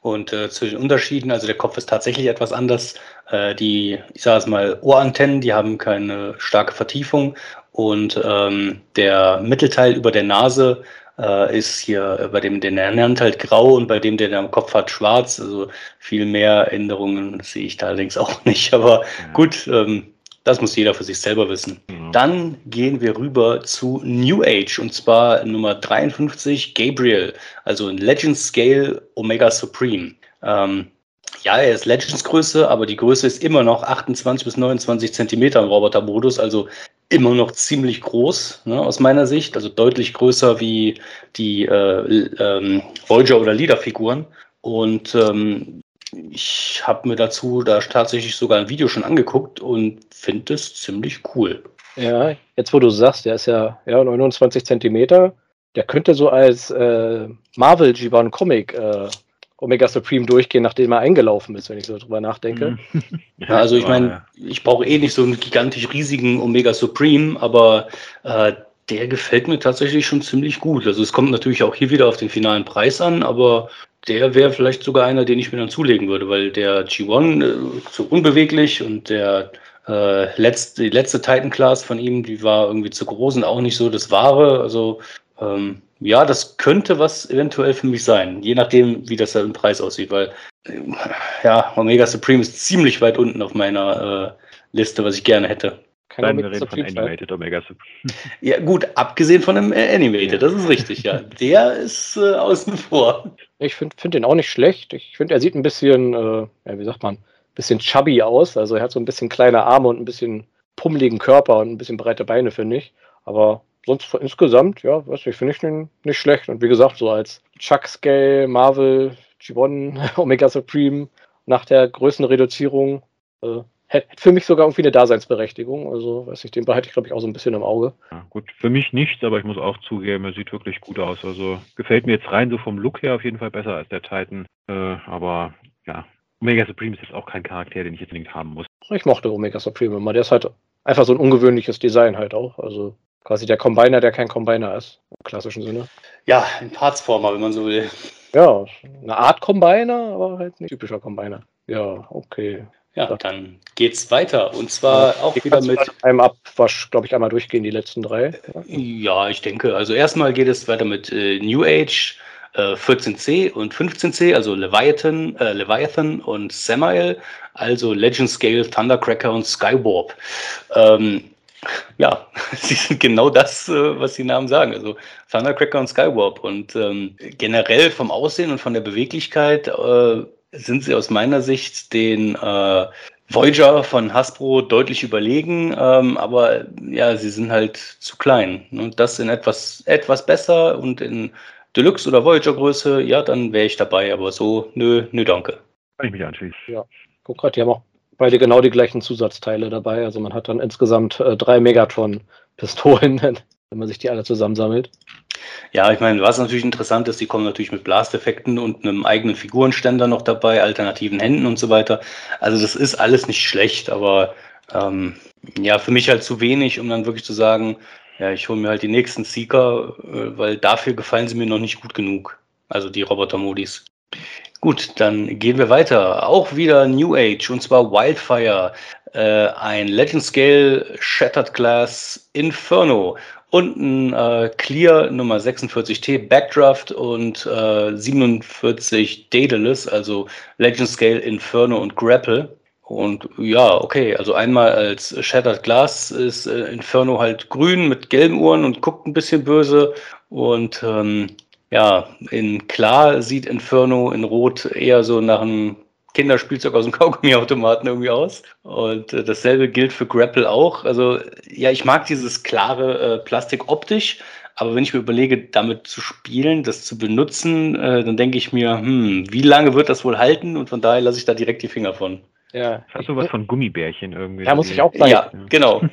Und äh, zu den Unterschieden, also der Kopf ist tatsächlich etwas anders. Äh, die, ich sage es mal, Ohrantennen, die haben keine starke Vertiefung. Und ähm, der Mittelteil über der Nase äh, ist hier bei dem, den er nennt, halt grau und bei dem, der am Kopf hat, schwarz. Also viel mehr Änderungen sehe ich da allerdings auch nicht. Aber ja. gut, ähm, das muss jeder für sich selber wissen. Mhm. Dann gehen wir rüber zu New Age und zwar Nummer 53, Gabriel, also ein Legends Scale Omega Supreme. Ähm, ja, er ist Legends-Größe, aber die Größe ist immer noch 28 bis 29 Zentimeter im Robotermodus, also immer noch ziemlich groß ne, aus meiner Sicht, also deutlich größer wie die äh, ähm, Voyager- oder Leader-Figuren. Und ähm, ich habe mir dazu da tatsächlich sogar ein Video schon angeguckt und finde es ziemlich cool. Ja, jetzt wo du sagst, der ist ja, ja 29 Zentimeter. Der könnte so als äh, Marvel G1 Comic äh, Omega Supreme durchgehen, nachdem er eingelaufen ist, wenn ich so drüber nachdenke. ja, also ich meine, ich brauche eh nicht so einen gigantisch riesigen Omega Supreme, aber äh, der gefällt mir tatsächlich schon ziemlich gut. Also es kommt natürlich auch hier wieder auf den finalen Preis an, aber der wäre vielleicht sogar einer, den ich mir dann zulegen würde, weil der G1 äh, zu unbeweglich und der äh, letzte, die letzte Titan Class von ihm, die war irgendwie zu groß und auch nicht so das Wahre. Also ähm, ja, das könnte was eventuell für mich sein, je nachdem, wie das im Preis aussieht, weil äh, ja, Omega Supreme ist ziemlich weit unten auf meiner äh, Liste, was ich gerne hätte. Keine wir reden von Animated Omega Supreme. Ja, gut, abgesehen von dem äh, Animated, das ist richtig, ja. Der ist äh, außen vor. Ich finde find den auch nicht schlecht. Ich finde, er sieht ein bisschen, äh, ja, wie sagt man, ein bisschen chubby aus. Also er hat so ein bisschen kleine Arme und ein bisschen pummeligen Körper und ein bisschen breite Beine, finde ich. Aber sonst insgesamt, ja, weiß ich, finde ich den nicht schlecht. Und wie gesagt, so als Chuck Scale, Marvel, G1, Omega Supreme, nach der Größenreduzierung, äh, hätte für mich sogar irgendwie eine Daseinsberechtigung. Also, weiß ich, den behalte ich, glaube ich, auch so ein bisschen im Auge. Ja, gut, für mich nichts, aber ich muss auch zugeben, er sieht wirklich gut aus. Also, gefällt mir jetzt rein so vom Look her auf jeden Fall besser als der Titan. Äh, aber ja, Omega Supreme ist jetzt auch kein Charakter, den ich jetzt unbedingt haben muss. Ich mochte Omega Supreme immer. Der ist halt einfach so ein ungewöhnliches Design halt auch. Also, quasi der Combiner, der kein Combiner ist, im klassischen Sinne. Ja, ein Partsformer, wenn man so will. Ja, eine Art Combiner, aber halt nicht typischer Combiner. Ja, okay. Ja, dann geht's weiter. Und zwar auch wieder mit einem Abwasch, glaube ich, einmal durchgehen, die letzten drei. Ja, ich denke. Also erstmal geht es weiter mit äh, New Age äh, 14C und 15C, also Leviathan, äh, Leviathan und Samael, also Legend Scale, Thundercracker und Skywarp. Ähm, ja, sie sind genau das, äh, was die Namen sagen. Also Thundercracker und Skywarp. Und ähm, generell vom Aussehen und von der Beweglichkeit äh, sind sie aus meiner Sicht den äh, Voyager von Hasbro deutlich überlegen, ähm, aber ja, sie sind halt zu klein. Und ne? das in etwas, etwas besser und in Deluxe oder Voyager Größe, ja, dann wäre ich dabei, aber so, nö, nö, danke. Kann ich mich anschließen. Ja, guck gerade, die haben auch beide genau die gleichen Zusatzteile dabei. Also man hat dann insgesamt äh, drei Megatron-Pistolen, wenn man sich die alle zusammensammelt. Ja, ich meine, was natürlich interessant ist, die kommen natürlich mit Blasteffekten und einem eigenen Figurenständer noch dabei, alternativen Händen und so weiter. Also das ist alles nicht schlecht, aber ähm, ja, für mich halt zu wenig, um dann wirklich zu sagen, ja, ich hole mir halt die nächsten Seeker, äh, weil dafür gefallen sie mir noch nicht gut genug. Also die Roboter-Modis. Gut, dann gehen wir weiter. Auch wieder New Age und zwar Wildfire. äh, ein Legend Scale Shattered Glass Inferno und ein äh, Clear Nummer 46T Backdraft und äh, 47 Daedalus, also Legend Scale Inferno und Grapple. Und ja, okay, also einmal als Shattered Glass ist äh, Inferno halt grün mit gelben Uhren und guckt ein bisschen böse. Und ähm, ja, in klar sieht Inferno in Rot eher so nach einem Kinderspielzeug aus dem Kaugummiautomaten irgendwie aus. Und äh, dasselbe gilt für Grapple auch. Also ja, ich mag dieses klare äh, Plastik optisch, aber wenn ich mir überlege, damit zu spielen, das zu benutzen, äh, dann denke ich mir, hm, wie lange wird das wohl halten? Und von daher lasse ich da direkt die Finger von. Ja. Das hat sowas von Gummibärchen irgendwie. Ja, muss ich auch sagen. Ja, genau.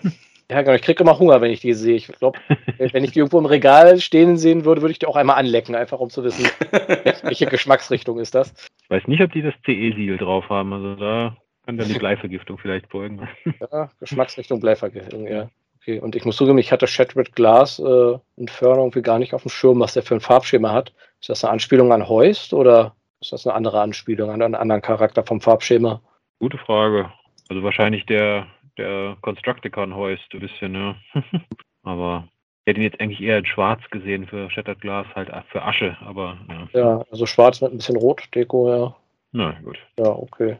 Ja, genau. Ich kriege immer Hunger, wenn ich die sehe. Ich glaube, wenn ich die irgendwo im Regal stehen sehen würde, würde ich die auch einmal anlecken, einfach um zu wissen, welche Geschmacksrichtung ist das. Ich weiß nicht, ob die das CE-Siegel drauf haben. Also da kann dann die Bleivergiftung vielleicht folgen. Ja, Geschmacksrichtung Bleivergiftung, ja. Okay, und ich muss zugeben, ich hatte Shattered Glass äh, Inferno irgendwie gar nicht auf dem Schirm, was der für ein Farbschema hat. Ist das eine Anspielung an Heust oder ist das eine andere Anspielung an einen anderen Charakter vom Farbschema? Gute Frage. Also wahrscheinlich der der Constructicon Heust ein bisschen, ja. aber ich hätte ihn jetzt eigentlich eher in schwarz gesehen für Shattered Glass, halt für Asche, aber ja. Ja, also schwarz mit ein bisschen Rot-Deko, ja. Na gut. Ja, okay.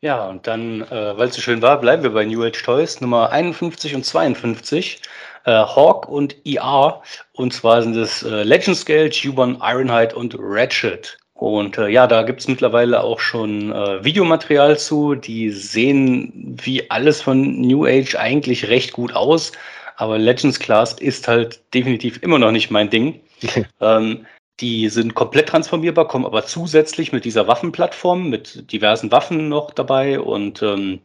Ja, und dann, äh, weil es so schön war, bleiben wir bei New Age Toys Nummer 51 und 52. Äh, Hawk und ER. Und zwar sind es äh, Legend Scale, Juban, Ironhide und Ratchet. Und äh, ja, da gibt es mittlerweile auch schon äh, Videomaterial zu. Die sehen wie alles von New Age eigentlich recht gut aus. Aber Legends Class ist halt definitiv immer noch nicht mein Ding. ähm, die sind komplett transformierbar, kommen aber zusätzlich mit dieser Waffenplattform, mit diversen Waffen noch dabei und ähm,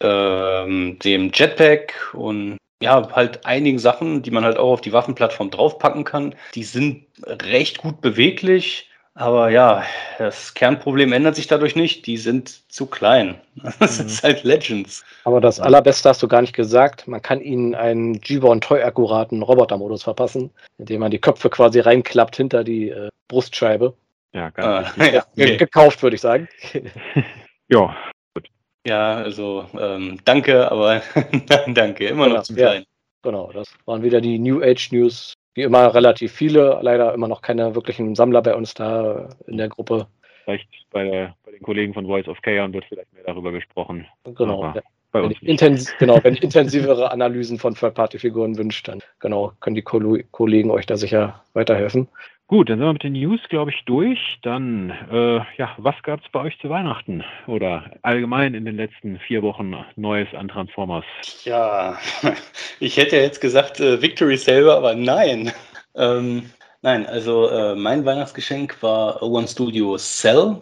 ähm, dem Jetpack und ja, halt einigen Sachen, die man halt auch auf die Waffenplattform draufpacken kann. Die sind recht gut beweglich aber ja, das Kernproblem ändert sich dadurch nicht. Die sind zu klein. Das mhm. ist halt Legends. Aber das Allerbeste hast du gar nicht gesagt. Man kann ihnen einen G-Born Toy-akkuraten Robotermodus verpassen, indem man die Köpfe quasi reinklappt hinter die äh, Brustscheibe. Ja, ganz ah, ja, okay. Gekauft, würde ich sagen. ja, gut. Ja, also ähm, danke, aber nein, danke. Immer genau, noch zu klein. Ja, genau, das waren wieder die New Age News wie immer relativ viele, leider immer noch keine wirklichen Sammler bei uns da in der Gruppe. Vielleicht bei, der, bei den Kollegen von Voice of Chaos wird vielleicht mehr darüber gesprochen. Genau. Bei uns wenn, intens genau, wenn intensivere Analysen von Third-Party-Figuren wünscht, dann genau, können die Kollegen euch da sicher weiterhelfen. Gut, dann sind wir mit den News, glaube ich, durch. Dann, äh, ja, was gab es bei euch zu Weihnachten oder allgemein in den letzten vier Wochen Neues an Transformers? Ja, ich hätte jetzt gesagt äh, Victory selber, aber nein. Ähm, nein, also äh, mein Weihnachtsgeschenk war One Studio Cell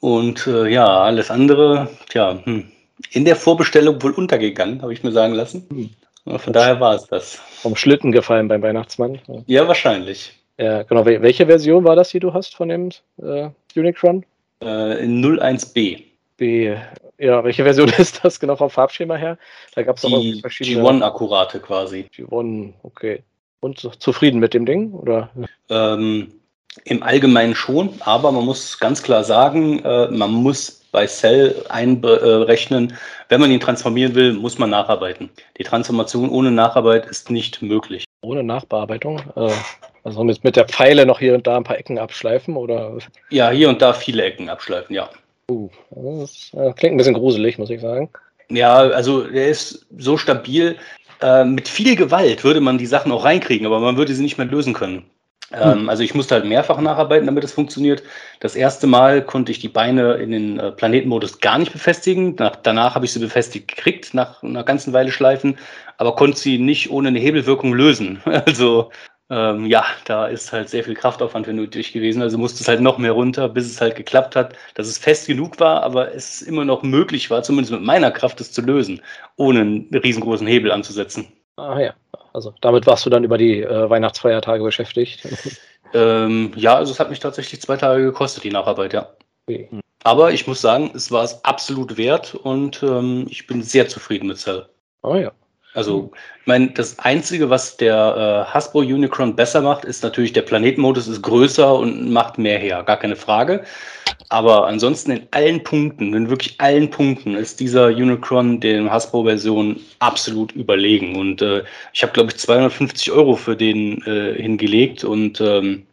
und äh, ja, alles andere, tja, hm, in der Vorbestellung wohl untergegangen, habe ich mir sagen lassen. Hm. Von daher war es das. Vom Schlitten gefallen beim Weihnachtsmann. Ja, wahrscheinlich. Ja, genau. Welche Version war das, die du hast von dem äh, Unicron? Äh, 01B. B. Ja, welche Version ist das genau vom Farbschema her? Da gab es auch verschiedene. G1-Akkurate quasi. G1, okay. Und zufrieden mit dem Ding? Oder? Ähm, Im Allgemeinen schon, aber man muss ganz klar sagen, äh, man muss bei Cell einberechnen, wenn man ihn transformieren will, muss man nacharbeiten. Die Transformation ohne Nacharbeit ist nicht möglich. Ohne Nachbearbeitung? Äh, also mit, mit der Pfeile noch hier und da ein paar Ecken abschleifen oder? Ja, hier und da viele Ecken abschleifen, ja. Uh, das äh, klingt ein bisschen gruselig, muss ich sagen. Ja, also der ist so stabil. Äh, mit viel Gewalt würde man die Sachen auch reinkriegen, aber man würde sie nicht mehr lösen können. Hm. Ähm, also ich musste halt mehrfach nacharbeiten, damit es funktioniert. Das erste Mal konnte ich die Beine in den äh, Planetenmodus gar nicht befestigen. Nach, danach habe ich sie befestigt gekriegt, nach einer ganzen Weile schleifen, aber konnte sie nicht ohne eine Hebelwirkung lösen. Also ähm, ja, da ist halt sehr viel Kraftaufwand für nötig gewesen. Also musste es halt noch mehr runter, bis es halt geklappt hat, dass es fest genug war, aber es immer noch möglich war, zumindest mit meiner Kraft, es zu lösen, ohne einen riesengroßen Hebel anzusetzen. Ah ja, also damit warst du dann über die äh, Weihnachtsfeiertage beschäftigt. ähm, ja, also es hat mich tatsächlich zwei Tage gekostet, die Nacharbeit, ja. Okay. Aber ich muss sagen, es war es absolut wert und ähm, ich bin sehr zufrieden mit Cell. Ah ja. Also, ich meine, das Einzige, was der äh, Hasbro Unicron besser macht, ist natürlich, der Planetenmodus ist größer und macht mehr her, gar keine Frage. Aber ansonsten in allen Punkten, in wirklich allen Punkten, ist dieser Unicron den Hasbro-Version absolut überlegen. Und äh, ich habe, glaube ich, 250 Euro für den äh, hingelegt und ähm,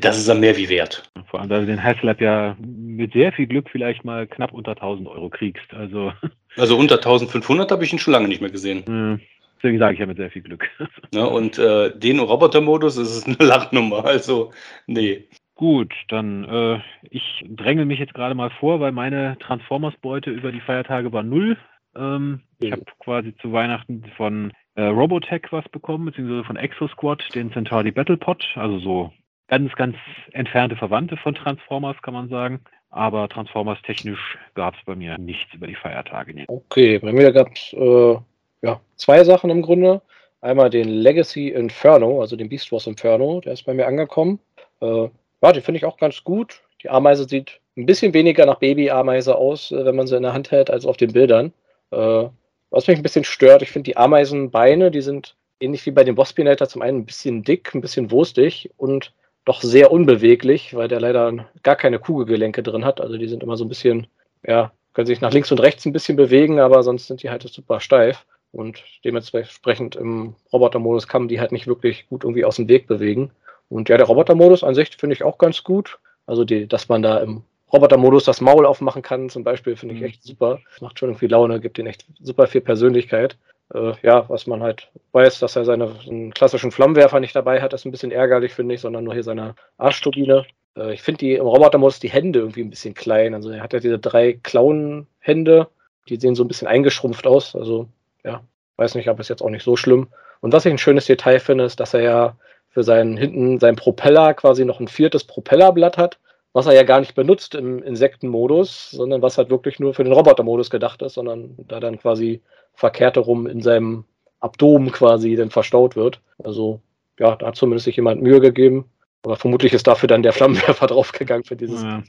das ist dann mehr wie wert. Vor allem, weil du den Haslab ja mit sehr viel Glück vielleicht mal knapp unter 1000 Euro kriegst. Also, also unter 1500 habe ich ihn schon lange nicht mehr gesehen. Deswegen sage ich ja mit sehr viel Glück. Ja, und äh, den Roboter-Modus ist es eine Lachnummer. Also, nee. Gut, dann äh, ich dränge mich jetzt gerade mal vor, weil meine Transformers-Beute über die Feiertage war null. Ähm, ich habe quasi zu Weihnachten von äh, Robotech was bekommen, beziehungsweise von Exo Squad, den Centauri Battle Pod, also so ganz, ganz entfernte Verwandte von Transformers, kann man sagen. Aber Transformers technisch gab es bei mir nichts über die Feiertage. Okay, bei mir gab es äh, ja, zwei Sachen im Grunde. Einmal den Legacy Inferno, also den Beast Wars Inferno, der ist bei mir angekommen. Äh, ja, den finde ich auch ganz gut. Die Ameise sieht ein bisschen weniger nach Baby-Ameise aus, äh, wenn man sie in der Hand hält, als auf den Bildern. Äh, was mich ein bisschen stört, ich finde die Ameisenbeine, die sind ähnlich wie bei dem Waspinator zum einen ein bisschen dick, ein bisschen wurstig und doch sehr unbeweglich, weil der leider gar keine Kugelgelenke drin hat. Also die sind immer so ein bisschen, ja, können sich nach links und rechts ein bisschen bewegen, aber sonst sind die halt super steif. Und dementsprechend im Robotermodus kann man die halt nicht wirklich gut irgendwie aus dem Weg bewegen. Und ja, der Robotermodus an sich finde ich auch ganz gut. Also, die, dass man da im Robotermodus das Maul aufmachen kann, zum Beispiel, finde ich mhm. echt super. Das macht schon irgendwie Laune, gibt den echt super viel Persönlichkeit. Äh, ja, was man halt weiß, dass er seine klassischen Flammenwerfer nicht dabei hat, ist ein bisschen ärgerlich, finde ich, sondern nur hier seine Arschturbine. Äh, ich finde die im Robotermodus die Hände irgendwie ein bisschen klein. Also er hat ja diese drei Klauenhände, die sehen so ein bisschen eingeschrumpft aus. Also ja, weiß nicht, aber ist jetzt auch nicht so schlimm. Und was ich ein schönes Detail finde, ist, dass er ja für seinen hinten seinen Propeller quasi noch ein viertes Propellerblatt hat, was er ja gar nicht benutzt im Insektenmodus, sondern was halt wirklich nur für den Robotermodus gedacht ist, sondern da dann quasi verkehrt herum in seinem Abdomen quasi dann verstaut wird. Also ja, da hat zumindest sich jemand Mühe gegeben. Aber vermutlich ist dafür dann der Flammenwerfer draufgegangen für dieses ja.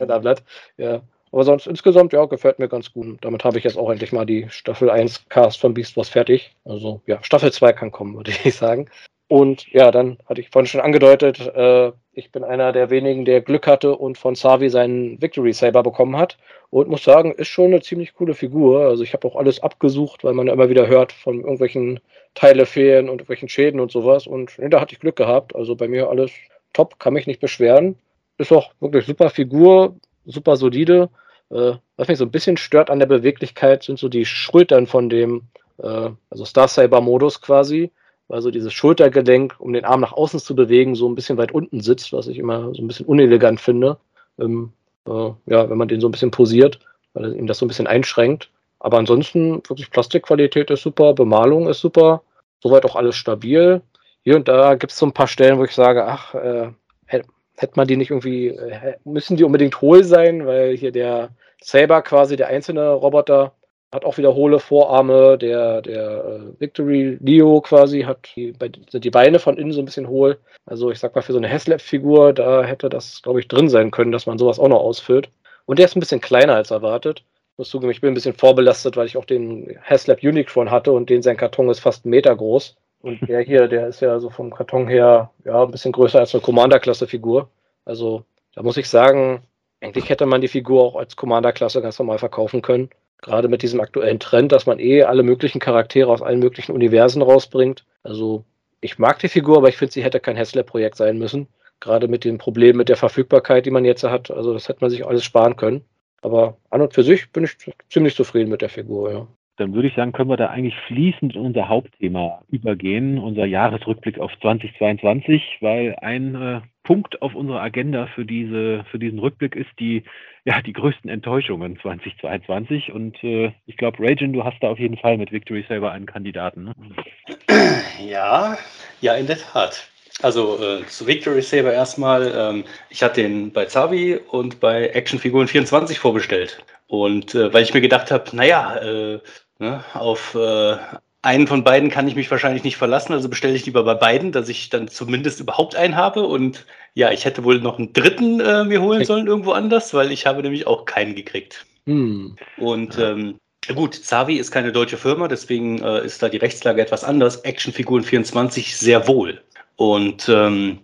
Ja. Aber sonst insgesamt, ja, gefällt mir ganz gut. Damit habe ich jetzt auch endlich mal die Staffel 1 Cast von Beast Wars fertig. Also ja, Staffel 2 kann kommen, würde ich sagen. Und ja, dann hatte ich vorhin schon angedeutet, äh, ich bin einer der wenigen, der Glück hatte und von Savi seinen Victory Saber bekommen hat. Und muss sagen, ist schon eine ziemlich coole Figur. Also ich habe auch alles abgesucht, weil man ja immer wieder hört von irgendwelchen Teilefehlen und irgendwelchen Schäden und sowas. Und nee, da hatte ich Glück gehabt. Also bei mir alles top, kann mich nicht beschweren. Ist auch wirklich super Figur, super solide. Äh, was mich so ein bisschen stört an der Beweglichkeit, sind so die Schultern von dem, äh, also Star Saber-Modus quasi, weil so dieses Schultergelenk, um den Arm nach außen zu bewegen, so ein bisschen weit unten sitzt, was ich immer so ein bisschen unelegant finde. Ähm, äh, ja, wenn man den so ein bisschen posiert, weil ihm das so ein bisschen einschränkt. Aber ansonsten wirklich Plastikqualität ist super, Bemalung ist super, soweit auch alles stabil. Hier und da gibt es so ein paar Stellen, wo ich sage, ach, äh, hätte man die nicht irgendwie, äh, müssen die unbedingt hohl sein, weil hier der Saber quasi, der einzelne Roboter, hat auch wieder hohle Vorarme, der, der äh, Victory Leo quasi hat die, sind die Beine von innen so ein bisschen hohl. Also ich sag mal, für so eine Haslab-Figur, da hätte das, glaube ich, drin sein können, dass man sowas auch noch ausfüllt. Und der ist ein bisschen kleiner als erwartet. Ich muss zugeben, ich bin ein bisschen vorbelastet, weil ich auch den Haslab Unicron hatte und den sein Karton ist fast einen Meter groß. Und der hier, der ist ja so vom Karton her ja ein bisschen größer als eine Commander-Klasse-Figur. Also da muss ich sagen, eigentlich hätte man die Figur auch als Commander-Klasse ganz normal verkaufen können. Gerade mit diesem aktuellen Trend, dass man eh alle möglichen Charaktere aus allen möglichen Universen rausbringt. Also ich mag die Figur, aber ich finde, sie hätte kein Hessler-Projekt sein müssen. Gerade mit dem Problem mit der Verfügbarkeit, die man jetzt hat. Also das hätte man sich alles sparen können. Aber an und für sich bin ich ziemlich zufrieden mit der Figur, ja. Dann würde ich sagen, können wir da eigentlich fließend in unser Hauptthema übergehen, unser Jahresrückblick auf 2022, weil ein äh, Punkt auf unserer Agenda für, diese, für diesen Rückblick ist die, ja, die größten Enttäuschungen 2022. Und äh, ich glaube, Ragin, du hast da auf jeden Fall mit Victory Saber einen Kandidaten. Ne? Ja, ja, in der Tat. Also äh, zu Victory Saber erstmal. Ähm, ich hatte den bei Zavi und bei Actionfiguren 24 vorbestellt. Und äh, weil ich mir gedacht habe, naja, äh, Ne? Auf äh, einen von beiden kann ich mich wahrscheinlich nicht verlassen, also bestelle ich lieber bei beiden, dass ich dann zumindest überhaupt einen habe. Und ja, ich hätte wohl noch einen dritten äh, mir holen sollen irgendwo anders, weil ich habe nämlich auch keinen gekriegt. Hm. Und ähm, Gut, Zavi ist keine deutsche Firma, deswegen äh, ist da die Rechtslage etwas anders. Actionfiguren 24 sehr wohl. Und ähm,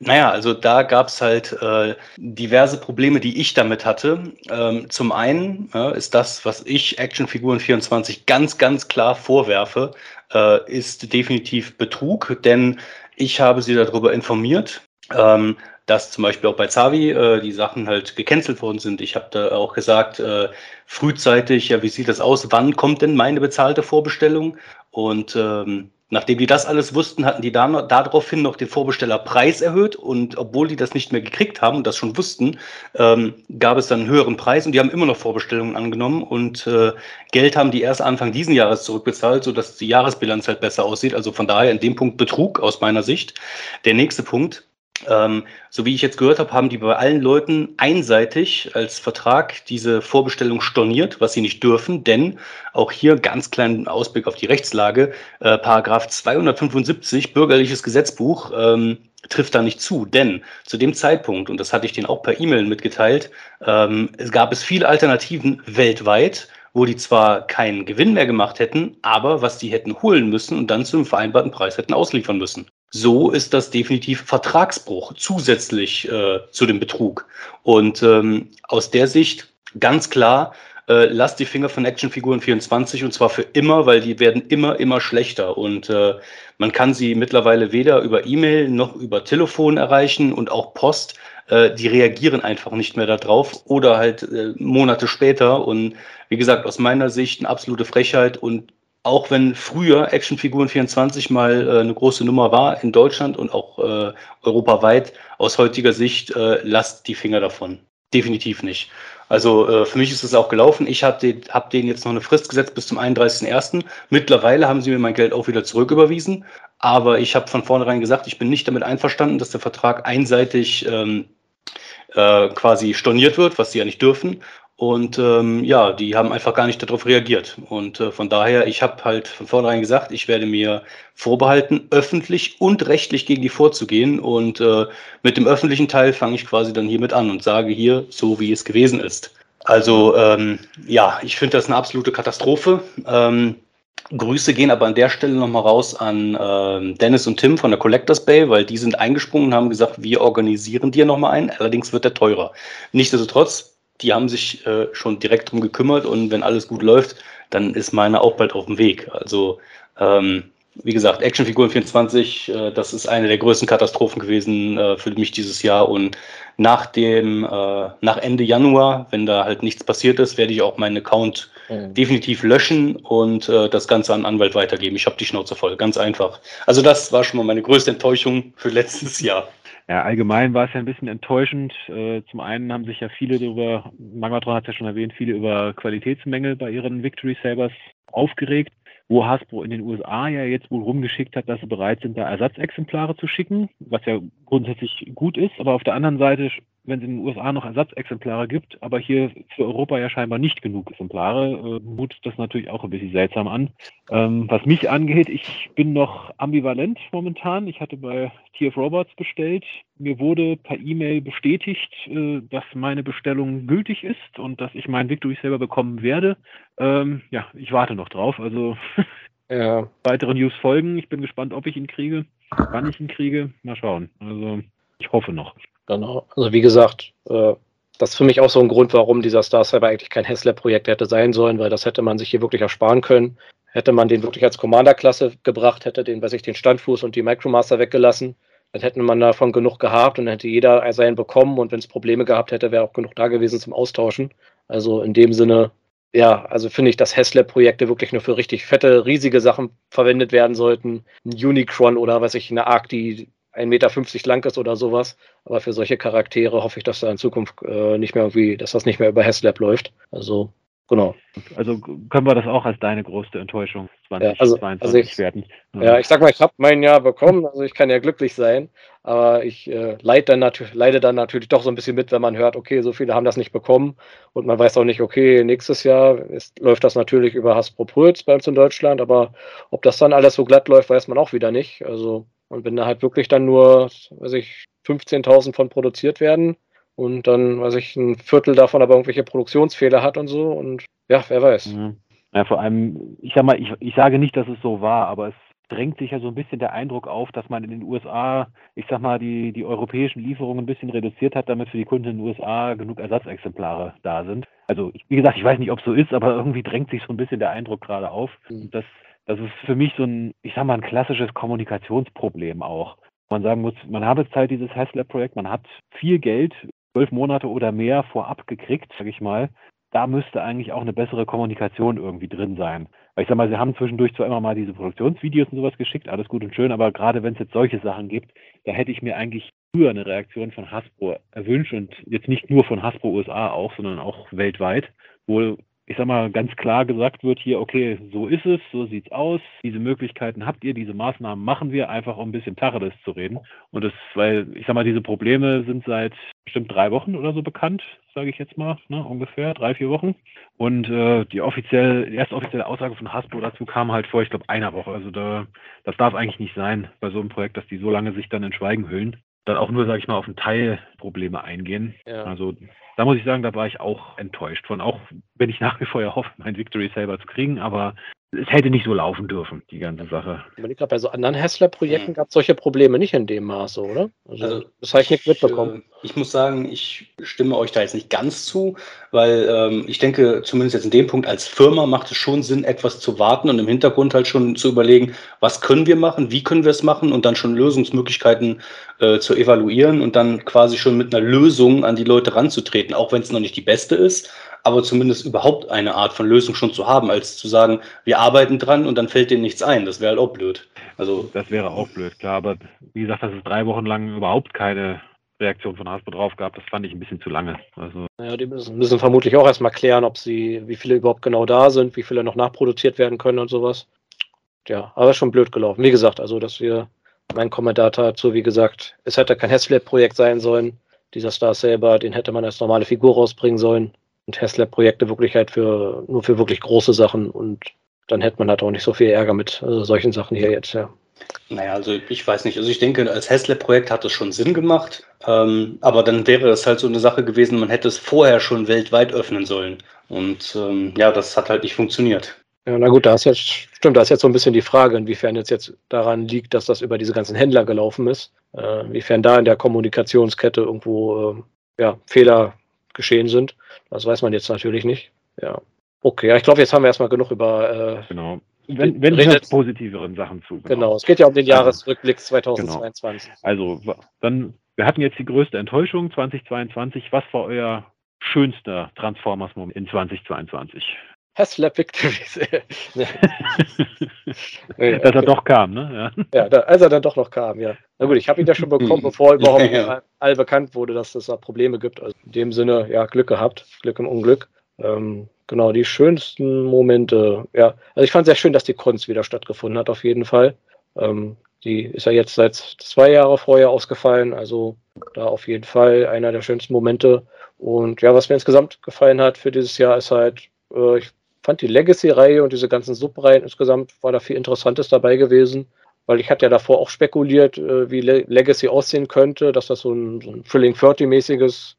naja, also da gab es halt äh, diverse Probleme, die ich damit hatte. Ähm, zum einen äh, ist das, was ich Actionfiguren 24 ganz, ganz klar vorwerfe, äh, ist definitiv Betrug, denn ich habe sie darüber informiert, ähm, dass zum Beispiel auch bei Zavi äh, die Sachen halt gecancelt worden sind. Ich habe da auch gesagt, äh, frühzeitig, ja, wie sieht das aus? Wann kommt denn meine bezahlte Vorbestellung? Und ähm, nachdem die das alles wussten, hatten die da noch, daraufhin noch den Vorbestellerpreis erhöht. Und obwohl die das nicht mehr gekriegt haben und das schon wussten, ähm, gab es dann einen höheren Preis und die haben immer noch Vorbestellungen angenommen. Und äh, Geld haben die erst Anfang diesen Jahres zurückbezahlt, sodass die Jahresbilanz halt besser aussieht. Also von daher in dem Punkt Betrug aus meiner Sicht. Der nächste Punkt ähm, so wie ich jetzt gehört habe, haben die bei allen Leuten einseitig als Vertrag diese Vorbestellung storniert, was sie nicht dürfen, denn auch hier ganz kleinen Ausblick auf die Rechtslage, äh, Paragraph 275 Bürgerliches Gesetzbuch ähm, trifft da nicht zu, denn zu dem Zeitpunkt, und das hatte ich denen auch per E-Mail mitgeteilt, ähm, es gab es viele Alternativen weltweit, wo die zwar keinen Gewinn mehr gemacht hätten, aber was die hätten holen müssen und dann zu einem vereinbarten Preis hätten ausliefern müssen so ist das definitiv Vertragsbruch zusätzlich äh, zu dem Betrug. Und ähm, aus der Sicht ganz klar, äh, lasst die Finger von Actionfiguren 24 und zwar für immer, weil die werden immer, immer schlechter. Und äh, man kann sie mittlerweile weder über E-Mail noch über Telefon erreichen und auch Post. Äh, die reagieren einfach nicht mehr darauf oder halt äh, Monate später. Und wie gesagt, aus meiner Sicht eine absolute Frechheit und auch wenn früher Actionfiguren 24 mal äh, eine große Nummer war in Deutschland und auch äh, europaweit, aus heutiger Sicht äh, lasst die Finger davon. Definitiv nicht. Also äh, für mich ist es auch gelaufen. Ich habe den, hab denen jetzt noch eine Frist gesetzt bis zum 31.01. Mittlerweile haben sie mir mein Geld auch wieder zurücküberwiesen. Aber ich habe von vornherein gesagt, ich bin nicht damit einverstanden, dass der Vertrag einseitig ähm, äh, quasi storniert wird, was sie ja nicht dürfen. Und ähm, ja, die haben einfach gar nicht darauf reagiert. Und äh, von daher, ich habe halt von vornherein gesagt, ich werde mir vorbehalten, öffentlich und rechtlich gegen die vorzugehen. Und äh, mit dem öffentlichen Teil fange ich quasi dann hiermit an und sage hier, so wie es gewesen ist. Also ähm, ja, ich finde das eine absolute Katastrophe. Ähm, Grüße gehen aber an der Stelle nochmal raus an äh, Dennis und Tim von der Collectors Bay, weil die sind eingesprungen und haben gesagt, wir organisieren dir nochmal einen, allerdings wird der teurer. Nichtsdestotrotz, die haben sich äh, schon direkt drum gekümmert und wenn alles gut läuft, dann ist meine auch bald auf dem Weg. Also ähm, wie gesagt, Actionfiguren 24, äh, das ist eine der größten Katastrophen gewesen äh, für mich dieses Jahr. Und nach dem, äh, nach Ende Januar, wenn da halt nichts passiert ist, werde ich auch meinen Account mhm. definitiv löschen und äh, das Ganze an Anwalt weitergeben. Ich habe die Schnauze voll, ganz einfach. Also das war schon mal meine größte Enttäuschung für letztes Jahr. Ja, allgemein war es ja ein bisschen enttäuschend. Äh, zum einen haben sich ja viele darüber, Magatron hat es ja schon erwähnt, viele über Qualitätsmängel bei ihren Victory Sabers aufgeregt, wo Hasbro in den USA ja jetzt wohl rumgeschickt hat, dass sie bereit sind, da Ersatzexemplare zu schicken, was ja grundsätzlich gut ist. Aber auf der anderen Seite wenn es in den USA noch Ersatzexemplare gibt, aber hier für Europa ja scheinbar nicht genug Exemplare, äh, mutet das natürlich auch ein bisschen seltsam an. Ähm, was mich angeht, ich bin noch ambivalent momentan. Ich hatte bei TF Robots bestellt. Mir wurde per E-Mail bestätigt, äh, dass meine Bestellung gültig ist und dass ich meinen Victory selber bekommen werde. Ähm, ja, ich warte noch drauf. Also ja. weitere News folgen. Ich bin gespannt, ob ich ihn kriege, wann ich ihn kriege. Mal schauen. Also ich hoffe noch. Genau. Also wie gesagt, äh, das ist für mich auch so ein Grund, warum dieser Star Cyber eigentlich kein Hessler-Projekt hätte sein sollen, weil das hätte man sich hier wirklich ersparen können. Hätte man den wirklich als Commander-Klasse gebracht, hätte den, weiß ich, den Standfuß und die Micromaster weggelassen, dann hätte man davon genug gehabt und dann hätte jeder seinen bekommen und wenn es Probleme gehabt hätte, wäre auch genug da gewesen zum Austauschen. Also in dem Sinne, ja, also finde ich, dass Hessler-Projekte wirklich nur für richtig fette, riesige Sachen verwendet werden sollten. Ein Unicron oder was ich, eine Arc, die 1,50 Meter lang ist oder sowas. Aber für solche Charaktere hoffe ich, dass da in Zukunft äh, nicht mehr irgendwie, dass das nicht mehr über Haslab läuft. Also, genau. Also können wir das auch als deine größte Enttäuschung 2022 ja, also, also ich, werden? Ja. ja. ich sag mal, ich habe mein Jahr bekommen, also ich kann ja glücklich sein, aber ich äh, leide, dann leide dann natürlich doch so ein bisschen mit, wenn man hört, okay, so viele haben das nicht bekommen und man weiß auch nicht, okay, nächstes Jahr ist, läuft das natürlich über Hasbro Puls bei uns in Deutschland, aber ob das dann alles so glatt läuft, weiß man auch wieder nicht. Also und wenn da halt wirklich dann nur, weiß ich, 15.000 von produziert werden, und dann, weiß ich, ein Viertel davon aber irgendwelche Produktionsfehler hat und so und ja, wer weiß. Mhm. Ja, vor allem, ich sag mal, ich, ich sage nicht, dass es so war, aber es drängt sich ja so ein bisschen der Eindruck auf, dass man in den USA, ich sag mal, die, die europäischen Lieferungen ein bisschen reduziert hat, damit für die Kunden in den USA genug Ersatzexemplare da sind. Also, wie gesagt, ich weiß nicht, ob es so ist, aber irgendwie drängt sich so ein bisschen der Eindruck gerade auf. Mhm. Das, das ist für mich so ein, ich sag mal, ein klassisches Kommunikationsproblem auch. Man sagen muss, man hat jetzt halt dieses Haslab-Projekt, man hat viel Geld, zwölf Monate oder mehr vorab gekriegt, sag ich mal da müsste eigentlich auch eine bessere Kommunikation irgendwie drin sein. Weil ich sag mal, sie haben zwischendurch zwar immer mal diese Produktionsvideos und sowas geschickt, alles gut und schön, aber gerade wenn es jetzt solche Sachen gibt, da hätte ich mir eigentlich früher eine Reaktion von Hasbro erwünscht und jetzt nicht nur von Hasbro USA auch, sondern auch weltweit, wo ich sag mal, ganz klar gesagt wird hier, okay, so ist es, so sieht's aus, diese Möglichkeiten habt ihr, diese Maßnahmen machen wir, einfach um ein bisschen Tacheles zu reden. Und das, weil, ich sag mal, diese Probleme sind seit bestimmt drei Wochen oder so bekannt, sage ich jetzt mal, ne, ungefähr, drei, vier Wochen. Und äh, die offiziell, die erste offizielle Aussage von Hasbro dazu kam halt vor, ich glaube, einer Woche. Also da, das darf eigentlich nicht sein bei so einem Projekt, dass die so lange sich dann in Schweigen hüllen. Dann auch nur, sage ich mal, auf ein Teil Probleme eingehen. Ja. Also da muss ich sagen, da war ich auch enttäuscht von, auch wenn ich nach wie vor ja hoffe, mein Victory selber zu kriegen, aber es hätte nicht so laufen dürfen, die ganze Sache. Ich glaube, bei so anderen Hessler-Projekten hm. gab es solche Probleme nicht in dem Maße, oder? Also, also das habe ich nicht mitbekommen. Ich, äh, ich, muss sagen, ich stimme euch da jetzt nicht ganz zu, weil ähm, ich denke, zumindest jetzt in dem Punkt als Firma macht es schon Sinn, etwas zu warten und im Hintergrund halt schon zu überlegen, was können wir machen, wie können wir es machen und dann schon Lösungsmöglichkeiten äh, zu evaluieren und dann quasi schon mit einer Lösung an die Leute ranzutreten, auch wenn es noch nicht die beste ist aber zumindest überhaupt eine Art von Lösung schon zu haben, als zu sagen, wir arbeiten dran und dann fällt denen nichts ein. Das wäre halt auch blöd. Also das wäre auch blöd, klar. Aber wie gesagt, dass es drei Wochen lang überhaupt keine Reaktion von Hasbro drauf gab, das fand ich ein bisschen zu lange. Also ja, die müssen, müssen vermutlich auch erstmal klären, ob sie, wie viele überhaupt genau da sind, wie viele noch nachproduziert werden können und sowas. Ja, aber schon blöd gelaufen. Wie gesagt, also dass wir, mein Kommentar dazu, wie gesagt, es hätte kein Heslab-Projekt sein sollen. Dieser Star Saber, den hätte man als normale Figur rausbringen sollen Tesla-Projekte wirklich halt für nur für wirklich große Sachen und dann hätte man halt auch nicht so viel Ärger mit also solchen Sachen hier jetzt, ja. Naja, also ich weiß nicht. Also ich denke, als Tesla-Projekt hat es schon Sinn gemacht, ähm, aber dann wäre es halt so eine Sache gewesen, man hätte es vorher schon weltweit öffnen sollen. Und ähm, ja, das hat halt nicht funktioniert. Ja, na gut, da ist jetzt, stimmt, da ist jetzt so ein bisschen die Frage, inwiefern jetzt jetzt daran liegt, dass das über diese ganzen Händler gelaufen ist, äh, inwiefern da in der Kommunikationskette irgendwo äh, ja, Fehler geschehen sind. Das weiß man jetzt natürlich nicht. Ja. Okay, ja, ich glaube, jetzt haben wir erstmal genug über. Äh, genau. Wenn, wenn redet, positiveren Sachen zu. Genau. genau. es geht ja um den also, Jahresrückblick 2022. Genau. Also, dann, wir hatten jetzt die größte Enttäuschung 2022. Was war euer schönster Transformers-Moment in 2022? Haslab Victories. Dass er doch kam, ne? Ja, ja da, als er dann doch noch kam, ja. Na gut, ich habe ihn ja schon bekommen, bevor überhaupt ja. all bekannt wurde, dass es da Probleme gibt. Also in dem Sinne, ja, Glück gehabt, Glück im Unglück. Ähm, genau, die schönsten Momente, ja. Also ich fand sehr schön, dass die Kunst wieder stattgefunden hat, auf jeden Fall. Ähm, die ist ja jetzt seit zwei Jahren vorher ausgefallen, also da auf jeden Fall einer der schönsten Momente. Und ja, was mir insgesamt gefallen hat für dieses Jahr ist halt, äh, ich fand die Legacy-Reihe und diese ganzen Subreihen insgesamt war da viel Interessantes dabei gewesen, weil ich hatte ja davor auch spekuliert, äh, wie Le Legacy aussehen könnte, dass das so ein, so ein Thrilling 30-mäßiges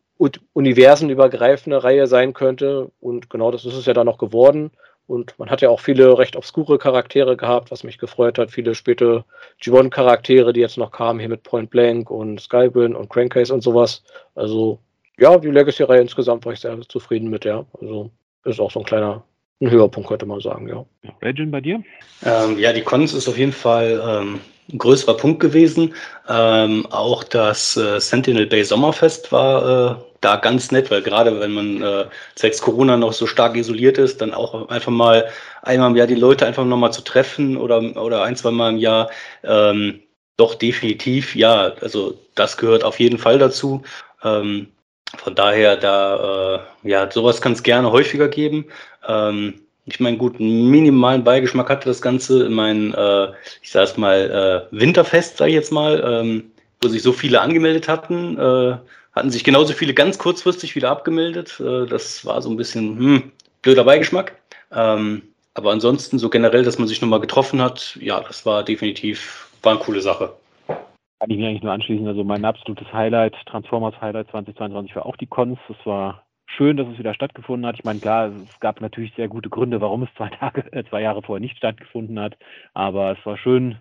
universenübergreifende Reihe sein könnte und genau das ist es ja dann noch geworden. Und man hat ja auch viele recht obskure Charaktere gehabt, was mich gefreut hat. Viele späte G1-Charaktere, die jetzt noch kamen, hier mit Point Blank und Skyburn und Crankcase und sowas. Also, ja, die Legacy-Reihe insgesamt war ich sehr zufrieden mit, ja. Also, ist auch so ein kleiner ein Höhepunkt, könnte man sagen, ja. Regin, bei dir? Ähm, ja, die Cons ist auf jeden Fall ähm, ein größerer Punkt gewesen. Ähm, auch das äh, Sentinel Bay Sommerfest war äh, da ganz nett, weil gerade wenn man äh, zwecks Corona noch so stark isoliert ist, dann auch einfach mal einmal im Jahr die Leute einfach nochmal zu treffen oder, oder ein, zwei Mal im Jahr, ähm, doch definitiv, ja, also das gehört auf jeden Fall dazu. Ähm, von daher, da, äh, ja, sowas kann es gerne häufiger geben. Ähm, ich meine, gut, einen minimalen Beigeschmack hatte das Ganze in meinem, äh, ich sag's mal, äh, Winterfest, sag ich jetzt mal, ähm, wo sich so viele angemeldet hatten, äh, hatten sich genauso viele ganz kurzfristig wieder abgemeldet. Äh, das war so ein bisschen hm, blöder Beigeschmack. Ähm, aber ansonsten so generell, dass man sich nochmal getroffen hat, ja, das war definitiv, war eine coole Sache. Kann ich mich eigentlich nur anschließen. Also mein absolutes Highlight, Transformers Highlight 2022 war auch die Cons. Das war schön, dass es wieder stattgefunden hat. Ich meine, klar, es gab natürlich sehr gute Gründe, warum es zwei Tage, äh, zwei Jahre vorher nicht stattgefunden hat. Aber es war schön,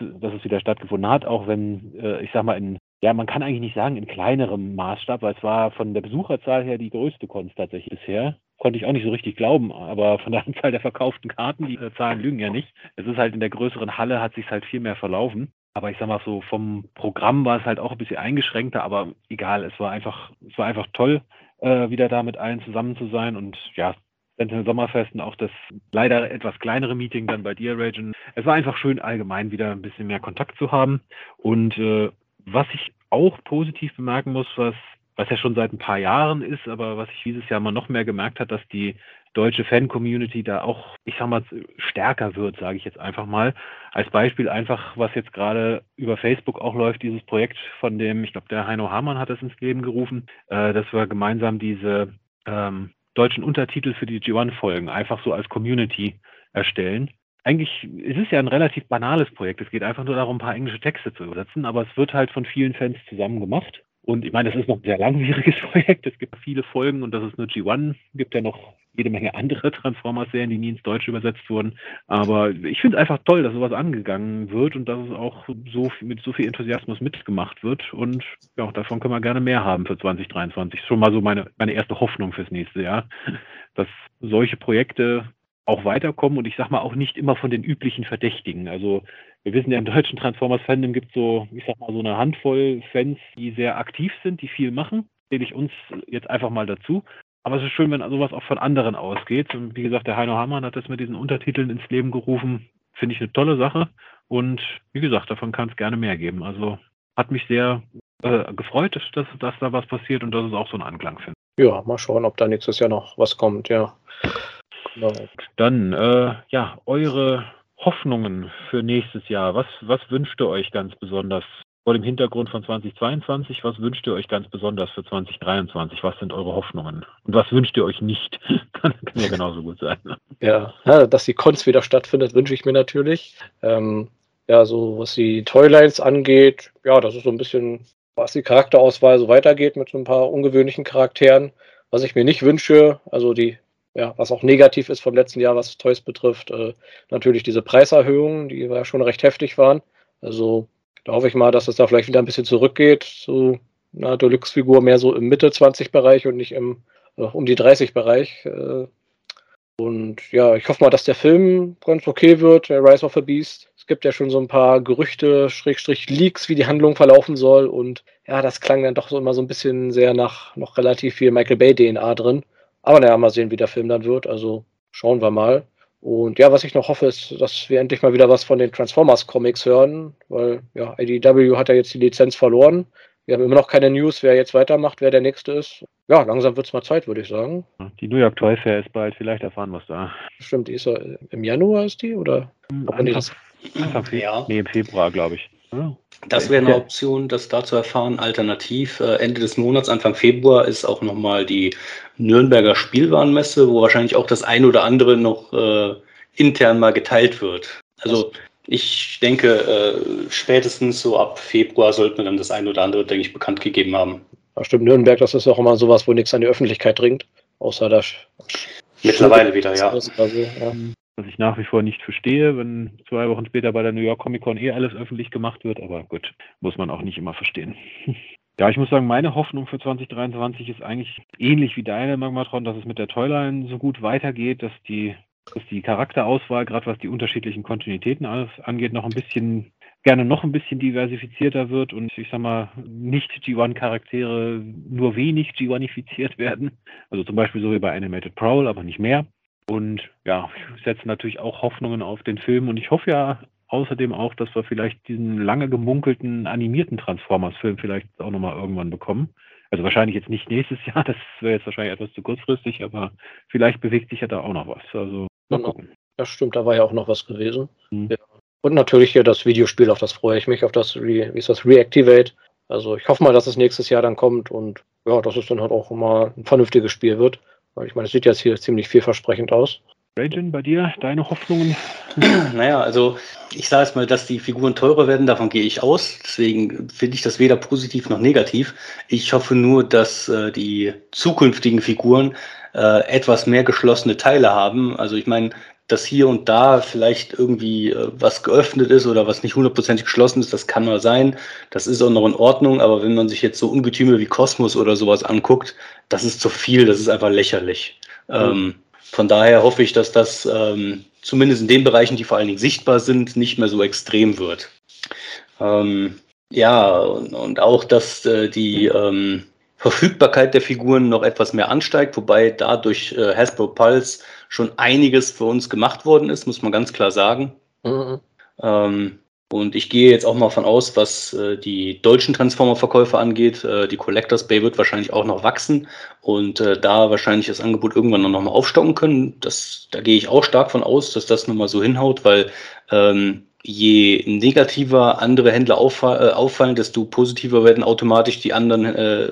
dass es wieder stattgefunden hat, auch wenn, äh, ich sag mal, in, ja, man kann eigentlich nicht sagen in kleinerem Maßstab, weil es war von der Besucherzahl her die größte Cons tatsächlich bisher. Konnte ich auch nicht so richtig glauben, aber von der Anzahl der verkauften Karten, die äh, Zahlen lügen ja nicht. Es ist halt in der größeren Halle, hat sich halt viel mehr verlaufen. Aber ich sag mal so, vom Programm war es halt auch ein bisschen eingeschränkter, aber egal, es war einfach, es war einfach toll, äh, wieder da mit allen zusammen zu sein und ja, Sentinel Sommerfest und auch das leider etwas kleinere Meeting dann bei dir, Ragen. Es war einfach schön, allgemein wieder ein bisschen mehr Kontakt zu haben. Und äh, was ich auch positiv bemerken muss, was, was ja schon seit ein paar Jahren ist, aber was ich dieses Jahr mal noch mehr gemerkt hat, dass die deutsche Fan-Community da auch, ich sag mal, stärker wird, sage ich jetzt einfach mal. Als Beispiel einfach, was jetzt gerade über Facebook auch läuft, dieses Projekt von dem, ich glaube, der Heino Hamann hat es ins Leben gerufen, äh, dass wir gemeinsam diese ähm, deutschen Untertitel für die G1-Folgen einfach so als Community erstellen. Eigentlich es ist es ja ein relativ banales Projekt. Es geht einfach nur darum, ein paar englische Texte zu übersetzen, aber es wird halt von vielen Fans zusammen gemacht. Und ich meine, das ist noch ein sehr langwieriges Projekt. Es gibt viele Folgen und das ist nur G1. Es gibt ja noch jede Menge andere Transformers-Serien, die nie ins Deutsche übersetzt wurden. Aber ich finde es einfach toll, dass sowas angegangen wird und dass es auch so mit so viel Enthusiasmus mitgemacht wird. Und ja, davon können wir gerne mehr haben für 2023. Schon mal so meine, meine erste Hoffnung fürs nächste Jahr, dass solche Projekte auch weiterkommen und ich sag mal auch nicht immer von den üblichen Verdächtigen. Also wir wissen ja im deutschen Transformers-Fandom gibt es so, ich sag mal, so eine Handvoll Fans, die sehr aktiv sind, die viel machen. Zähle ich uns jetzt einfach mal dazu. Aber es ist schön, wenn sowas auch von anderen ausgeht. Und wie gesagt, der Heino Hamann hat das mit diesen Untertiteln ins Leben gerufen. Finde ich eine tolle Sache. Und wie gesagt, davon kann es gerne mehr geben. Also hat mich sehr äh, gefreut, dass, dass da was passiert und dass es auch so einen Anklang findet. Ja, mal schauen, ob da nächstes Jahr noch was kommt, ja. Genau. Dann, äh, ja, eure Hoffnungen für nächstes Jahr. Was, was wünscht ihr euch ganz besonders vor dem Hintergrund von 2022, was wünscht ihr euch ganz besonders für 2023? Was sind eure Hoffnungen? Und was wünscht ihr euch nicht? kann, kann ja genauso gut sein. Ja, ja, dass die Cons wieder stattfindet, wünsche ich mir natürlich. Ähm, ja, so was die Toylines angeht, ja, das ist so ein bisschen, was die Charakterauswahl so weitergeht mit so ein paar ungewöhnlichen Charakteren. Was ich mir nicht wünsche, also die, ja, was auch negativ ist vom letzten Jahr, was Toys betrifft, äh, natürlich diese Preiserhöhungen, die ja schon recht heftig waren. Also da hoffe ich mal, dass es da vielleicht wieder ein bisschen zurückgeht zu einer Deluxe-Figur mehr so im Mitte-20-Bereich und nicht im äh, um die 30-Bereich. Äh, und ja, ich hoffe mal, dass der Film ganz okay wird, der Rise of the Beast. Es gibt ja schon so ein paar Gerüchte, Schrägstrich Leaks, wie die Handlung verlaufen soll. Und ja, das klang dann doch so immer so ein bisschen sehr nach noch relativ viel Michael Bay DNA drin. Aber naja, mal sehen, wie der Film dann wird. Also schauen wir mal. Und ja, was ich noch hoffe, ist, dass wir endlich mal wieder was von den Transformers Comics hören, weil ja, IDW hat ja jetzt die Lizenz verloren. Wir haben immer noch keine News, wer jetzt weitermacht, wer der nächste ist. Ja, langsam wird es mal Zeit, würde ich sagen. Die New York Toy Fair ist bald, vielleicht erfahren wir es da. Stimmt, die ist ja im Januar ist die oder? Anfang, Anfang Fe ja. nee, im Februar, glaube ich. Ja. Das wäre eine Option, das da zu erfahren. Alternativ, äh, Ende des Monats, Anfang Februar, ist auch nochmal die Nürnberger Spielwarenmesse, wo wahrscheinlich auch das ein oder andere noch äh, intern mal geteilt wird. Also ich denke, äh, spätestens so ab Februar sollten wir dann das ein oder andere, denke ich, bekannt gegeben haben. Ja, stimmt, Nürnberg, das ist auch immer sowas, wo nichts an die Öffentlichkeit dringt, außer das. Mittlerweile wieder, ja. Also, ja was ich nach wie vor nicht verstehe, wenn zwei Wochen später bei der New York Comic Con eh alles öffentlich gemacht wird, aber gut, muss man auch nicht immer verstehen. Ja, ich muss sagen, meine Hoffnung für 2023 ist eigentlich ähnlich wie deine, Magmatron, dass es mit der Toyline so gut weitergeht, dass die, dass die Charakterauswahl, gerade was die unterschiedlichen Kontinuitäten alles angeht, noch ein bisschen, gerne noch ein bisschen diversifizierter wird und ich sag mal, nicht G1-Charaktere nur wenig G1ifiziert werden. Also zum Beispiel so wie bei Animated Prowl, aber nicht mehr. Und ja, ich setze natürlich auch Hoffnungen auf den Film und ich hoffe ja außerdem auch, dass wir vielleicht diesen lange gemunkelten animierten Transformers-Film vielleicht auch nochmal irgendwann bekommen. Also wahrscheinlich jetzt nicht nächstes Jahr, das wäre jetzt wahrscheinlich etwas zu kurzfristig, aber vielleicht bewegt sich ja da auch noch was. Also mal genau. gucken. Das stimmt, da war ja auch noch was gewesen. Mhm. Ja. Und natürlich hier das Videospiel, auf das freue ich mich, auf das, Re, wie ist das, Reactivate. Also ich hoffe mal, dass es nächstes Jahr dann kommt und ja, dass es dann halt auch mal ein vernünftiges Spiel wird. Weil ich meine, es sieht jetzt hier ziemlich vielversprechend aus. Ragin, bei dir, deine Hoffnungen? Naja, also ich sage es mal, dass die Figuren teurer werden, davon gehe ich aus. Deswegen finde ich das weder positiv noch negativ. Ich hoffe nur, dass äh, die zukünftigen Figuren äh, etwas mehr geschlossene Teile haben. Also ich meine, dass hier und da vielleicht irgendwie äh, was geöffnet ist oder was nicht hundertprozentig geschlossen ist, das kann mal sein. Das ist auch noch in Ordnung, aber wenn man sich jetzt so Ungetüme wie Kosmos oder sowas anguckt, das ist zu viel, das ist einfach lächerlich. Mhm. Ähm, von daher hoffe ich, dass das ähm, zumindest in den Bereichen, die vor allen Dingen sichtbar sind, nicht mehr so extrem wird. Ähm, ja, und, und, auch, dass äh, die ähm, Verfügbarkeit der Figuren noch etwas mehr ansteigt, wobei da durch äh, Hasbro Pulse schon einiges für uns gemacht worden ist, muss man ganz klar sagen. Mhm. Ähm, und ich gehe jetzt auch mal von aus, was äh, die deutschen Transformer-Verkäufe angeht. Äh, die Collectors Bay wird wahrscheinlich auch noch wachsen und äh, da wahrscheinlich das Angebot irgendwann noch mal aufstocken können. Das, da gehe ich auch stark von aus, dass das nochmal so hinhaut, weil ähm, je negativer andere Händler auffall, äh, auffallen, desto positiver werden automatisch die anderen äh,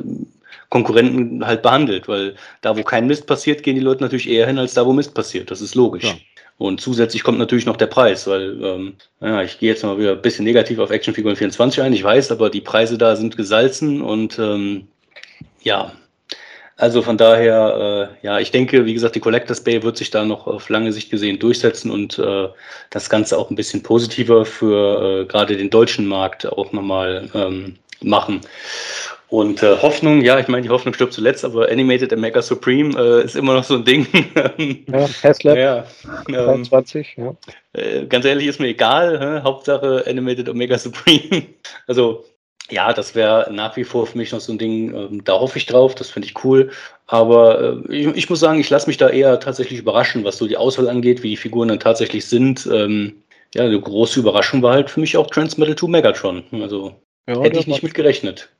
Konkurrenten halt behandelt, weil da, wo kein Mist passiert, gehen die Leute natürlich eher hin, als da, wo Mist passiert. Das ist logisch. Ja. Und zusätzlich kommt natürlich noch der Preis, weil, ähm, ja, ich gehe jetzt mal wieder ein bisschen negativ auf Actionfiguren 24 ein, ich weiß, aber die Preise da sind gesalzen und ähm, ja, also von daher, äh, ja, ich denke, wie gesagt, die Collectors Bay wird sich da noch auf lange Sicht gesehen durchsetzen und äh, das Ganze auch ein bisschen positiver für äh, gerade den deutschen Markt auch nochmal ähm, machen. Und äh, Hoffnung, ja, ich meine, die Hoffnung stirbt zuletzt, aber Animated and Mega Supreme äh, ist immer noch so ein Ding. ja, Tesla. Ja, ähm, 23, ja. Äh, ganz ehrlich, ist mir egal. Hä? Hauptsache Animated Omega Supreme. Also, ja, das wäre nach wie vor für mich noch so ein Ding, ähm, da hoffe ich drauf, das finde ich cool. Aber äh, ich, ich, muss sagen, ich lasse mich da eher tatsächlich überraschen, was so die Auswahl angeht, wie die Figuren dann tatsächlich sind. Ähm, ja, eine große Überraschung war halt für mich auch Transmetal 2 Megatron. Also, ja, hätte ich nicht mit gerechnet.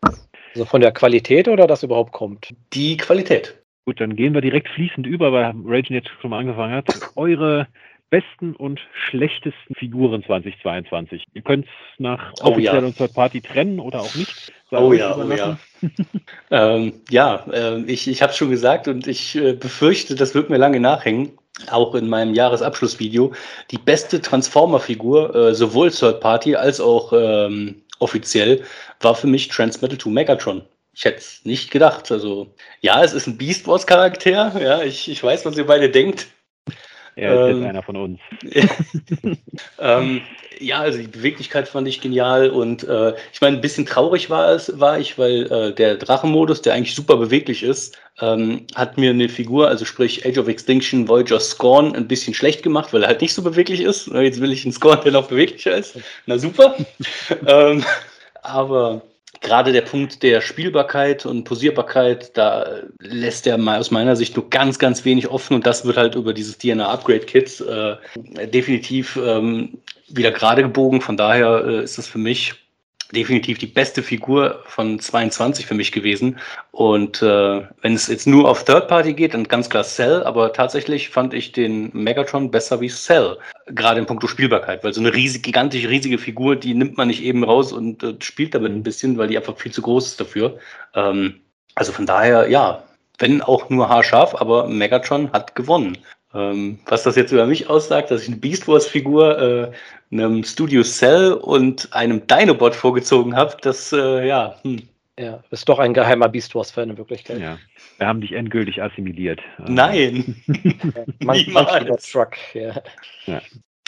Also von der Qualität oder dass überhaupt kommt? Die Qualität. Gut, dann gehen wir direkt fließend über, weil Ragen jetzt schon mal angefangen hat. Eure besten und schlechtesten Figuren 2022. Ihr könnt es nach oh, offiziell ja. und Third Party trennen oder auch nicht. Oh ja, oh ja. ähm, ja, äh, ich, ich habe es schon gesagt und ich äh, befürchte, das wird mir lange nachhängen. Auch in meinem Jahresabschlussvideo. Die beste Transformer-Figur, äh, sowohl Third Party als auch ähm, offiziell, war für mich Transmetal 2 Megatron. Ich hätte es nicht gedacht. Also, ja, es ist ein Beast Wars Charakter. Ja, ich, ich weiß, was ihr beide denkt. Er ist ähm, einer von uns. ähm, ja, also die Beweglichkeit fand ich genial und äh, ich meine, ein bisschen traurig war es, war ich, weil äh, der Drachenmodus, der eigentlich super beweglich ist, ähm, hat mir eine Figur, also sprich Age of Extinction, Voyager Scorn, ein bisschen schlecht gemacht, weil er halt nicht so beweglich ist. Jetzt will ich einen Scorn, der noch beweglicher ist. Na super. ähm, aber gerade der Punkt der Spielbarkeit und Posierbarkeit, da lässt er aus meiner Sicht nur ganz, ganz wenig offen und das wird halt über dieses DNA-Upgrade-Kit äh, definitiv ähm, wieder gerade gebogen. Von daher äh, ist das für mich definitiv die beste Figur von 22 für mich gewesen. Und äh, wenn es jetzt nur auf Third Party geht, dann ganz klar Cell, aber tatsächlich fand ich den Megatron besser wie Cell. Gerade in puncto Spielbarkeit, weil so eine riesige, gigantische, riesige Figur, die nimmt man nicht eben raus und äh, spielt damit ein bisschen, weil die einfach viel zu groß ist dafür. Ähm, also von daher, ja, wenn auch nur haarscharf, aber Megatron hat gewonnen. Ähm, was das jetzt über mich aussagt, dass ich eine Beast Wars-Figur äh, einem Studio Cell und einem Dinobot vorgezogen habe, das, äh, ja. Hm. Ja, ist doch ein geheimer Beast Wars-Fan in Wirklichkeit. Ja. Wir haben dich endgültig assimiliert. Nein. Man, Niemals. Truck, ja. ja.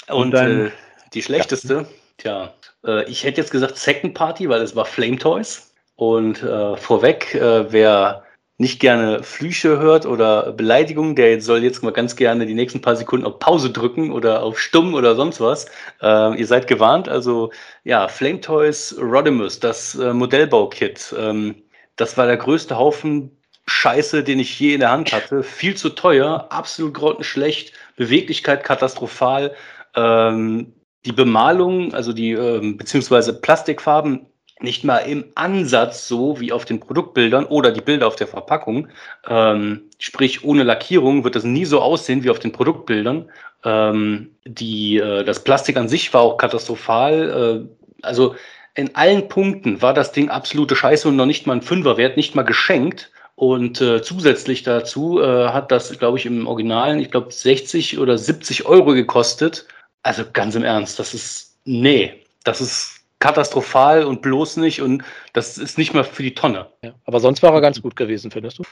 Und, und dann, äh, die schlechteste, ja. tja, äh, ich hätte jetzt gesagt Second Party, weil es war Flame Toys. Und äh, vorweg, äh, wer nicht gerne Flüche hört oder Beleidigungen, der soll jetzt mal ganz gerne die nächsten paar Sekunden auf Pause drücken oder auf Stumm oder sonst was. Äh, ihr seid gewarnt. Also ja, Flame Toys Rodimus, das äh, Modellbaukit, ähm, das war der größte Haufen Scheiße, den ich je in der Hand hatte. Viel zu teuer, absolut grottenschlecht, Beweglichkeit katastrophal. Ähm, die Bemalung, also die ähm, beziehungsweise Plastikfarben nicht mal im Ansatz so wie auf den Produktbildern oder die Bilder auf der Verpackung. Ähm, sprich, ohne Lackierung wird das nie so aussehen wie auf den Produktbildern. Ähm, die, äh, das Plastik an sich war auch katastrophal. Äh, also in allen Punkten war das Ding absolute Scheiße und noch nicht mal ein Fünferwert, nicht mal geschenkt. Und äh, zusätzlich dazu äh, hat das, glaube ich, im Originalen, ich glaube, 60 oder 70 Euro gekostet. Also ganz im Ernst, das ist, nee, das ist katastrophal und bloß nicht und das ist nicht mal für die Tonne. Ja, aber sonst war er ganz gut gewesen, findest du?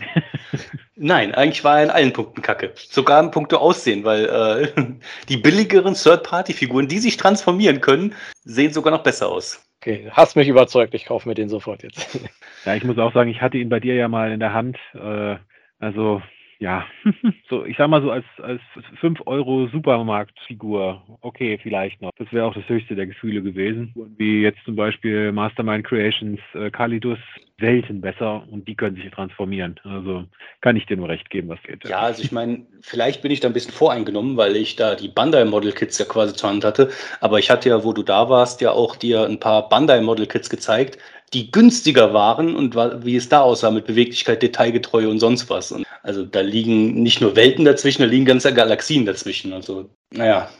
Nein, eigentlich war er in allen Punkten kacke. Sogar in puncto Aussehen, weil äh, die billigeren Third-Party-Figuren, die sich transformieren können, sehen sogar noch besser aus. Okay, hast mich überzeugt, ich kaufe mir den sofort jetzt. Ja, ich muss auch sagen, ich hatte ihn bei dir ja mal in der Hand. Äh, also ja, so, ich sag mal so als, als 5 Euro Supermarktfigur, okay, vielleicht noch. Das wäre auch das höchste der Gefühle gewesen. Wie jetzt zum Beispiel Mastermind Creations äh, Kalidus selten besser und die können sich transformieren. Also kann ich dir nur recht geben, was geht. Ja, also ich meine, vielleicht bin ich da ein bisschen voreingenommen, weil ich da die Bandai Model Kits ja quasi zur Hand hatte. Aber ich hatte ja, wo du da warst, ja auch dir ein paar Bandai Model Kits gezeigt, die günstiger waren und wie es da aussah mit Beweglichkeit, Detailgetreue und sonst was. Und also da liegen nicht nur Welten dazwischen, da liegen ganze Galaxien dazwischen. Also, naja.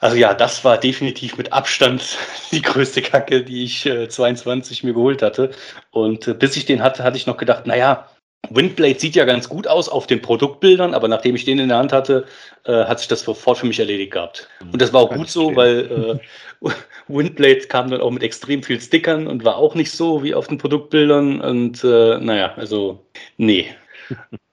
Also ja, das war definitiv mit Abstand die größte Kacke, die ich äh, 22 mir geholt hatte. Und äh, bis ich den hatte, hatte ich noch gedacht, naja, Windblade sieht ja ganz gut aus auf den Produktbildern, aber nachdem ich den in der Hand hatte, äh, hat sich das sofort für mich erledigt gehabt. Und das war auch Kann gut so, weil äh, Windblade kam dann auch mit extrem viel Stickern und war auch nicht so wie auf den Produktbildern. Und äh, naja, also nee.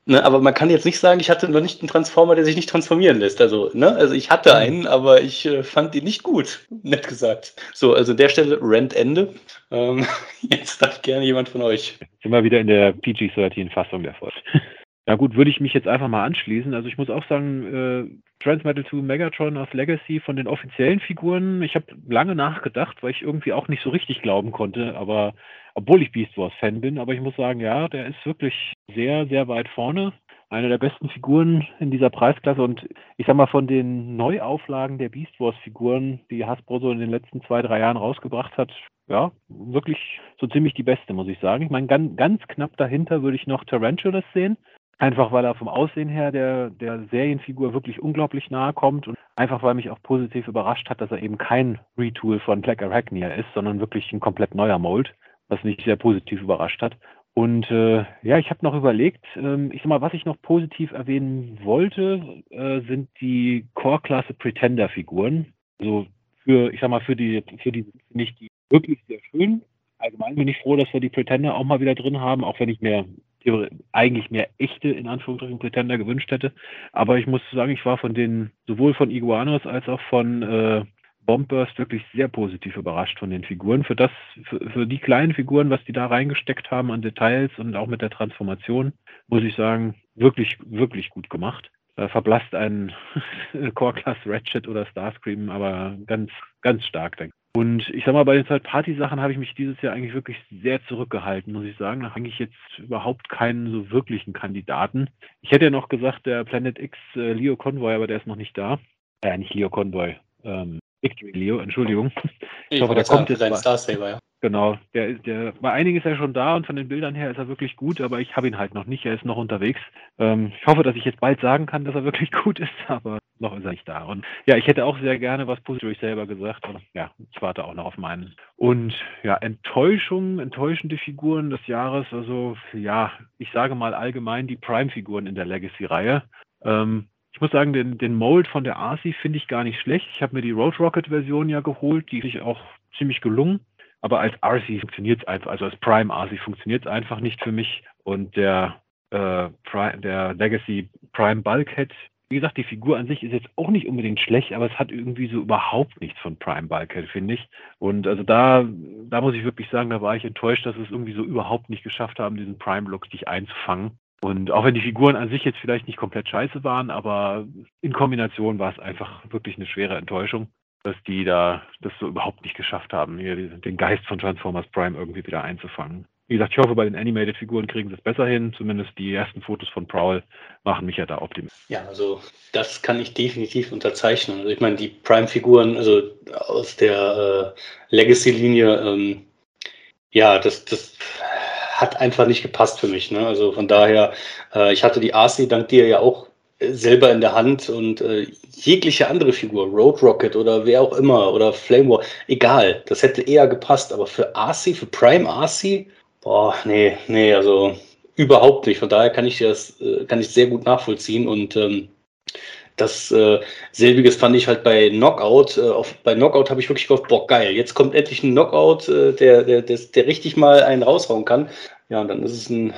Ne, aber man kann jetzt nicht sagen, ich hatte noch nicht einen Transformer, der sich nicht transformieren lässt. Also, ne, also ich hatte mhm. einen, aber ich äh, fand ihn nicht gut, nett gesagt. So, also an der Stelle Rent Ende. Ähm, jetzt darf gerne jemand von euch. Sind wir wieder in der PG-13-Fassung der Folge. Ja gut, würde ich mich jetzt einfach mal anschließen. Also ich muss auch sagen, äh, Transmetal 2 Megatron aus Legacy von den offiziellen Figuren, ich habe lange nachgedacht, weil ich irgendwie auch nicht so richtig glauben konnte, aber obwohl ich Beast Wars Fan bin, aber ich muss sagen, ja, der ist wirklich sehr, sehr weit vorne. Eine der besten Figuren in dieser Preisklasse und ich sag mal von den Neuauflagen der Beast Wars Figuren, die Hasbro so in den letzten zwei, drei Jahren rausgebracht hat, ja, wirklich so ziemlich die beste, muss ich sagen. Ich meine, ganz, ganz knapp dahinter würde ich noch Tarantulas sehen. Einfach weil er vom Aussehen her der, der Serienfigur wirklich unglaublich nahe kommt und einfach weil mich auch positiv überrascht hat, dass er eben kein Retool von Black Arachnia ist, sondern wirklich ein komplett neuer Mold was mich sehr positiv überrascht hat. Und äh, ja, ich habe noch überlegt, ähm, ich sag mal, was ich noch positiv erwähnen wollte, äh, sind die Core-Klasse Pretender-Figuren. Also für, ich sag mal, für die, für die finde ich die wirklich sehr schön. Allgemein bin ich froh, dass wir die Pretender auch mal wieder drin haben, auch wenn ich mir eigentlich mehr echte, in Anführungsstrichen, Pretender gewünscht hätte. Aber ich muss sagen, ich war von den, sowohl von Iguanos als auch von äh, Bombburst wirklich sehr positiv überrascht von den Figuren. Für das, für, für, die kleinen Figuren, was die da reingesteckt haben an Details und auch mit der Transformation, muss ich sagen, wirklich, wirklich gut gemacht. Da verblasst ein Core Class Ratchet oder Starscream, aber ganz, ganz stark, denke ich. Und ich sag mal, bei den Third-Party-Sachen habe ich mich dieses Jahr eigentlich wirklich sehr zurückgehalten, muss ich sagen. Da habe ich jetzt überhaupt keinen so wirklichen Kandidaten. Ich hätte ja noch gesagt, der Planet X äh, Leo Convoy, aber der ist noch nicht da. Äh, nicht Leo Convoy. Ähm, Victory Leo, Entschuldigung. Ich, ich hoffe, der kommt jetzt. Dein Star Saber, ja. Genau, der, der, bei einigen ist er schon da und von den Bildern her ist er wirklich gut, aber ich habe ihn halt noch nicht, er ist noch unterwegs. Ähm, ich hoffe, dass ich jetzt bald sagen kann, dass er wirklich gut ist, aber noch ist er nicht da. Und ja, ich hätte auch sehr gerne was Positives selber gesagt, aber ja, ich warte auch noch auf meinen. Und ja, Enttäuschung, enttäuschende Figuren des Jahres, also ja, ich sage mal allgemein die Prime-Figuren in der Legacy-Reihe. Ähm, ich muss sagen, den, den Mold von der Arcee finde ich gar nicht schlecht. Ich habe mir die Road Rocket Version ja geholt, die ist auch ziemlich gelungen. Aber als RC funktioniert es einfach, also als Prime RC funktioniert es einfach nicht für mich. Und der, äh, Prime, der Legacy Prime Bulkhead, wie gesagt, die Figur an sich ist jetzt auch nicht unbedingt schlecht, aber es hat irgendwie so überhaupt nichts von Prime Bulkhead, finde ich. Und also da, da muss ich wirklich sagen, da war ich enttäuscht, dass es irgendwie so überhaupt nicht geschafft haben, diesen Prime-Look dich einzufangen. Und auch wenn die Figuren an sich jetzt vielleicht nicht komplett scheiße waren, aber in Kombination war es einfach wirklich eine schwere Enttäuschung, dass die da das so überhaupt nicht geschafft haben, hier den Geist von Transformers Prime irgendwie wieder einzufangen. Wie gesagt, ich hoffe, bei den Animated-Figuren kriegen sie es besser hin. Zumindest die ersten Fotos von Prowl machen mich ja da optimistisch. Ja, also das kann ich definitiv unterzeichnen. Also ich meine, die Prime-Figuren, also aus der äh, Legacy-Linie, ähm, ja, das, das hat einfach nicht gepasst für mich. Ne? Also von daher, äh, ich hatte die AC dank dir ja auch äh, selber in der Hand und äh, jegliche andere Figur, Road Rocket oder wer auch immer oder Flame War, egal, das hätte eher gepasst, aber für AC, für Prime AC, boah, nee, nee, also überhaupt nicht. Von daher kann ich das, äh, kann ich sehr gut nachvollziehen und ähm, das äh, selbiges fand ich halt bei Knockout. Äh, auf, bei Knockout habe ich wirklich gehofft, boah, geil, jetzt kommt endlich ein Knockout, äh, der, der, der, der richtig mal einen raushauen kann. Ja, und dann ist es ein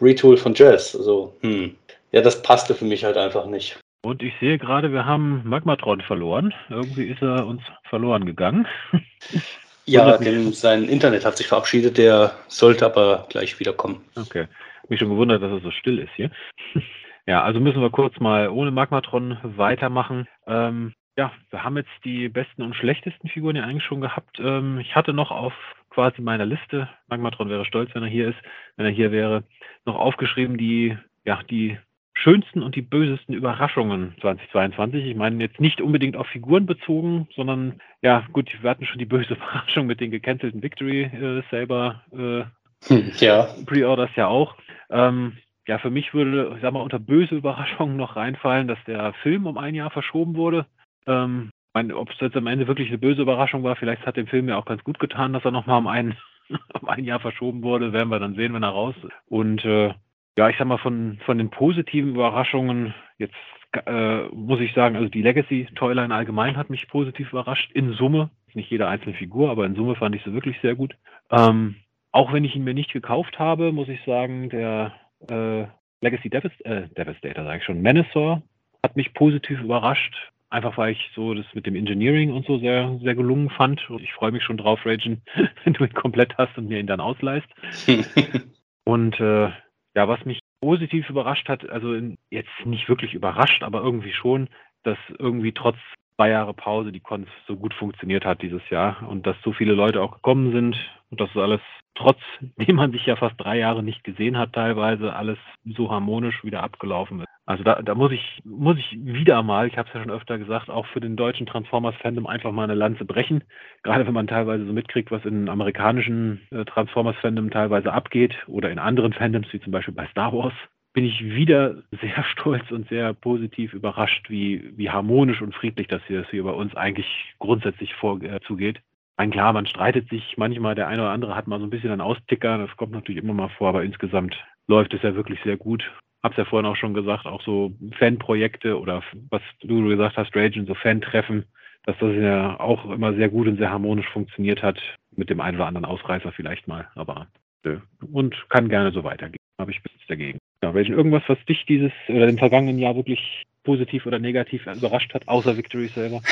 Retool von Jazz. Also, hm. Ja, das passte für mich halt einfach nicht. Und ich sehe gerade, wir haben Magmatron verloren. Irgendwie ist er uns verloren gegangen. ja, denn sein Internet hat sich verabschiedet, der sollte aber gleich wiederkommen. Okay. Mich schon gewundert, dass es so still ist hier. Ja, also müssen wir kurz mal ohne Magmatron weitermachen. Ähm, ja, wir haben jetzt die besten und schlechtesten Figuren ja eigentlich schon gehabt. Ähm, ich hatte noch auf quasi meiner Liste, Magmatron wäre stolz, wenn er hier ist, wenn er hier wäre, noch aufgeschrieben die, ja, die schönsten und die bösesten Überraschungen 2022. Ich meine jetzt nicht unbedingt auf Figuren bezogen, sondern ja, gut, wir hatten schon die böse Überraschung mit den gecancelten Victory äh, Saber äh, ja. Pre-Orders ja auch. Ähm, ja, für mich würde, ich sag mal, unter böse Überraschungen noch reinfallen, dass der Film um ein Jahr verschoben wurde. Ähm, ob es jetzt am Ende wirklich eine böse Überraschung war, vielleicht hat dem Film ja auch ganz gut getan, dass er nochmal um ein, um ein Jahr verschoben wurde. Werden wir dann sehen, wenn er raus ist. Und äh, ja, ich sag mal, von, von den positiven Überraschungen, jetzt äh, muss ich sagen, also die Legacy-Toyline allgemein hat mich positiv überrascht. In Summe, nicht jede einzelne Figur, aber in Summe fand ich sie wirklich sehr gut. Ähm, auch wenn ich ihn mir nicht gekauft habe, muss ich sagen, der äh, Legacy Devast äh, Devastator, sage ich schon, Menasor hat mich positiv überrascht. Einfach weil ich so das mit dem Engineering und so sehr, sehr gelungen fand. Und ich freue mich schon drauf, Ragen, wenn du ihn komplett hast und mir ihn dann ausleihst. und äh, ja, was mich positiv überrascht hat, also jetzt nicht wirklich überrascht, aber irgendwie schon, dass irgendwie trotz zwei Jahre Pause die Cons so gut funktioniert hat dieses Jahr und dass so viele Leute auch gekommen sind und dass alles, trotzdem man sich ja fast drei Jahre nicht gesehen hat, teilweise alles so harmonisch wieder abgelaufen ist. Also da, da muss ich, muss ich wieder mal, ich habe es ja schon öfter gesagt, auch für den deutschen Transformers-Fandom einfach mal eine Lanze brechen. Gerade wenn man teilweise so mitkriegt, was in amerikanischen äh, Transformers-Fandom teilweise abgeht oder in anderen Fandoms, wie zum Beispiel bei Star Wars bin ich wieder sehr stolz und sehr positiv überrascht, wie, wie harmonisch und friedlich das hier, das hier bei uns eigentlich grundsätzlich vor, äh, zugeht. Mein klar, man streitet sich manchmal, der eine oder andere hat mal so ein bisschen einen Austicker, das kommt natürlich immer mal vor, aber insgesamt läuft es ja wirklich sehr gut. Hab's ja vorhin auch schon gesagt, auch so Fanprojekte oder was du gesagt hast, Rage und so Fan-Treffen, dass das ja auch immer sehr gut und sehr harmonisch funktioniert hat, mit dem einen oder anderen Ausreißer vielleicht mal, aber äh, und kann gerne so weitergehen. Habe ich bis dagegen. Ja, welchen irgendwas, was dich dieses oder im vergangenen Jahr wirklich positiv oder negativ überrascht hat, außer Victory selber?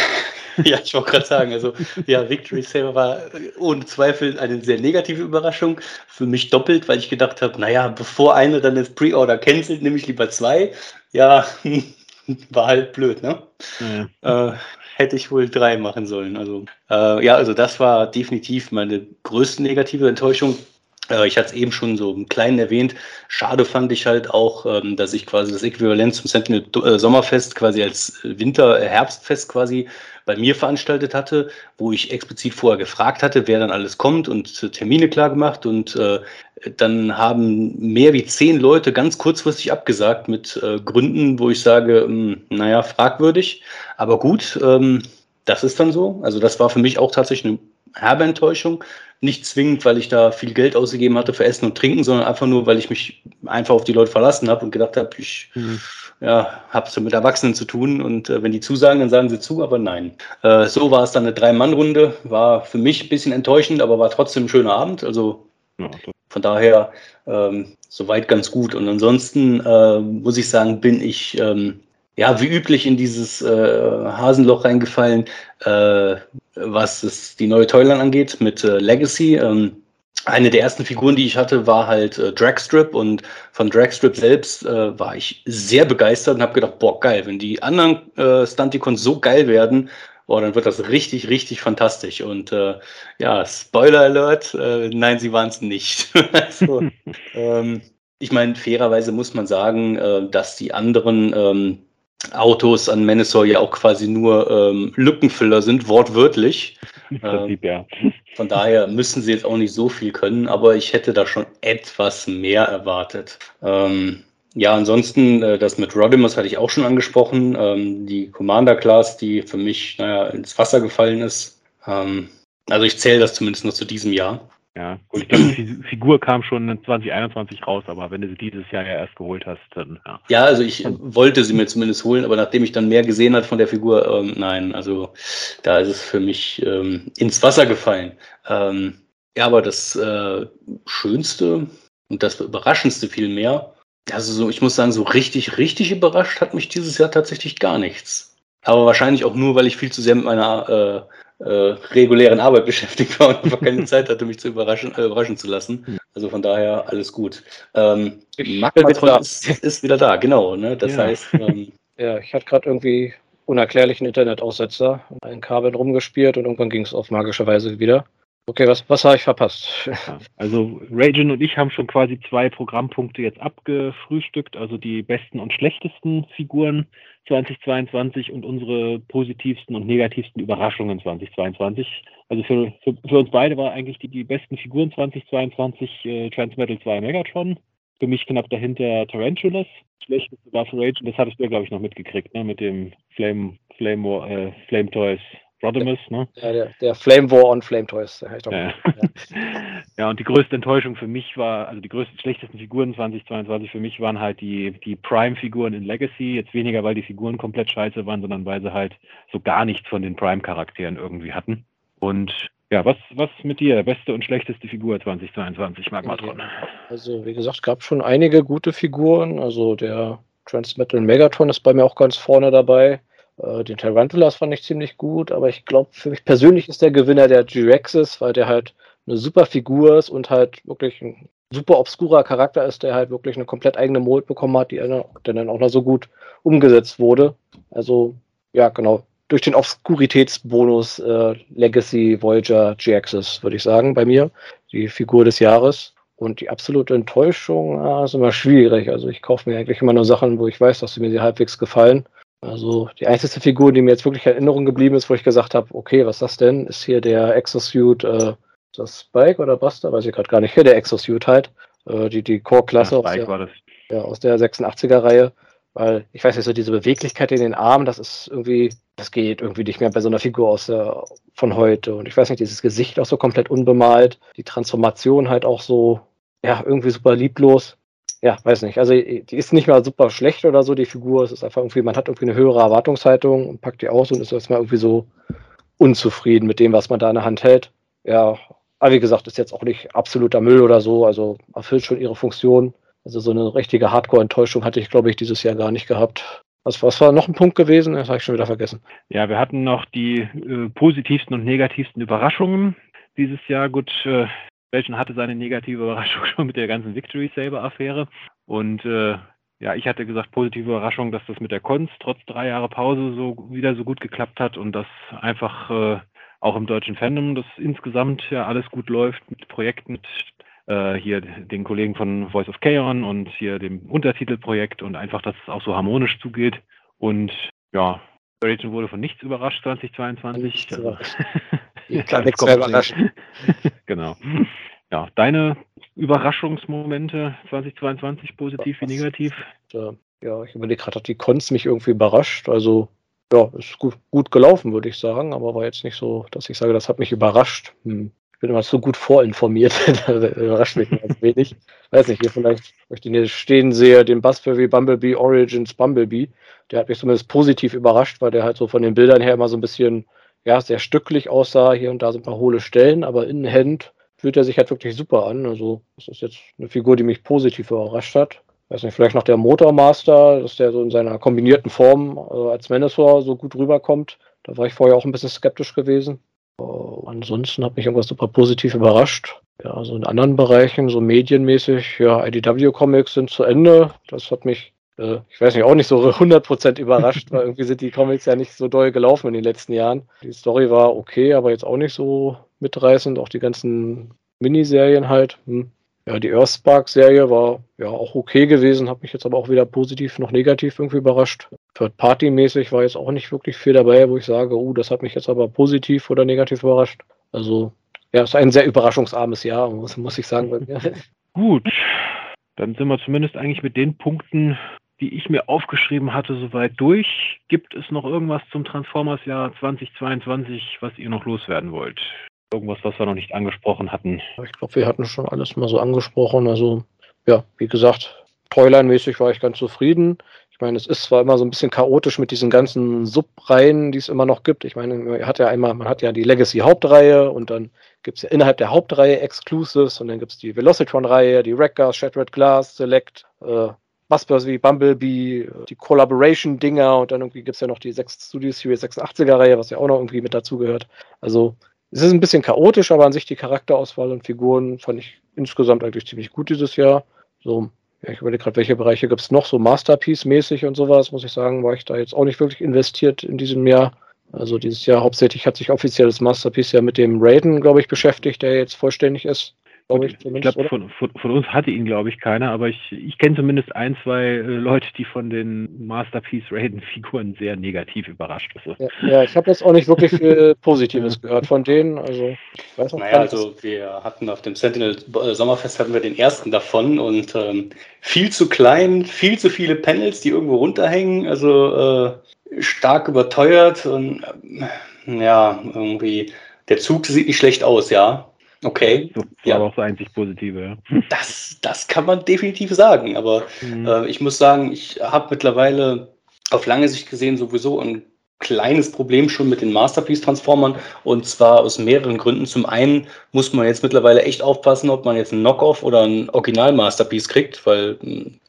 Ja, ich wollte gerade sagen, also ja, Victory Saber war ohne Zweifel eine sehr negative Überraschung. Für mich doppelt, weil ich gedacht habe, naja, bevor eine dann das Pre-Order cancelt, nehme ich lieber zwei. Ja, war halt blöd, ne? Ja. Äh, hätte ich wohl drei machen sollen. Also äh, ja, also das war definitiv meine größte negative Enttäuschung. Äh, ich hatte es eben schon so im Kleinen erwähnt. Schade fand ich halt auch, ähm, dass ich quasi das Äquivalent zum Sentinel äh, Sommerfest quasi als Winter-Herbstfest äh, quasi bei mir veranstaltet hatte, wo ich explizit vorher gefragt hatte, wer dann alles kommt und Termine klar gemacht. Und dann haben mehr wie zehn Leute ganz kurzfristig abgesagt mit Gründen, wo ich sage, hm, naja, fragwürdig. Aber gut, ähm, das ist dann so. Also das war für mich auch tatsächlich eine herbe Enttäuschung. Nicht zwingend, weil ich da viel Geld ausgegeben hatte für Essen und Trinken, sondern einfach nur, weil ich mich einfach auf die Leute verlassen habe und gedacht habe, ich mhm. ja, habe es mit Erwachsenen zu tun und äh, wenn die zusagen, dann sagen sie zu, aber nein. Äh, so war es dann eine Drei-Mann-Runde, war für mich ein bisschen enttäuschend, aber war trotzdem ein schöner Abend. Also ja, von daher ähm, soweit ganz gut. Und ansonsten äh, muss ich sagen, bin ich ähm, ja, wie üblich in dieses äh, Hasenloch reingefallen, äh, was es, die neue Toyline angeht mit äh, Legacy. Ähm, eine der ersten Figuren, die ich hatte, war halt äh, Dragstrip und von Dragstrip selbst äh, war ich sehr begeistert und habe gedacht, boah, geil, wenn die anderen äh, Stunticons so geil werden, boah, dann wird das richtig, richtig fantastisch. Und äh, ja, Spoiler Alert, äh, nein, sie waren es nicht. also, ähm, ich meine, fairerweise muss man sagen, äh, dass die anderen ähm, Autos an Menasor ja auch quasi nur ähm, Lückenfüller sind, wortwörtlich. Prinzip, ähm, ja. Von daher müssen sie jetzt auch nicht so viel können, aber ich hätte da schon etwas mehr erwartet. Ähm, ja, ansonsten, äh, das mit Rodimus hatte ich auch schon angesprochen. Ähm, die Commander-Class, die für mich naja, ins Wasser gefallen ist. Ähm, also ich zähle das zumindest noch zu diesem Jahr. Ja, gut, ich glaube, die Figur kam schon 2021 raus, aber wenn du sie dieses Jahr ja erst geholt hast, dann ja. Ja, also ich wollte sie mir zumindest holen, aber nachdem ich dann mehr gesehen habe von der Figur, ähm, nein, also da ist es für mich ähm, ins Wasser gefallen. Ähm, ja, aber das äh, Schönste und das Überraschendste vielmehr, also so, ich muss sagen, so richtig, richtig überrascht hat mich dieses Jahr tatsächlich gar nichts. Aber wahrscheinlich auch nur, weil ich viel zu sehr mit meiner äh, äh, regulären Arbeit beschäftigt war und einfach keine Zeit hatte, mich zu überraschen, äh, überraschen zu lassen. Hm. Also von daher alles gut. Ähm, Magmatron ist, ist, wieder da, genau. Ne? Das ja. heißt. Ähm, ja, ich hatte gerade irgendwie unerklärlichen Internetaussetzer, ein Kabel rumgespielt und irgendwann ging es auf magische Weise wieder. Okay, was, was habe ich verpasst? Also Ragen und ich haben schon quasi zwei Programmpunkte jetzt abgefrühstückt, also die besten und schlechtesten Figuren 2022 und unsere positivsten und negativsten Überraschungen 2022. Also für, für, für uns beide war eigentlich die, die besten Figuren 2022 äh, Transmetal 2 Megatron, für mich knapp dahinter Tarantulas. Schlechteste war für Ragen, das hattest du ja glaube ich noch mitgekriegt, ne? mit dem Flame, Flame, äh, Flame Toys Rodimus, ne? Ja, der, der, Flame War on Flame Toys. Ja. Ja. ja. und die größte Enttäuschung für mich war, also die größten, schlechtesten Figuren 2022 für mich waren halt die, die Prime-Figuren in Legacy. Jetzt weniger, weil die Figuren komplett scheiße waren, sondern weil sie halt so gar nichts von den Prime-Charakteren irgendwie hatten. Und ja, was, was mit dir? Beste und schlechteste Figur 2022, Magmatron? Also, wie gesagt, gab schon einige gute Figuren. Also, der Transmetal Megaton ist bei mir auch ganz vorne dabei. Äh, den Tarantulas fand ich ziemlich gut, aber ich glaube, für mich persönlich ist der Gewinner der G-Rexes, weil der halt eine super Figur ist und halt wirklich ein super obskurer Charakter ist, der halt wirklich eine komplett eigene Mold bekommen hat, die dann auch noch so gut umgesetzt wurde. Also, ja, genau. Durch den Obskuritätsbonus äh, Legacy Voyager G-Axis, würde ich sagen, bei mir. Die Figur des Jahres. Und die absolute Enttäuschung ja, ist immer schwierig. Also ich kaufe mir eigentlich immer nur Sachen, wo ich weiß, dass sie mir halbwegs gefallen. Also die einzige Figur, die mir jetzt wirklich in Erinnerung geblieben ist, wo ich gesagt habe, okay, was ist das denn? Ist hier der Exosuit, äh, das Spike oder Buster? Weiß ich gerade gar nicht. Hier der Exosuit halt. Äh, die die Core-Klasse ja, aus, ja, aus der 86er-Reihe. Weil ich weiß nicht, so diese Beweglichkeit in den Armen, das ist irgendwie, das geht irgendwie nicht mehr bei so einer Figur aus der, von heute. Und ich weiß nicht, dieses Gesicht auch so komplett unbemalt, die Transformation halt auch so, ja, irgendwie super lieblos ja, weiß nicht. Also die ist nicht mal super schlecht oder so, die Figur. Es ist einfach irgendwie, man hat irgendwie eine höhere Erwartungshaltung und packt die aus und ist erstmal irgendwie so unzufrieden mit dem, was man da in der Hand hält. Ja, aber wie gesagt, ist jetzt auch nicht absoluter Müll oder so, also erfüllt schon ihre Funktion. Also so eine richtige Hardcore-Enttäuschung hatte ich, glaube ich, dieses Jahr gar nicht gehabt. Was, was war noch ein Punkt gewesen? Das habe ich schon wieder vergessen. Ja, wir hatten noch die äh, positivsten und negativsten Überraschungen dieses Jahr. Gut, äh, Belgian hatte seine negative Überraschung schon mit der ganzen Victory Saber-Affäre. Und äh, ja, ich hatte gesagt, positive Überraschung, dass das mit der Konst trotz drei Jahre Pause so wieder so gut geklappt hat und dass einfach äh, auch im deutschen Fandom das insgesamt ja alles gut läuft mit Projekten, mit äh, hier den Kollegen von Voice of Chaos und hier dem Untertitelprojekt und einfach, dass es auch so harmonisch zugeht. Und ja, Origin wurde von nichts überrascht 2022. Nichts überrascht. Ich kann nichts mehr überraschen. genau. Ja, deine Überraschungsmomente 2022, positiv wie negativ? Ja, ich überlege gerade, hat die Cons mich irgendwie überrascht. Also, ja, ist gut, gut gelaufen, würde ich sagen, aber war jetzt nicht so, dass ich sage, das hat mich überrascht. Hm. Ich bin immer so gut vorinformiert, da überrascht mich ganz wenig. Weiß nicht, hier vielleicht, wenn ich den hier stehen sehe, den Buzzfurry Bumblebee Origins Bumblebee, der hat mich zumindest positiv überrascht, weil der halt so von den Bildern her immer so ein bisschen ja, sehr stücklich aussah. Hier und da sind ein paar hohle Stellen, aber in Hand fühlt er sich halt wirklich super an. Also, das ist jetzt eine Figur, die mich positiv überrascht hat. Weiß nicht, vielleicht noch der Motormaster, dass der so in seiner kombinierten Form also als Manowar so gut rüberkommt. Da war ich vorher auch ein bisschen skeptisch gewesen. Uh, ansonsten hat mich irgendwas super positiv überrascht. Ja, also in anderen Bereichen, so medienmäßig, ja, IDW Comics sind zu Ende. Das hat mich äh, ich weiß nicht, auch nicht so 100% überrascht, weil irgendwie sind die Comics ja nicht so doll gelaufen in den letzten Jahren. Die Story war okay, aber jetzt auch nicht so mitreißend. Auch die ganzen Miniserien halt. Hm. Ja, die Earthspark-Serie war ja auch okay gewesen, hat mich jetzt aber auch weder positiv noch negativ irgendwie überrascht. Third-Party-mäßig war jetzt auch nicht wirklich viel dabei, wo ich sage, uh, das hat mich jetzt aber positiv oder negativ überrascht. Also, ja, es ist ein sehr überraschungsarmes Jahr, muss, muss ich sagen. Gut, dann sind wir zumindest eigentlich mit den Punkten die ich mir aufgeschrieben hatte, soweit durch. Gibt es noch irgendwas zum Transformers-Jahr 2022, was ihr noch loswerden wollt? irgendwas, was wir noch nicht angesprochen hatten? Ich glaube, wir hatten schon alles mal so angesprochen. Also, ja, wie gesagt, Toyline-mäßig war ich ganz zufrieden. Ich meine, es ist zwar immer so ein bisschen chaotisch mit diesen ganzen Subreihen, die es immer noch gibt. Ich meine, man hat ja einmal, man hat ja die Legacy-Hauptreihe und dann gibt es ja innerhalb der Hauptreihe Exclusives und dann gibt es die Velocitron-Reihe, die Wreckers, Shattered Glass, Select, äh, Buzzbuzz wie Bumblebee, die Collaboration-Dinger und dann irgendwie gibt es ja noch die 6 Studio Series 86er-Reihe, was ja auch noch irgendwie mit dazugehört. Also es ist ein bisschen chaotisch, aber an sich die Charakterauswahl und Figuren fand ich insgesamt eigentlich ziemlich gut dieses Jahr. So, ja, ich überlege gerade, welche Bereiche gibt es noch, so Masterpiece-mäßig und sowas, muss ich sagen, war ich da jetzt auch nicht wirklich investiert in diesem Jahr. Also dieses Jahr hauptsächlich hat sich offizielles Masterpiece ja mit dem Raiden, glaube ich, beschäftigt, der jetzt vollständig ist glaube ich. Ich glaube, von, von, von, uns hatte ihn, glaube ich, keiner, aber ich, ich kenne zumindest ein, zwei äh, Leute, die von den Masterpiece Raiden-Figuren sehr negativ überrascht sind. Ja, ja, ich habe jetzt auch nicht wirklich viel Positives gehört von denen. Also, ich weiß noch naja, also wir hatten auf dem Sentinel äh, Sommerfest hatten wir den ersten davon und ähm, viel zu klein, viel zu viele Panels, die irgendwo runterhängen, also äh, stark überteuert und äh, ja, irgendwie der Zug sieht nicht schlecht aus, ja. Okay. Das war ja. aber auch das einzig Positive, ja. Das, das kann man definitiv sagen, aber mhm. äh, ich muss sagen, ich habe mittlerweile auf lange Sicht gesehen sowieso ein kleines Problem schon mit den Masterpiece-Transformern und zwar aus mehreren Gründen. Zum einen muss man jetzt mittlerweile echt aufpassen, ob man jetzt ein Knockoff oder ein Original-Masterpiece kriegt, weil hm,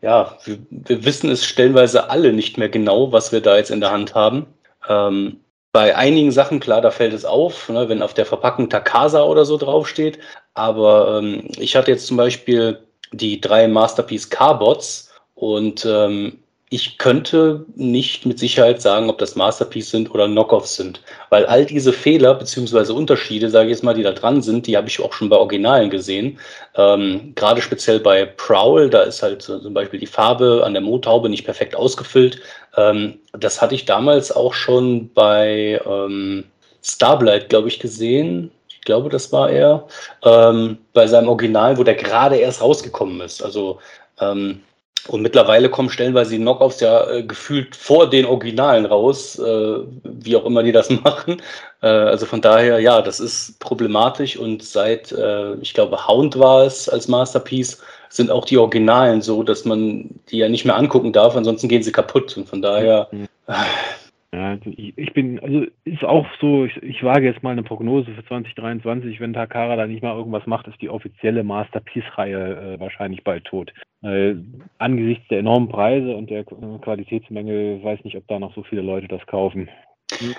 ja, wir, wir, wissen es stellenweise alle nicht mehr genau, was wir da jetzt in der Hand haben. Ähm, bei einigen Sachen, klar, da fällt es auf, ne, wenn auf der Verpackung Takasa oder so draufsteht. Aber ähm, ich hatte jetzt zum Beispiel die drei Masterpiece Carbots und ähm, ich könnte nicht mit Sicherheit sagen, ob das Masterpiece sind oder Knockoffs sind, weil all diese Fehler beziehungsweise Unterschiede, sage ich jetzt mal, die da dran sind, die habe ich auch schon bei Originalen gesehen. Ähm, Gerade speziell bei Prowl, da ist halt zum Beispiel die Farbe an der Motorhaube nicht perfekt ausgefüllt. Ähm, das hatte ich damals auch schon bei ähm, Starblight, glaube ich, gesehen. Ich glaube, das war er ähm, bei seinem Original, wo der gerade erst rausgekommen ist. Also ähm, und mittlerweile kommen stellenweise die Knockoffs ja äh, gefühlt vor den Originalen raus, äh, wie auch immer die das machen. Äh, also von daher, ja, das ist problematisch und seit, äh, ich glaube, Hound war es als Masterpiece, sind auch die Originalen so, dass man die ja nicht mehr angucken darf, ansonsten gehen sie kaputt. Und von daher, mhm. Ja, also ich, bin, also ist auch so, ich, ich, wage jetzt mal eine Prognose für 2023, wenn Takara da nicht mal irgendwas macht, ist die offizielle Masterpiece-Reihe äh, wahrscheinlich bald tot. Äh, angesichts der enormen Preise und der Qualitätsmenge weiß nicht, ob da noch so viele Leute das kaufen.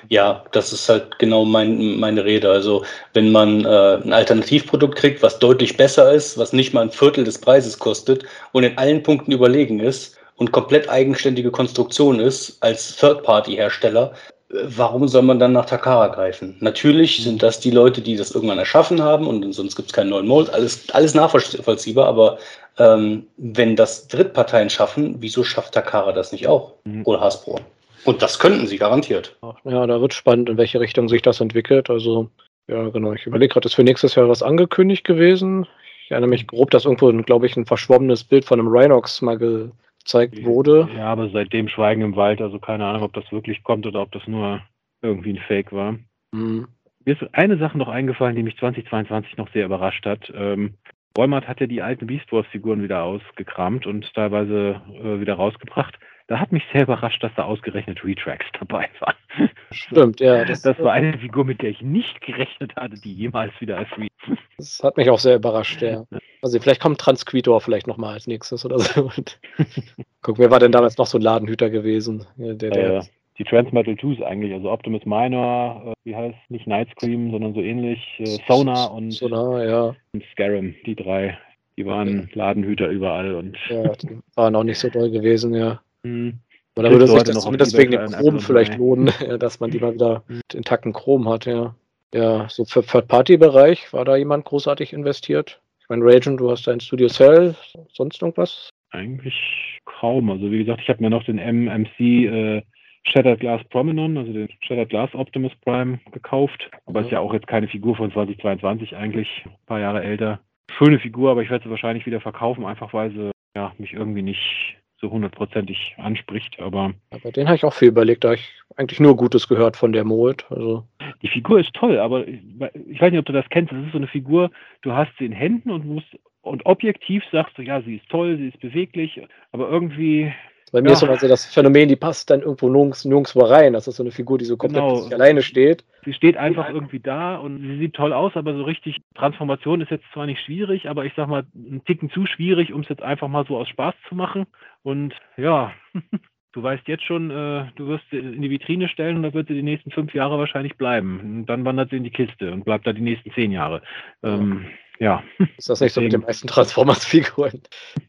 Ja, das ist halt genau mein, meine Rede. Also wenn man äh, ein Alternativprodukt kriegt, was deutlich besser ist, was nicht mal ein Viertel des Preises kostet und in allen Punkten überlegen ist, und komplett eigenständige Konstruktion ist als Third-Party-Hersteller, warum soll man dann nach Takara greifen? Natürlich sind das die Leute, die das irgendwann erschaffen haben und sonst gibt es keinen neuen Mold, alles, alles nachvollziehbar, aber ähm, wenn das Drittparteien schaffen, wieso schafft Takara das nicht auch? Mhm. Oder Hasbro? Und das könnten sie garantiert. Ja, da wird spannend, in welche Richtung sich das entwickelt. Also, ja, genau. Ich überlege gerade, ist für nächstes Jahr was angekündigt gewesen. Ich erinnere mich grob, dass irgendwo, glaube ich, ein verschwommenes Bild von einem Rhinox mal ge gezeigt wurde. Ja, aber seitdem Schweigen im Wald, also keine Ahnung, ob das wirklich kommt oder ob das nur irgendwie ein Fake war. Mhm. Mir ist eine Sache noch eingefallen, die mich 2022 noch sehr überrascht hat. Ähm, Walmart hat ja die alten Beast Wars Figuren wieder ausgekramt und teilweise äh, wieder rausgebracht. Da hat mich sehr überrascht, dass da ausgerechnet Retracks dabei waren. Stimmt, ja. Das, das war eine Figur, mit der ich nicht gerechnet hatte, die jemals wieder als Re Das hat mich auch sehr überrascht, ja. Also vielleicht kommt Transquitor vielleicht nochmal als nächstes oder so. Guck, wer war denn damals noch so ein Ladenhüter gewesen? Der, der äh, die Transmetal 2s eigentlich, also Optimus Minor, äh, wie heißt nicht Night Scream, sondern so ähnlich, äh, Sonar und, Sonar, ja. und Scarum, die drei, die waren okay. Ladenhüter überall und ja, die waren auch nicht so doll gewesen, ja. Mhm. Da würde sich das zumindest wegen dem Chrom vielleicht lohnen, dass man die mal wieder mhm. intakten Chrom hat, ja. Ja, so für Third-Party-Bereich war da jemand großartig investiert? Ich meine, Ragen, du hast dein Studio Cell, sonst irgendwas? Eigentlich kaum. Also wie gesagt, ich habe mir noch den MMC äh, Shattered Glass Promenon, also den Shattered Glass Optimus Prime gekauft. Aber mhm. ist ja auch jetzt keine Figur von 2022 eigentlich, ein paar Jahre älter. Schöne Figur, aber ich werde sie wahrscheinlich wieder verkaufen, einfach weil sie ja, mich irgendwie nicht so hundertprozentig anspricht. Aber bei denen habe ich auch viel überlegt, da habe ich eigentlich nur Gutes gehört von der Mold. Also Die Figur ist toll, aber ich weiß nicht, ob du das kennst. Das ist so eine Figur, du hast sie in Händen und musst und objektiv sagst du, ja, sie ist toll, sie ist beweglich, aber irgendwie. Bei mir ja. ist immer so das Phänomen, die passt dann irgendwo nirgends, nirgendwo rein. Das ist so eine Figur, die so komplett genau. alleine steht. Sie steht einfach irgendwie da und sie sieht toll aus, aber so richtig Transformation ist jetzt zwar nicht schwierig, aber ich sag mal, ein Ticken zu schwierig, um es jetzt einfach mal so aus Spaß zu machen. Und ja, Du weißt jetzt schon, äh, du wirst sie in die Vitrine stellen und da wird sie die nächsten fünf Jahre wahrscheinlich bleiben. Und dann wandert sie in die Kiste und bleibt da die nächsten zehn Jahre. Ähm, ja. Ist das nicht so mit den meisten Transformers-Figuren?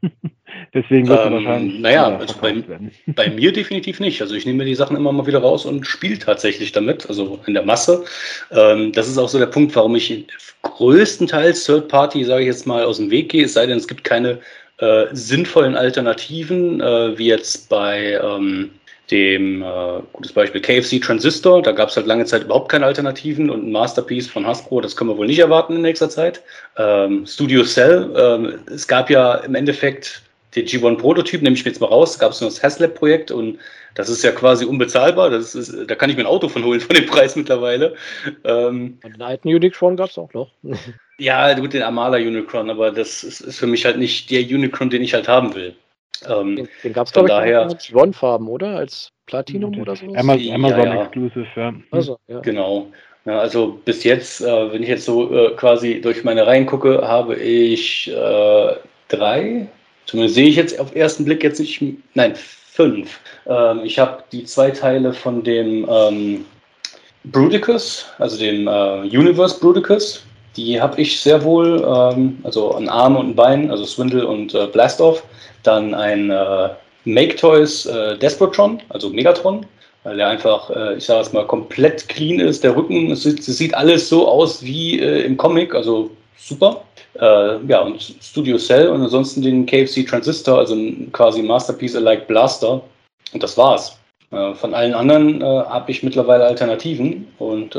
Deswegen wird ähm, wahrscheinlich. Naja, also bei, bei, mir definitiv nicht. Also ich nehme mir die Sachen immer mal wieder raus und spiele tatsächlich damit, also in der Masse. Ähm, das ist auch so der Punkt, warum ich größtenteils Third Party, sage ich jetzt mal, aus dem Weg gehe, es sei denn, es gibt keine äh, sinnvollen Alternativen, äh, wie jetzt bei ähm, dem, äh, gutes Beispiel, KFC Transistor. Da gab es halt lange Zeit überhaupt keine Alternativen und ein Masterpiece von Hasbro, das können wir wohl nicht erwarten in nächster Zeit. Ähm, Studio Cell, ähm, es gab ja im Endeffekt den G1-Prototyp, nehme ich mir jetzt mal raus, gab es nur das Haslab-Projekt und das ist ja quasi unbezahlbar. Das ist, da kann ich mir ein Auto von holen von dem Preis mittlerweile. Ähm, und den alten Unicron gab es auch noch. ja, gut, den Amala Unicron, aber das ist, ist, für mich halt nicht der Unicron, den ich halt haben will. Ähm, den den gab es, glaube ich, daher, mit G1-Farben, oder? Als Platinum oder so? Amazon, Amazon ja, Exclusive, ja. Also, ja. Genau. Ja, also bis jetzt, äh, wenn ich jetzt so äh, quasi durch meine Reihen gucke, habe ich äh, drei, zumindest sehe ich jetzt auf ersten Blick jetzt nicht, nein, fünf. Ähm, ich habe die zwei Teile von dem ähm, Bruticus, also dem äh, Universe Bruticus, die habe ich sehr wohl, ähm, also ein Arm und ein Bein, also Swindle und äh, Blastoff. Dann ein äh, Make Toys äh, Desprotron, also Megatron, weil der einfach, äh, ich sage es mal, komplett clean ist. Der Rücken, es, es sieht alles so aus wie äh, im Comic, also super. Äh, ja, und Studio Cell und ansonsten den KFC Transistor, also quasi Masterpiece-alike Blaster. Und das war's. Äh, von allen anderen habe ich mittlerweile Alternativen und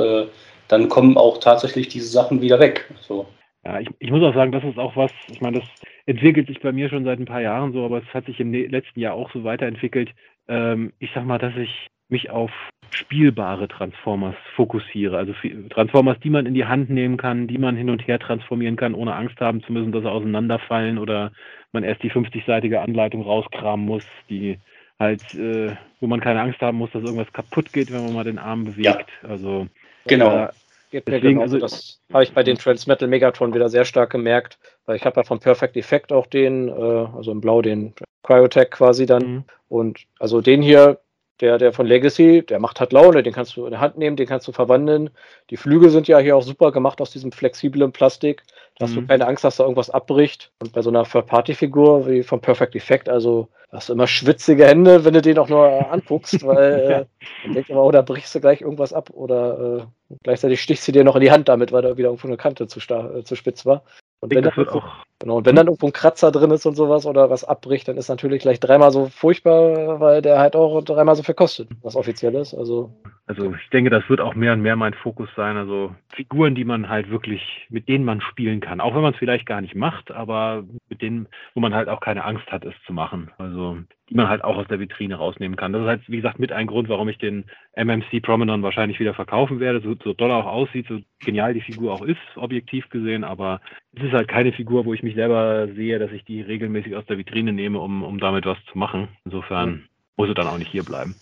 dann kommen auch tatsächlich diese Sachen wieder weg. Also, ja, ich, ich muss auch sagen, das ist auch was, ich meine, das entwickelt sich bei mir schon seit ein paar Jahren so, aber es hat sich im ne-, letzten Jahr auch so weiterentwickelt. Ähm, ich sag mal, dass ich mich auf spielbare Transformers fokussiere. Also Transformers, die man in die Hand nehmen kann, die man hin und her transformieren kann, ohne Angst haben zu müssen, dass sie auseinanderfallen oder man erst die 50-seitige Anleitung rauskramen muss, die halt, äh, wo man keine Angst haben muss, dass irgendwas kaputt geht, wenn man mal den Arm bewegt. Ja. Also genau. Äh, Deswegen, also das habe ich bei den Transmetal Megatron wieder sehr stark gemerkt, weil ich habe ja von Perfect Effect auch den, äh, also im Blau den Cryotech quasi dann. Mhm. Und also den hier, der, der von Legacy, der macht halt Laune, den kannst du in der Hand nehmen, den kannst du verwandeln. Die Flügel sind ja hier auch super gemacht aus diesem flexiblen Plastik, dass mhm. du keine Angst hast, dass da irgendwas abbricht. Und bei so einer Third-Party-Figur wie von Perfect Effect, also hast du immer schwitzige Hände, wenn du den auch nur anguckst, weil äh, dann denkst du immer, oh, da brichst du gleich irgendwas ab oder äh, gleichzeitig stichst du dir noch in die Hand damit, weil da wieder irgendwo eine Kante zu, äh, zu spitz war. Und wenn, auch, genau, und wenn dann irgendwo ein Kratzer drin ist und sowas oder was abbricht, dann ist natürlich gleich dreimal so furchtbar, weil der halt auch dreimal so viel kostet, was offiziell ist. Also, also ich denke, das wird auch mehr und mehr mein Fokus sein. Also Figuren, die man halt wirklich, mit denen man spielen kann. Auch wenn man es vielleicht gar nicht macht, aber mit denen, wo man halt auch keine Angst hat, es zu machen. Also die man halt auch aus der Vitrine rausnehmen kann. Das ist halt, wie gesagt, mit ein Grund, warum ich den MMC Promenon wahrscheinlich wieder verkaufen werde. So, so doll auch aussieht, so genial die Figur auch ist, objektiv gesehen, aber es ist halt keine Figur, wo ich mich selber sehe, dass ich die regelmäßig aus der Vitrine nehme, um, um damit was zu machen. Insofern muss er dann auch nicht hier bleiben.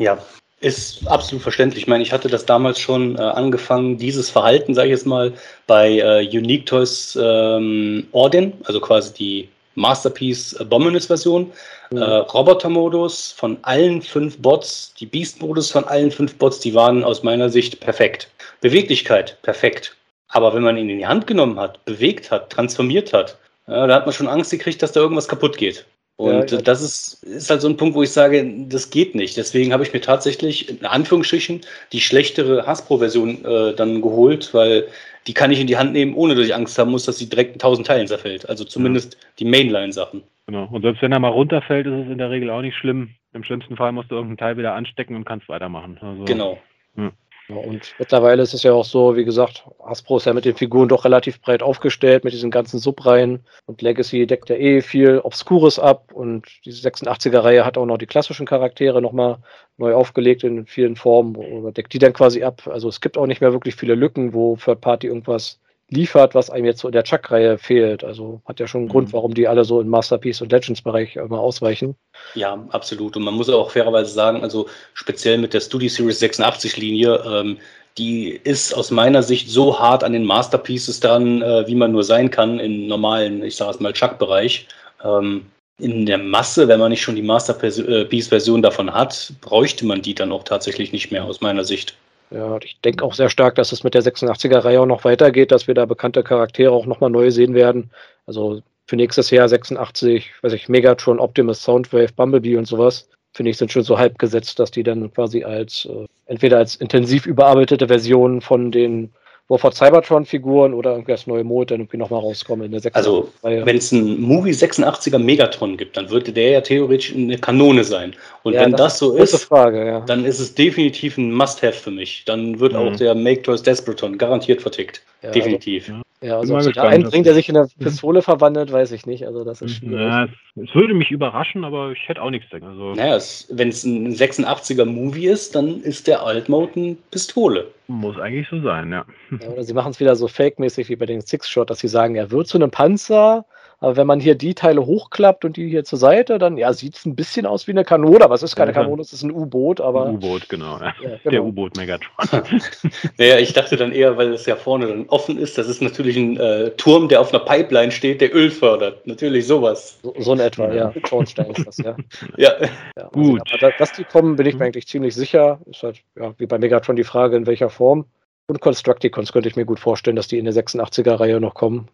Ja, ist absolut verständlich. Ich meine, ich hatte das damals schon äh, angefangen, dieses Verhalten, sage ich jetzt mal, bei äh, Unique Toys ähm, Orden, also quasi die Masterpiece Abominus-Version. Mhm. Äh, Roboter-Modus von allen fünf Bots, die Beast-Modus von allen fünf Bots, die waren aus meiner Sicht perfekt. Beweglichkeit, perfekt. Aber wenn man ihn in die Hand genommen hat, bewegt hat, transformiert hat, ja, da hat man schon Angst gekriegt, dass da irgendwas kaputt geht. Und ja, ja. das ist, ist halt so ein Punkt, wo ich sage, das geht nicht. Deswegen habe ich mir tatsächlich in Anführungsstrichen die schlechtere Hasbro-Version äh, dann geholt, weil die kann ich in die Hand nehmen, ohne dass ich Angst haben muss, dass sie direkt in tausend Teilen zerfällt. Also zumindest ja. die Mainline-Sachen. Genau. Und selbst wenn er mal runterfällt, ist es in der Regel auch nicht schlimm. Im schlimmsten Fall musst du irgendein Teil wieder anstecken und kannst weitermachen. Also, genau. Ja. Und mittlerweile ist es ja auch so, wie gesagt, Hasbro ist ja mit den Figuren doch relativ breit aufgestellt, mit diesen ganzen Subreihen. Und Legacy deckt ja eh viel Obskures ab. Und diese 86er-Reihe hat auch noch die klassischen Charaktere nochmal neu aufgelegt in vielen Formen oder deckt die dann quasi ab. Also es gibt auch nicht mehr wirklich viele Lücken, wo Third Party irgendwas liefert, was einem jetzt so in der Chuck-Reihe fehlt. Also hat ja schon einen mhm. Grund, warum die alle so im Masterpiece- und Legends-Bereich immer ausweichen. Ja, absolut. Und man muss auch fairerweise sagen, also speziell mit der Studio Series 86-Linie, ähm, die ist aus meiner Sicht so hart an den Masterpieces dran, äh, wie man nur sein kann im normalen, ich sage es mal, Chuck-Bereich. Ähm, in der Masse, wenn man nicht schon die Masterpiece-Version davon hat, bräuchte man die dann auch tatsächlich nicht mehr, aus meiner Sicht. Ja, ich denke auch sehr stark, dass es mit der 86er-Reihe auch noch weitergeht, dass wir da bekannte Charaktere auch nochmal neu sehen werden. Also für nächstes Jahr 86, weiß ich, Megatron, Optimus, Soundwave, Bumblebee und sowas, finde ich, sind schon so halb gesetzt, dass die dann quasi als äh, entweder als intensiv überarbeitete Version von den Warfare Cybertron-Figuren oder irgendwie das neue Mode dann irgendwie nochmal rauskommen in der 86er Also, wenn es einen Movie 86er Megatron gibt, dann würde der ja theoretisch eine Kanone sein. Und ja, wenn das, das so ist, Frage, ja. dann ist es definitiv ein Must-Have für mich. Dann wird mhm. auch der Make Toys Desperaton garantiert vertickt. Ja, also definitiv. Also, ja, also ob sich da einbringt, der sich in eine Pistole verwandelt, weiß ich nicht. Also das ist schwierig. Ja, es würde mich überraschen, aber ich hätte auch nichts dagegen. Also naja, wenn es ein 86er Movie ist, dann ist der Alt-Mode eine Pistole. Muss eigentlich so sein, ja. ja oder sie machen es wieder so fake-mäßig wie bei den Six-Shot, dass sie sagen, er wird zu einem Panzer, aber wenn man hier die Teile hochklappt und die hier zur Seite, dann ja, sieht es ein bisschen aus wie eine Kanone, aber es ist keine ja, Kanone, es ist ein U-Boot, aber. U-Boot, genau, ja. ja genau. Der U-Boot Megatron. naja, ich dachte dann eher, weil es ja vorne dann offen ist, das ist natürlich ein äh, Turm, der auf einer Pipeline steht, der Öl fördert. Natürlich sowas. So, so in etwa, ja. Schornstein ist das, ja. ja. ja also, Gut. Aber dass die kommen, bin ich mir mhm. eigentlich ziemlich sicher. Ist halt, ja, wie bei Megatron die Frage, in welcher Form. Und Constructicons könnte ich mir gut vorstellen, dass die in der 86er-Reihe noch kommen.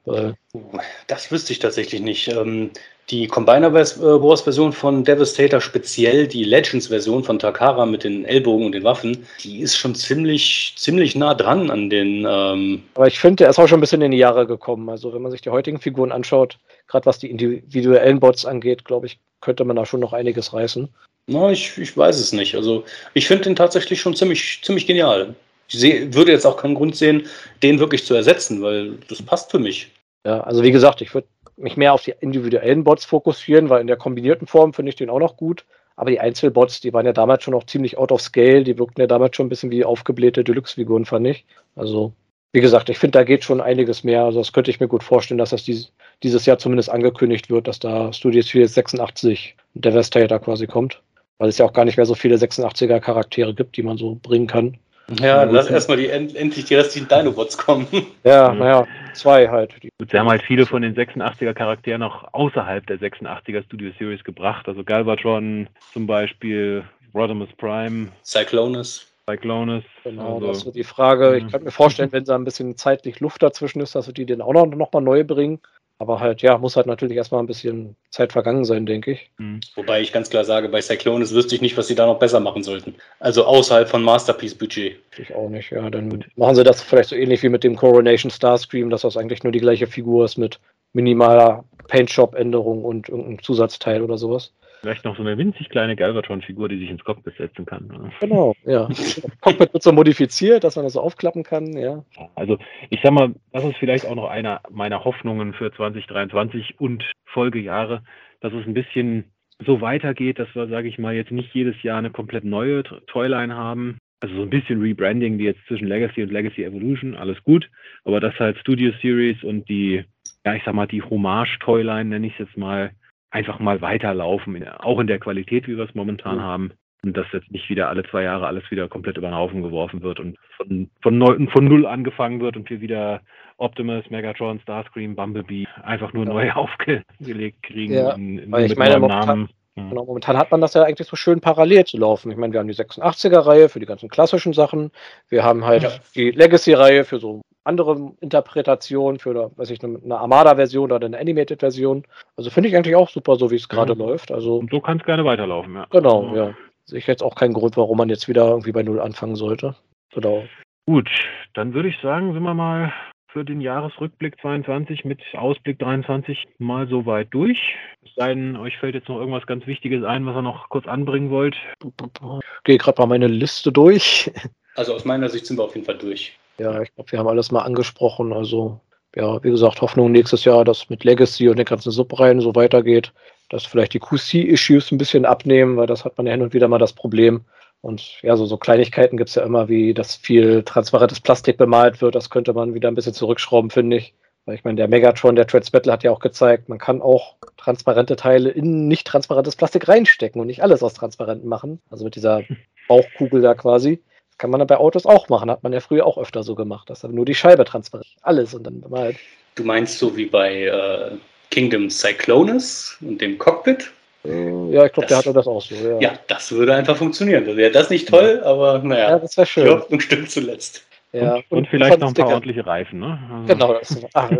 das wüsste ich tatsächlich nicht. Ähm, die Combiner Wars-Version von Devastator, speziell die Legends-Version von Takara mit den Ellbogen und den Waffen, die ist schon ziemlich, ziemlich nah dran an den. Ähm Aber ich finde, der ist auch schon ein bisschen in die Jahre gekommen. Also, wenn man sich die heutigen Figuren anschaut, gerade was die individuellen Bots angeht, glaube ich, könnte man da schon noch einiges reißen. Na, ich, ich weiß es nicht. Also, ich finde den tatsächlich schon ziemlich, ziemlich genial ich seh, würde jetzt auch keinen Grund sehen, den wirklich zu ersetzen, weil das passt für mich. Ja, also wie gesagt, ich würde mich mehr auf die individuellen Bots fokussieren, weil in der kombinierten Form finde ich den auch noch gut. Aber die Einzelbots, die waren ja damals schon noch ziemlich out of scale, die wirkten ja damals schon ein bisschen wie aufgeblähte Deluxe-Figuren, fand ich. Also, wie gesagt, ich finde, da geht schon einiges mehr. Also, das könnte ich mir gut vorstellen, dass das dieses, dieses Jahr zumindest angekündigt wird, dass da Studio Series 86 Devastator quasi kommt. Weil es ja auch gar nicht mehr so viele 86er Charaktere gibt, die man so bringen kann. Ja, lass erstmal die, endlich die restlichen Dinobots kommen. Ja, naja, zwei halt. Gut, sie haben halt viele von den 86er Charakteren auch außerhalb der 86er Studio Series gebracht. Also Galvatron zum Beispiel, Rodimus Prime. Cyclonus. Cyclonus. Genau, also, das ist so die Frage. Ich kann mir vorstellen, wenn da ein bisschen zeitlich Luft dazwischen ist, dass wir die den auch noch, noch mal neu bringen. Aber halt, ja, muss halt natürlich erstmal ein bisschen Zeit vergangen sein, denke ich. Mhm. Wobei ich ganz klar sage, bei Cyclones wüsste ich nicht, was sie da noch besser machen sollten. Also außerhalb von Masterpiece-Budget. Ich auch nicht, ja. Dann Gut. machen sie das vielleicht so ähnlich wie mit dem Coronation Starscream, dass das eigentlich nur die gleiche Figur ist mit minimaler Paint-Shop-Änderung und irgendeinem Zusatzteil oder sowas. Vielleicht noch so eine winzig kleine Galvatron-Figur, die sich ins Cockpit setzen kann. Genau, ja. Cockpit wird so modifiziert, dass man das so aufklappen kann, ja. Also ich sag mal, das ist vielleicht auch noch einer meiner Hoffnungen für 2023 und Folgejahre, dass es ein bisschen so weitergeht, dass wir, sage ich mal, jetzt nicht jedes Jahr eine komplett neue Toyline haben. Also so ein bisschen Rebranding wie jetzt zwischen Legacy und Legacy Evolution, alles gut. Aber dass halt Studio Series und die, ja, ich sag mal, die Hommage-Toyline, nenne ich es jetzt mal, einfach mal weiterlaufen, auch in der Qualität, wie wir es momentan mhm. haben. Und dass jetzt nicht wieder alle zwei Jahre alles wieder komplett über den Haufen geworfen wird und von, von, neu, von null angefangen wird und wir wieder Optimus, Megatron, Starscream, Bumblebee einfach nur ja. neu aufgelegt kriegen. Ja, in, in, ich meine, momentan, genau, momentan hat man das ja eigentlich so schön parallel zu laufen. Ich meine, wir haben die 86er-Reihe für die ganzen klassischen Sachen. Wir haben halt ja. die Legacy-Reihe für so andere Interpretation für weiß ich, eine Armada-Version oder eine Animated-Version. Also finde ich eigentlich auch super, so wie es gerade ja. läuft. Also, Und so kann es gerne weiterlaufen, ja. Genau, also, ja. Sehe ich jetzt auch keinen Grund, warum man jetzt wieder irgendwie bei Null anfangen sollte. Genau. Gut, dann würde ich sagen, sind wir mal für den Jahresrückblick 22 mit Ausblick 23 mal so weit durch. Es sei denn, euch fällt jetzt noch irgendwas ganz Wichtiges ein, was ihr noch kurz anbringen wollt. Ich gehe gerade mal meine Liste durch. Also aus meiner Sicht sind wir auf jeden Fall durch. Ja, ich glaube, wir haben alles mal angesprochen. Also, ja, wie gesagt, Hoffnung nächstes Jahr, dass mit Legacy und den ganzen Subreihen so weitergeht, dass vielleicht die QC-Issues ein bisschen abnehmen, weil das hat man ja hin und wieder mal das Problem. Und ja, so, so Kleinigkeiten gibt es ja immer, wie dass viel transparentes Plastik bemalt wird. Das könnte man wieder ein bisschen zurückschrauben, finde ich. Weil ich meine, der Megatron, der Trades Battle hat ja auch gezeigt, man kann auch transparente Teile in nicht transparentes Plastik reinstecken und nicht alles aus transparenten machen. Also mit dieser Bauchkugel da quasi. Kann man dann bei Autos auch machen. Hat man ja früher auch öfter so gemacht, dass dann nur die Scheibe transparent Alles und dann bemalt. Du meinst so wie bei äh, Kingdom Cyclonus und dem Cockpit? Äh, ja, ich glaube, der hatte das auch so. Ja. ja. das würde einfach funktionieren. Das wäre das nicht toll, aber naja. Ja, das wäre schön. Die Hoffnung stimmt zuletzt. Ja, und, und vielleicht noch ein paar ordentliche Reifen, ne? Also genau, das ist, ach,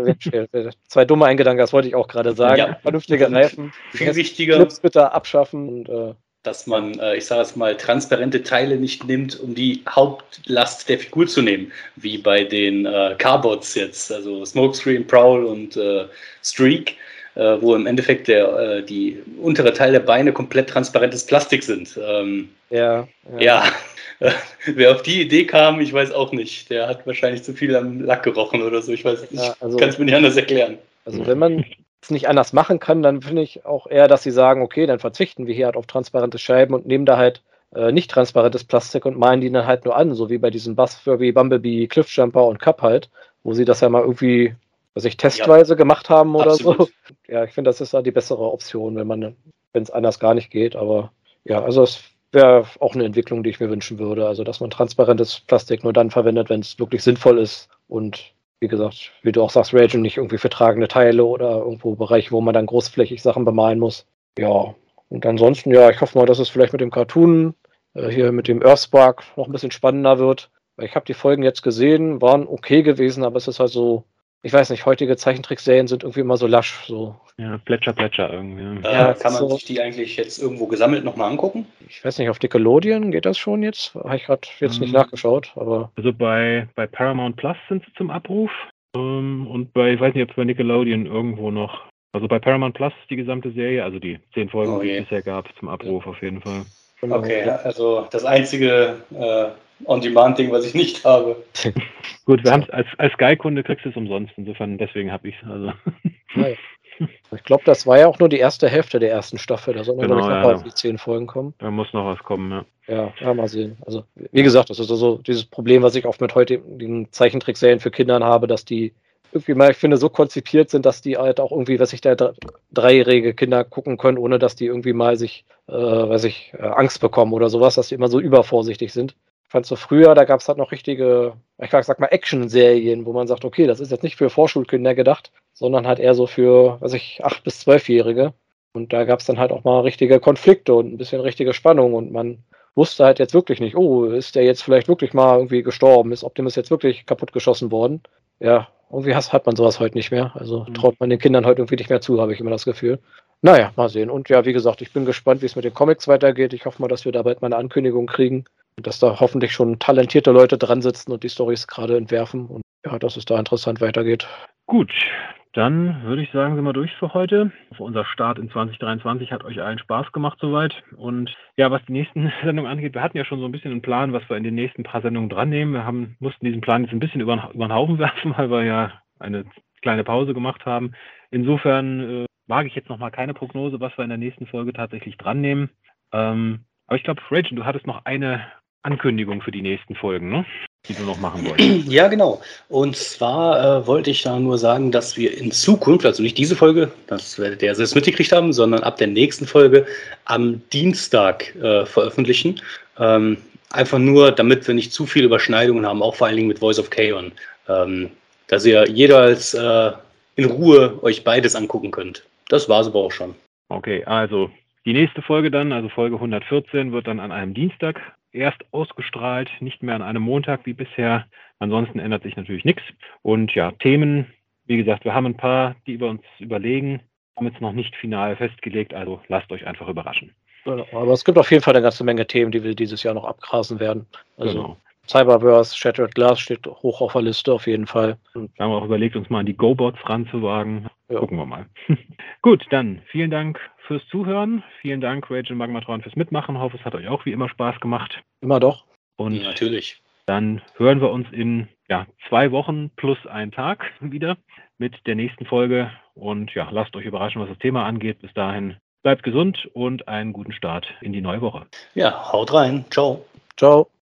zwei dumme Eingedanken, das wollte ich auch gerade sagen. Ja, Vernünftige Reifen. Viel wichtiger. Clips bitte abschaffen und äh, dass man, äh, ich sage es mal, transparente Teile nicht nimmt, um die Hauptlast der Figur zu nehmen, wie bei den äh, Carbots jetzt, also Smokescreen, Prowl und äh, Streak, äh, wo im Endeffekt der, äh, die untere Teil der Beine komplett transparentes Plastik sind. Ähm, ja. Ja. ja. Wer auf die Idee kam, ich weiß auch nicht. Der hat wahrscheinlich zu viel am Lack gerochen oder so. Ich weiß nicht. Ja, also, kann es mir nicht anders erklären. Also wenn man es nicht anders machen kann, dann finde ich auch eher, dass sie sagen, okay, dann verzichten wir hier halt auf transparente Scheiben und nehmen da halt äh, nicht transparentes Plastik und malen die dann halt nur an, so wie bei diesem Bass wie Bumblebee, Cliffjumper und Cup halt, wo sie das ja mal irgendwie, was ich testweise ja, gemacht haben oder absolut. so. Ja, ich finde, das ist ja die bessere Option, wenn man, wenn es anders gar nicht geht, aber ja, also es wäre auch eine Entwicklung, die ich mir wünschen würde. Also, dass man transparentes Plastik nur dann verwendet, wenn es wirklich sinnvoll ist. Und wie gesagt, wie du auch sagst, Rage nicht irgendwie für tragende Teile oder irgendwo Bereiche, wo man dann großflächig Sachen bemalen muss. Ja, und ansonsten, ja, ich hoffe mal, dass es vielleicht mit dem Cartoon äh, hier mit dem Earthspark noch ein bisschen spannender wird. Ich habe die Folgen jetzt gesehen, waren okay gewesen, aber es ist halt so ich weiß nicht, heutige Zeichentrickserien sind irgendwie immer so lasch. So. Ja, Plätscher, Plätscher irgendwie. Äh, ja, kann man so, sich die eigentlich jetzt irgendwo gesammelt nochmal angucken? Ich weiß nicht, auf Nickelodeon geht das schon jetzt? Habe ich gerade jetzt mhm. nicht nachgeschaut, aber. Also bei, bei Paramount Plus sind sie zum Abruf. Ähm, und bei, ich weiß nicht, ob es bei Nickelodeon irgendwo noch. Also bei Paramount Plus die gesamte Serie, also die zehn Folgen, oh, die es bisher gab, zum Abruf auf jeden Fall. Okay, also das einzige äh, On-Demand-Ding, was ich nicht habe. Gut, wir haben als, als Sky-Kunde kriegst du es umsonst, insofern deswegen habe ich es. Also. Ich glaube, das war ja auch nur die erste Hälfte der ersten Staffel. Da sollen genau, noch ja, mal die zehn Folgen kommen. Da muss noch was kommen, ja. Ja, ja, mal sehen. Also, wie gesagt, das ist also dieses Problem, was ich oft mit heutigen Zeichentrickserien für Kindern habe, dass die irgendwie mal, ich finde, so konzipiert sind, dass die halt auch irgendwie, was ich da dreijährige Kinder gucken können, ohne dass die irgendwie mal sich, äh, weiß ich, äh, Angst bekommen oder sowas, dass die immer so übervorsichtig sind. Ich fand so früher, da gab es halt noch richtige, ich sag mal, Action-Serien, wo man sagt, okay, das ist jetzt nicht für Vorschulkinder gedacht, sondern halt eher so für, weiß ich, acht bis zwölfjährige. Und da gab es dann halt auch mal richtige Konflikte und ein bisschen richtige Spannung und man wusste halt jetzt wirklich nicht, oh, ist der jetzt vielleicht wirklich mal irgendwie gestorben? Ist Optimus jetzt wirklich kaputtgeschossen worden? Ja, irgendwie hat man sowas heute nicht mehr. Also mhm. traut man den Kindern heute irgendwie nicht mehr zu, habe ich immer das Gefühl. Naja, mal sehen. Und ja, wie gesagt, ich bin gespannt, wie es mit den Comics weitergeht. Ich hoffe mal, dass wir da bald mal eine Ankündigung kriegen dass da hoffentlich schon talentierte Leute dran sitzen und die Stories gerade entwerfen und ja, dass es da interessant weitergeht. Gut, dann würde ich sagen, sind wir durch für heute. Unser Start in 2023 hat euch allen Spaß gemacht soweit. Und ja, was die nächsten Sendungen angeht, wir hatten ja schon so ein bisschen einen Plan, was wir in den nächsten paar Sendungen dran nehmen. Wir haben, mussten diesen Plan jetzt ein bisschen über, über den Haufen werfen, weil wir ja eine kleine Pause gemacht haben. Insofern äh, wage ich jetzt noch mal keine Prognose, was wir in der nächsten Folge tatsächlich dran nehmen. Ähm, aber ich glaube, Rachel, du hattest noch eine Ankündigung für die nächsten Folgen, ne? die du noch machen wolltest. Ja, genau. Und zwar äh, wollte ich da nur sagen, dass wir in Zukunft, also nicht diese Folge, das werdet ihr selbst mitgekriegt haben, sondern ab der nächsten Folge am Dienstag äh, veröffentlichen. Ähm, einfach nur, damit wir nicht zu viele Überschneidungen haben, auch vor allen Dingen mit Voice of Chaos. Ähm, dass ihr jeder als äh, in Ruhe euch beides angucken könnt. Das war es aber auch schon. Okay, also die nächste Folge dann, also Folge 114, wird dann an einem Dienstag erst ausgestrahlt, nicht mehr an einem Montag wie bisher. Ansonsten ändert sich natürlich nichts. Und ja, Themen, wie gesagt, wir haben ein paar, die wir uns überlegen, haben jetzt noch nicht final festgelegt, also lasst euch einfach überraschen. Genau, aber es gibt auf jeden Fall eine ganze Menge Themen, die wir dieses Jahr noch abgrasen werden. Also genau. Cyberverse, Shattered Glass steht hoch auf der Liste auf jeden Fall. Wir haben auch überlegt, uns mal an die GoBots ranzuwagen. Ja. Gucken wir mal. Gut, dann vielen Dank fürs Zuhören. Vielen Dank, Rachel Magmatron, fürs Mitmachen. Ich hoffe, es hat euch auch wie immer Spaß gemacht. Immer doch. Und ja, natürlich. Dann hören wir uns in ja, zwei Wochen plus einen Tag wieder mit der nächsten Folge. Und ja, lasst euch überraschen, was das Thema angeht. Bis dahin bleibt gesund und einen guten Start in die neue Woche. Ja, haut rein. Ciao. Ciao.